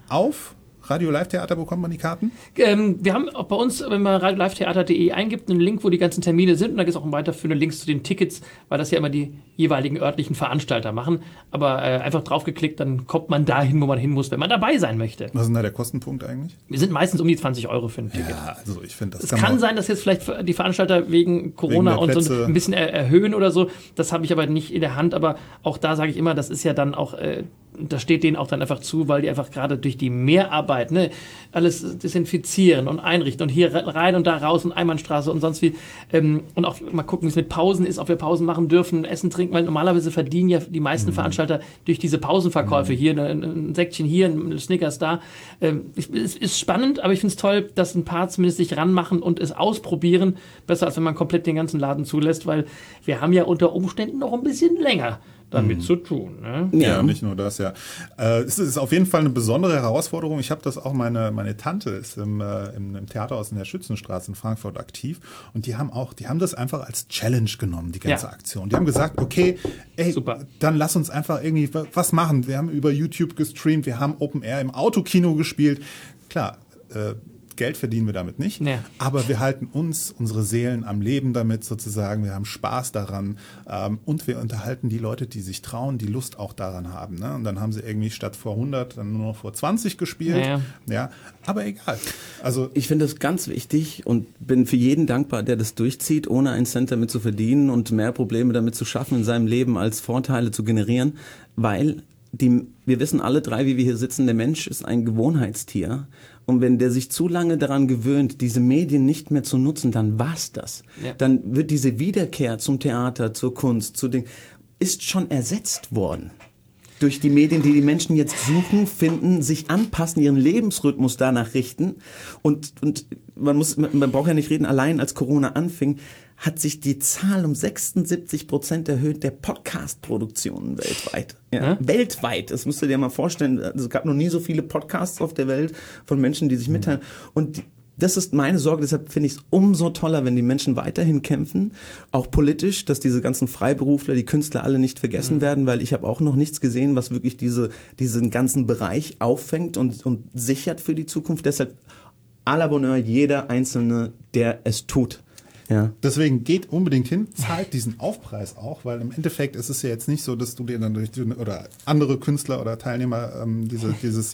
Auf Radio Live Theater bekommt man die Karten? Ähm, wir haben auch bei uns, wenn man livetheater.de eingibt, einen Link, wo die ganzen Termine sind. Und da gibt es auch weiterführende Links zu den Tickets, weil das ja immer die jeweiligen örtlichen Veranstalter machen. Aber äh, einfach draufgeklickt, dann kommt man dahin, wo man hin muss, wenn man dabei sein möchte. Was ist denn da der Kostenpunkt eigentlich? Wir sind meistens um die 20 Euro für ein Ticket. Ja, also ich finde, das Es kann man- sein, dass jetzt vielleicht die Veranstalter wegen Corona Wegen und so ein bisschen er erhöhen oder so. Das habe ich aber nicht in der Hand. Aber auch da sage ich immer, das ist ja dann auch, äh, das steht denen auch dann einfach zu, weil die einfach gerade durch die Mehrarbeit, ne, alles desinfizieren und einrichten und hier rein und da raus und Einbahnstraße und sonst wie. Ähm, und auch mal gucken, wie es mit Pausen ist, ob wir Pausen machen dürfen, essen, trinken, weil normalerweise verdienen ja die meisten Veranstalter durch diese Pausenverkäufe hier, ne, ein, ein Säckchen hier, ein Snickers da. Ähm, es ist spannend, aber ich finde es toll, dass ein paar zumindest sich ranmachen und es ausprobieren. Besser als wenn man komplett den ganzen Laden zulässt, weil wir haben ja unter Umständen noch ein bisschen länger damit zu tun. Ne? Ja, nicht nur das, ja. Äh, es ist auf jeden Fall eine besondere Herausforderung. Ich habe das auch, meine, meine Tante ist im, äh, im, im Theaterhaus in der Schützenstraße in Frankfurt aktiv und die haben auch, die haben das einfach als Challenge genommen, die ganze Ja. Aktion. Die haben gesagt, okay, ey, Super. dann lass uns einfach irgendwie wa- was machen. Wir haben über YouTube gestreamt, wir haben Open Air im Autokino gespielt. Klar, äh, Geld verdienen wir damit nicht, Nee. aber wir halten uns, unsere Seelen am Leben damit sozusagen. Wir haben Spaß daran ähm, und wir unterhalten die Leute, die sich trauen, die Lust auch daran haben. Ne? Und dann haben sie irgendwie statt vor 100 dann nur noch vor 20 gespielt. Ja, ja. ja aber egal. Also Ich finde das ganz wichtig und bin für jeden dankbar, der das durchzieht, ohne einen Cent damit zu verdienen und mehr Probleme damit zu schaffen, in seinem Leben als Vorteile zu generieren, weil die, wir wissen alle drei, wie wir hier sitzen, der Mensch ist ein Gewohnheitstier. Und wenn der sich zu lange daran gewöhnt, diese Medien nicht mehr zu nutzen, dann war's das. Ja. Dann wird diese Wiederkehr zum Theater, zur Kunst, zu den, ist schon ersetzt worden. durch die Medien, die die Menschen jetzt suchen, finden, sich anpassen, ihren Lebensrhythmus danach richten. Und, und man muss, man braucht ja nicht reden, allein als Corona anfing, hat sich die Zahl um 76 Prozent erhöht der Podcast-Produktionen weltweit. Ja, Ja? Weltweit. Das musst du dir mal vorstellen. Also Es gab noch nie so viele Podcasts auf der Welt von Menschen, die sich mitteilen. Und die, das ist meine Sorge, deshalb finde ich es umso toller, wenn die Menschen weiterhin kämpfen, auch politisch, dass diese ganzen Freiberufler, die Künstler alle nicht vergessen werden, weil ich habe auch noch nichts gesehen, was wirklich diese, diesen ganzen Bereich auffängt und, und sichert für die Zukunft. Deshalb à la Bonheur jeder Einzelne, der es tut. Ja. Deswegen geht unbedingt hin, zahlt diesen Aufpreis auch, weil im Endeffekt ist es ja jetzt nicht so, dass du dir dann durch oder andere Künstler oder Teilnehmer ähm, diese, dieses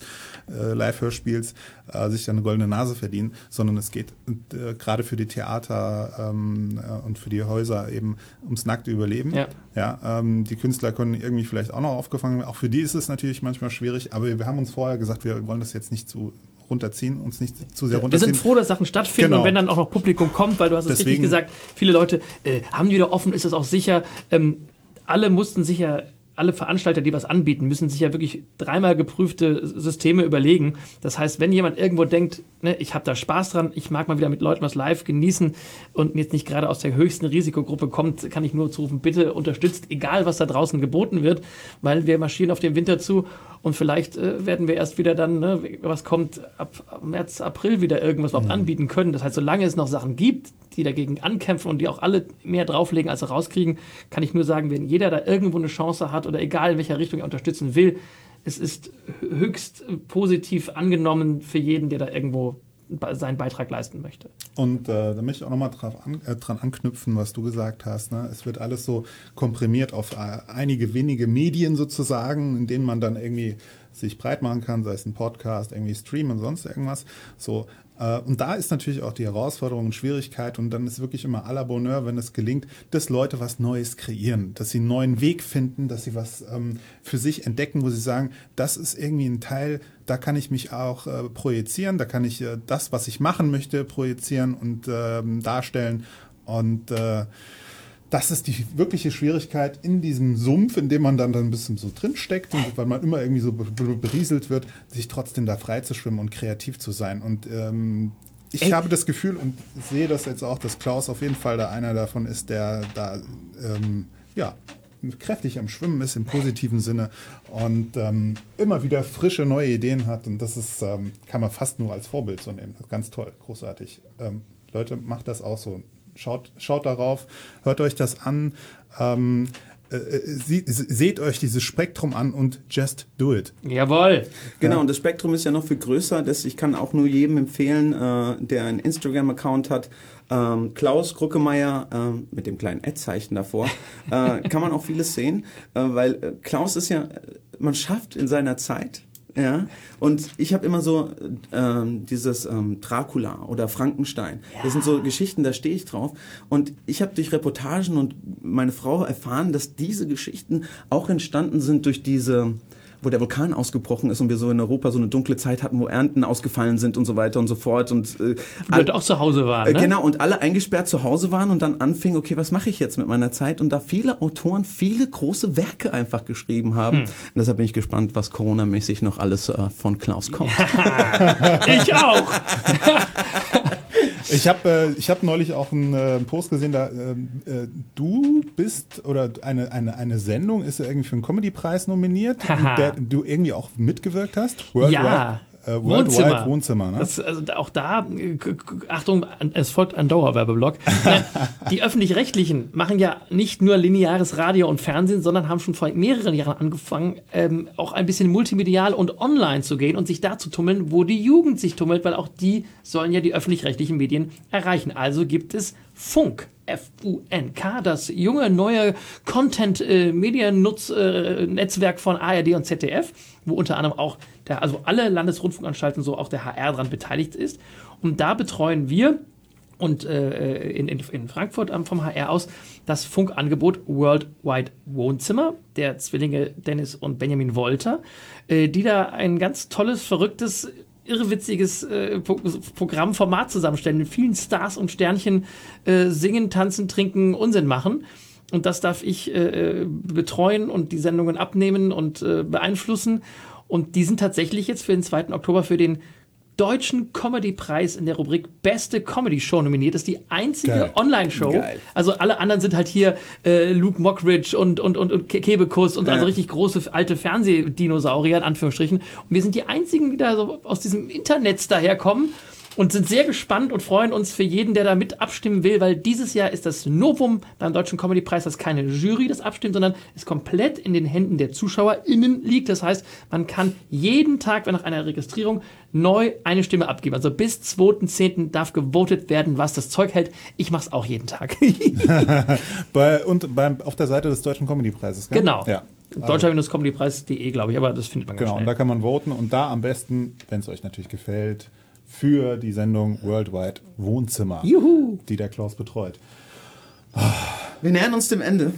äh, Live-Hörspiels äh, sich dann eine goldene Nase verdienen, sondern es geht äh, gerade für die Theater ähm, äh, und für die Häuser eben ums nackte Überleben. Ja. Ja, ähm, die Künstler können irgendwie vielleicht auch noch aufgefangen werden. Auch für die ist es natürlich manchmal schwierig, aber wir haben uns vorher gesagt, wir wollen das jetzt nicht zu runterziehen, uns nicht zu sehr Wir runterziehen. sind froh, dass Sachen stattfinden Genau. und wenn dann auch noch Publikum kommt, weil du hast es richtig Deswegen- gesagt, viele Leute äh, haben die wieder offen, ist das auch sicher. Ähm, alle mussten sich ja, alle Veranstalter, die was anbieten, müssen sich ja wirklich dreimal geprüfte Systeme überlegen. Das heißt, wenn jemand irgendwo denkt, ne, ich habe da Spaß dran, ich mag mal wieder mit Leuten was live genießen und jetzt nicht gerade aus der höchsten Risikogruppe kommt, kann ich nur zurufen, bitte unterstützt, egal was da draußen geboten wird, weil wir marschieren auf den Winter zu und vielleicht äh, werden wir erst wieder dann, ne, was kommt, ab, ab März, April wieder irgendwas überhaupt anbieten können. Das heißt, solange es noch Sachen gibt, die dagegen ankämpfen und die auch alle mehr drauflegen, als sie rauskriegen, kann ich nur sagen, wenn jeder da irgendwo eine Chance hat oder egal in welcher Richtung er unterstützen will, es ist höchst positiv angenommen für jeden, der da irgendwo seinen Beitrag leisten möchte. Und äh, da möchte ich auch nochmal an, äh, dran anknüpfen, was du gesagt hast. Ne? Es wird alles so komprimiert auf äh, einige wenige Medien sozusagen, in denen man dann irgendwie sich breit machen kann, sei es ein Podcast, irgendwie Stream und sonst irgendwas. So. Äh, und da ist natürlich auch die Herausforderung und Schwierigkeit und dann ist wirklich immer à la Bonheur, wenn es gelingt, dass Leute was Neues kreieren, dass sie einen neuen Weg finden, dass sie was ähm, für sich entdecken, wo sie sagen, das ist irgendwie ein Teil, da kann ich mich auch äh, projizieren, da kann ich äh, das, was ich machen möchte, projizieren und ähm, darstellen. Und äh, das ist die wirkliche Schwierigkeit in diesem Sumpf, in dem man dann, dann ein bisschen so drin steckt und weil man immer irgendwie so be- be- berieselt wird, sich trotzdem da frei zu schwimmen und kreativ zu sein. Und ähm, ich habe das Gefühl und sehe das jetzt auch, dass Klaus auf jeden Fall da einer davon ist, der da ähm, ja kräftig am Schwimmen ist im positiven Sinne und ähm, immer wieder frische neue Ideen hat und das ist ähm, kann man fast nur als Vorbild so nehmen. Ganz toll, großartig. Ähm, Leute, macht das auch so. Schaut, schaut darauf, hört euch das an, ähm, äh, äh, sie, seht euch dieses Spektrum an und just do it. Jawohl. Genau, und das Spektrum ist ja noch viel größer. Das, ich kann auch nur jedem empfehlen, äh, der einen Instagram-Account hat, ähm, Klaus Kruckemeyer ähm, mit dem kleinen Ad-Zeichen davor, äh, kann man auch vieles sehen, äh, weil äh, Klaus ist ja, man schafft in seiner Zeit, ja, und ich habe immer so ähm, dieses ähm, Dracula oder Frankenstein. Das sind so Geschichten, da stehe ich drauf. Und ich habe durch Reportagen und meine Frau erfahren, dass diese Geschichten auch entstanden sind durch diese wo der Vulkan ausgebrochen ist und wir so in Europa so eine dunkle Zeit hatten, wo Ernten ausgefallen sind und so weiter und so fort. Und äh, Leute auch zu Hause waren. äh, Ne? Genau, und alle eingesperrt zu Hause waren und dann anfingen, okay, was mache ich jetzt mit meiner Zeit? Und da viele Autoren viele große Werke einfach geschrieben haben. Und deshalb bin ich gespannt, was Corona-mäßig noch alles äh, von Klaus kommt. Ich auch. Ich habe äh, ich hab neulich auch einen äh, Post gesehen, da ähm, äh, du bist oder eine, eine, eine Sendung ist ja irgendwie für einen Comedy-Preis nominiert, der du irgendwie auch mitgewirkt hast. Ja. Äh, Worldwide Wohnzimmer. Wohnzimmer ne? Das, also auch da, äh, Achtung, es folgt ein Dauerwerbeblock. Die öffentlich-rechtlichen machen ja nicht nur lineares Radio und Fernsehen, sondern haben schon vor mehreren Jahren angefangen, ähm, auch ein bisschen multimedial und online zu gehen und sich da zu tummeln, wo die Jugend sich tummelt, weil auch die sollen ja die öffentlich-rechtlichen Medien erreichen. Also gibt es Funk. F-U-N-K, das junge neue Content-Medien-Netzwerk von ARD und ZDF, wo unter anderem auch der, also alle Landesrundfunkanstalten, so auch der HR dran beteiligt ist. Und da betreuen wir und äh, in, in, in Frankfurt vom HR aus das Funkangebot Worldwide Wohnzimmer der Zwillinge Dennis und Benjamin Wolter, äh, die da ein ganz tolles, verrücktes, irrwitziges äh, Pro Programmformat zusammenstellen, mit vielen Stars und Sternchen äh, singen, tanzen, trinken, Unsinn machen. Und das darf ich äh, betreuen und die Sendungen abnehmen und äh, beeinflussen. Und die sind tatsächlich jetzt für den 2. Oktober für den Deutschen Comedy-Preis in der Rubrik Beste Comedy-Show nominiert. Das ist die einzige. Online-Show. Also alle anderen sind halt hier äh, Luke Mockridge und, und, und, und Ke- Kebekus und also richtig große alte Fernsehdinosaurier in Anführungsstrichen. Und wir sind die einzigen, die da so aus diesem Internet daherkommen und sind sehr gespannt und freuen uns für jeden, der da mit abstimmen will, weil dieses Jahr ist das Novum beim Deutschen Comedy-Preis, dass keine Jury das abstimmt, sondern es komplett in den Händen der ZuschauerInnen liegt. Das heißt, man kann jeden Tag, wenn nach einer Registrierung, neu eine Stimme abgeben. Also bis 2.10. darf gewotet werden, was das Zeug hält. Ich mach's auch jeden Tag. Bei, und beim, auf der Seite des Deutschen Comedy-Preises, gell? genau. Ja. Deutscher-Comedy-Preis.de, glaube ich, aber das findet man ganz Genau, und schnell. da kann man voten und da am besten, wenn es euch natürlich gefällt, für die Sendung Worldwide Wohnzimmer, Juhu. die der Klaus betreut. Wir nähern uns dem Ende.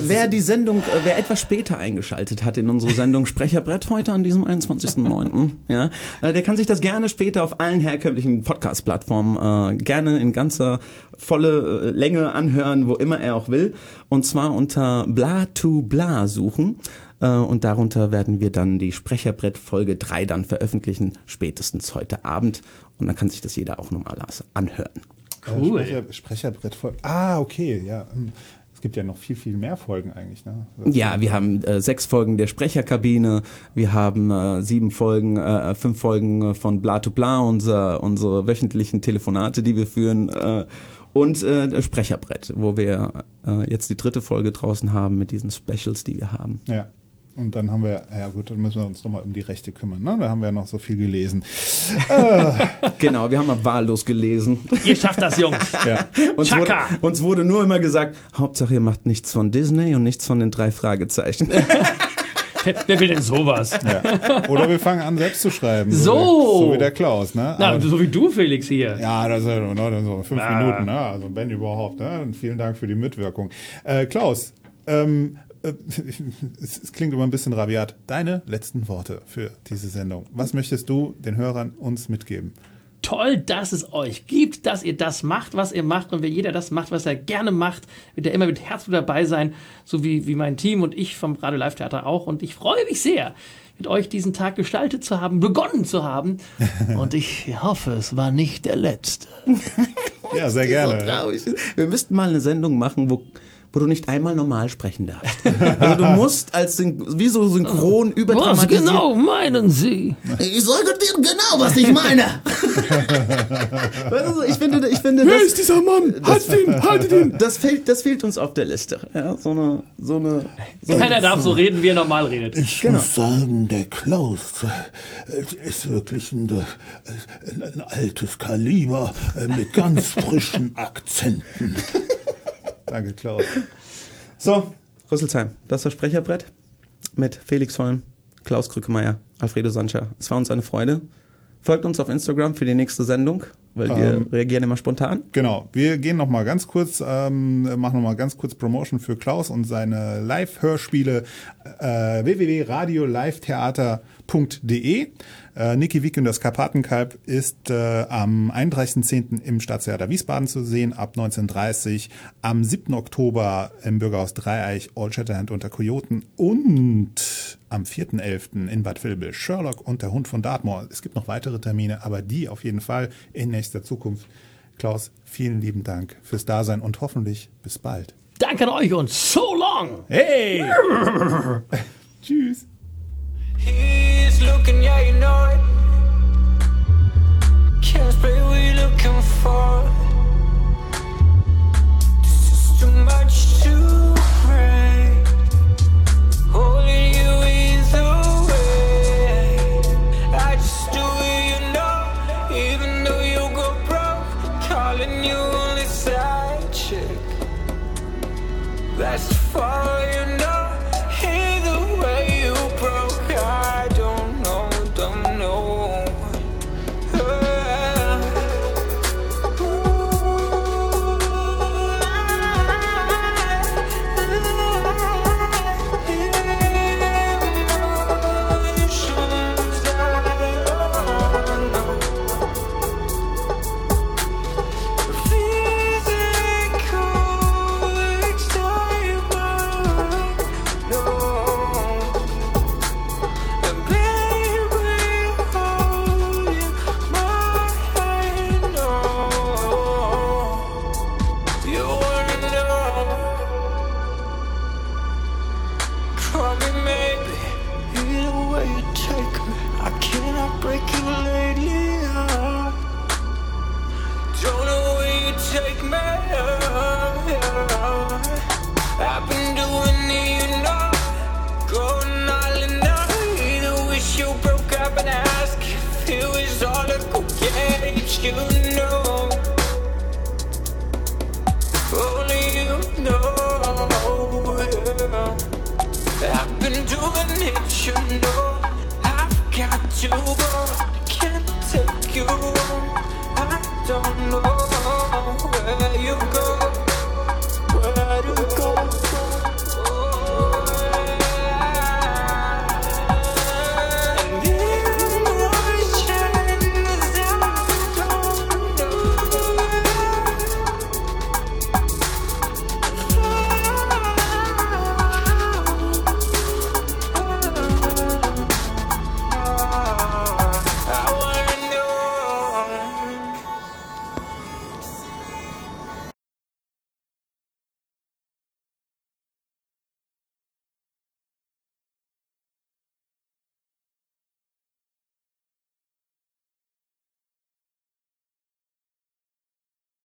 Wer die Sendung, äh, wer etwas später eingeschaltet hat in unsere Sendung Sprecherbrett heute an diesem 21.09., ja, äh, der kann sich das gerne später auf allen herkömmlichen Podcast-Plattformen äh, gerne in ganzer volle äh, Länge anhören, wo immer er auch will. Und zwar unter Bla to Bla suchen. Äh, und darunter werden wir dann die Sprecherbrett Folge 3 dann veröffentlichen, spätestens heute Abend. Und dann kann sich das jeder auch nochmal anhören. Cool. Äh, Sprecher, Sprecherbrett voll. Ah, okay, ja. hm. Es gibt ja noch viel, viel mehr Folgen eigentlich. Ne? Ja, wir haben äh, sechs Folgen der Sprecherkabine, wir haben äh, sieben Folgen, äh, fünf Folgen von Bla to Bla, unser, unsere wöchentlichen Telefonate, die wir führen, äh, und äh, das Sprecherbrett, wo wir äh, jetzt die dritte Folge draußen haben mit diesen Specials, die wir haben. Ja. Und dann haben wir, ja gut, dann müssen wir uns nochmal um die Rechte kümmern. Ne? Da haben wir ja noch so viel gelesen. Genau, wir haben mal wahllos gelesen. Ihr schafft das, Jungs. Ja. Uns wurde, uns wurde nur immer gesagt, Hauptsache ihr macht nichts von Disney und nichts von den drei Fragezeichen. Wer, will denn sowas? ja. Oder wir fangen an, selbst zu schreiben. So. wie, so wie der Klaus. Ne? Na, Aber- so wie du, Felix, hier. Ja, das sind ne, so fünf Ah. Minuten, ne? also wenn überhaupt. Ne? Und vielen Dank für die Mitwirkung. Äh, Klaus, ähm, äh, es, es klingt immer ein bisschen rabiat. Deine letzten Worte für diese Sendung. Was möchtest du den Hörern uns mitgeben? Toll, dass es euch gibt, dass ihr das macht, was ihr macht. Und wenn jeder das macht, was er gerne macht, wird er immer mit Herzblut dabei sein, so wie, wie mein Team und ich vom Radio Live Theater auch. Und ich freue mich sehr, mit euch diesen Tag gestaltet zu haben, begonnen zu haben. Und ich hoffe, es war nicht der letzte. Ja, sehr So gerne. traurig. Wir müssten mal eine Sendung machen, wo, wo du nicht einmal normal sprechen darfst. Also du musst als wie so synchron Was überdramatisiert. genau meinen Sie? Ich sage dir genau, was ich meine. weißt du, ich finde, ich finde, Wer das, ist dieser Mann? Haltet ihn, haltet ihn! das fehlt, das fehlt uns auf der Liste. Ja, so eine, so eine. So Keiner darf so reden, wie er normal redet. Ich Genau. muss sagen, der Klaus äh, ist wirklich ein, äh, ein altes Kaliber äh, mit ganz frischen Akzenten. Danke, Klaus. So, Rüsselsheim, das ist Sprecherbrett mit Felix Holm, Klaus Krückemeier, Alfredo Sancha. Es war uns eine Freude. Folgt uns auf Instagram für die nächste Sendung, weil wir Ähm. reagieren immer spontan. Genau, wir gehen noch mal ganz kurz, ähm, machen noch mal ganz kurz Promotion für Klaus und seine Live-Hörspiele äh, www.radiolivetheater.de. Äh, Niki Wick und das Karpatenkalb ist äh, am 31.10. im Staatstheater Wiesbaden zu sehen, ab 19.30 Am 7. Oktober im Bürgerhaus Dreieich, All Shatterhand unter Kojoten und am 4.11. in Bad Vilbel Sherlock und der Hund von Dartmoor. Es gibt noch weitere Termine, aber die auf jeden Fall in nächster Zukunft. Klaus, vielen lieben Dank fürs Dasein und hoffentlich bis bald. Danke an euch und so long! Hey! Tschüss. He's looking, yeah, you know it. Can't what you're looking for. This is too much That's fine. I've been doing it, you know. I've got to go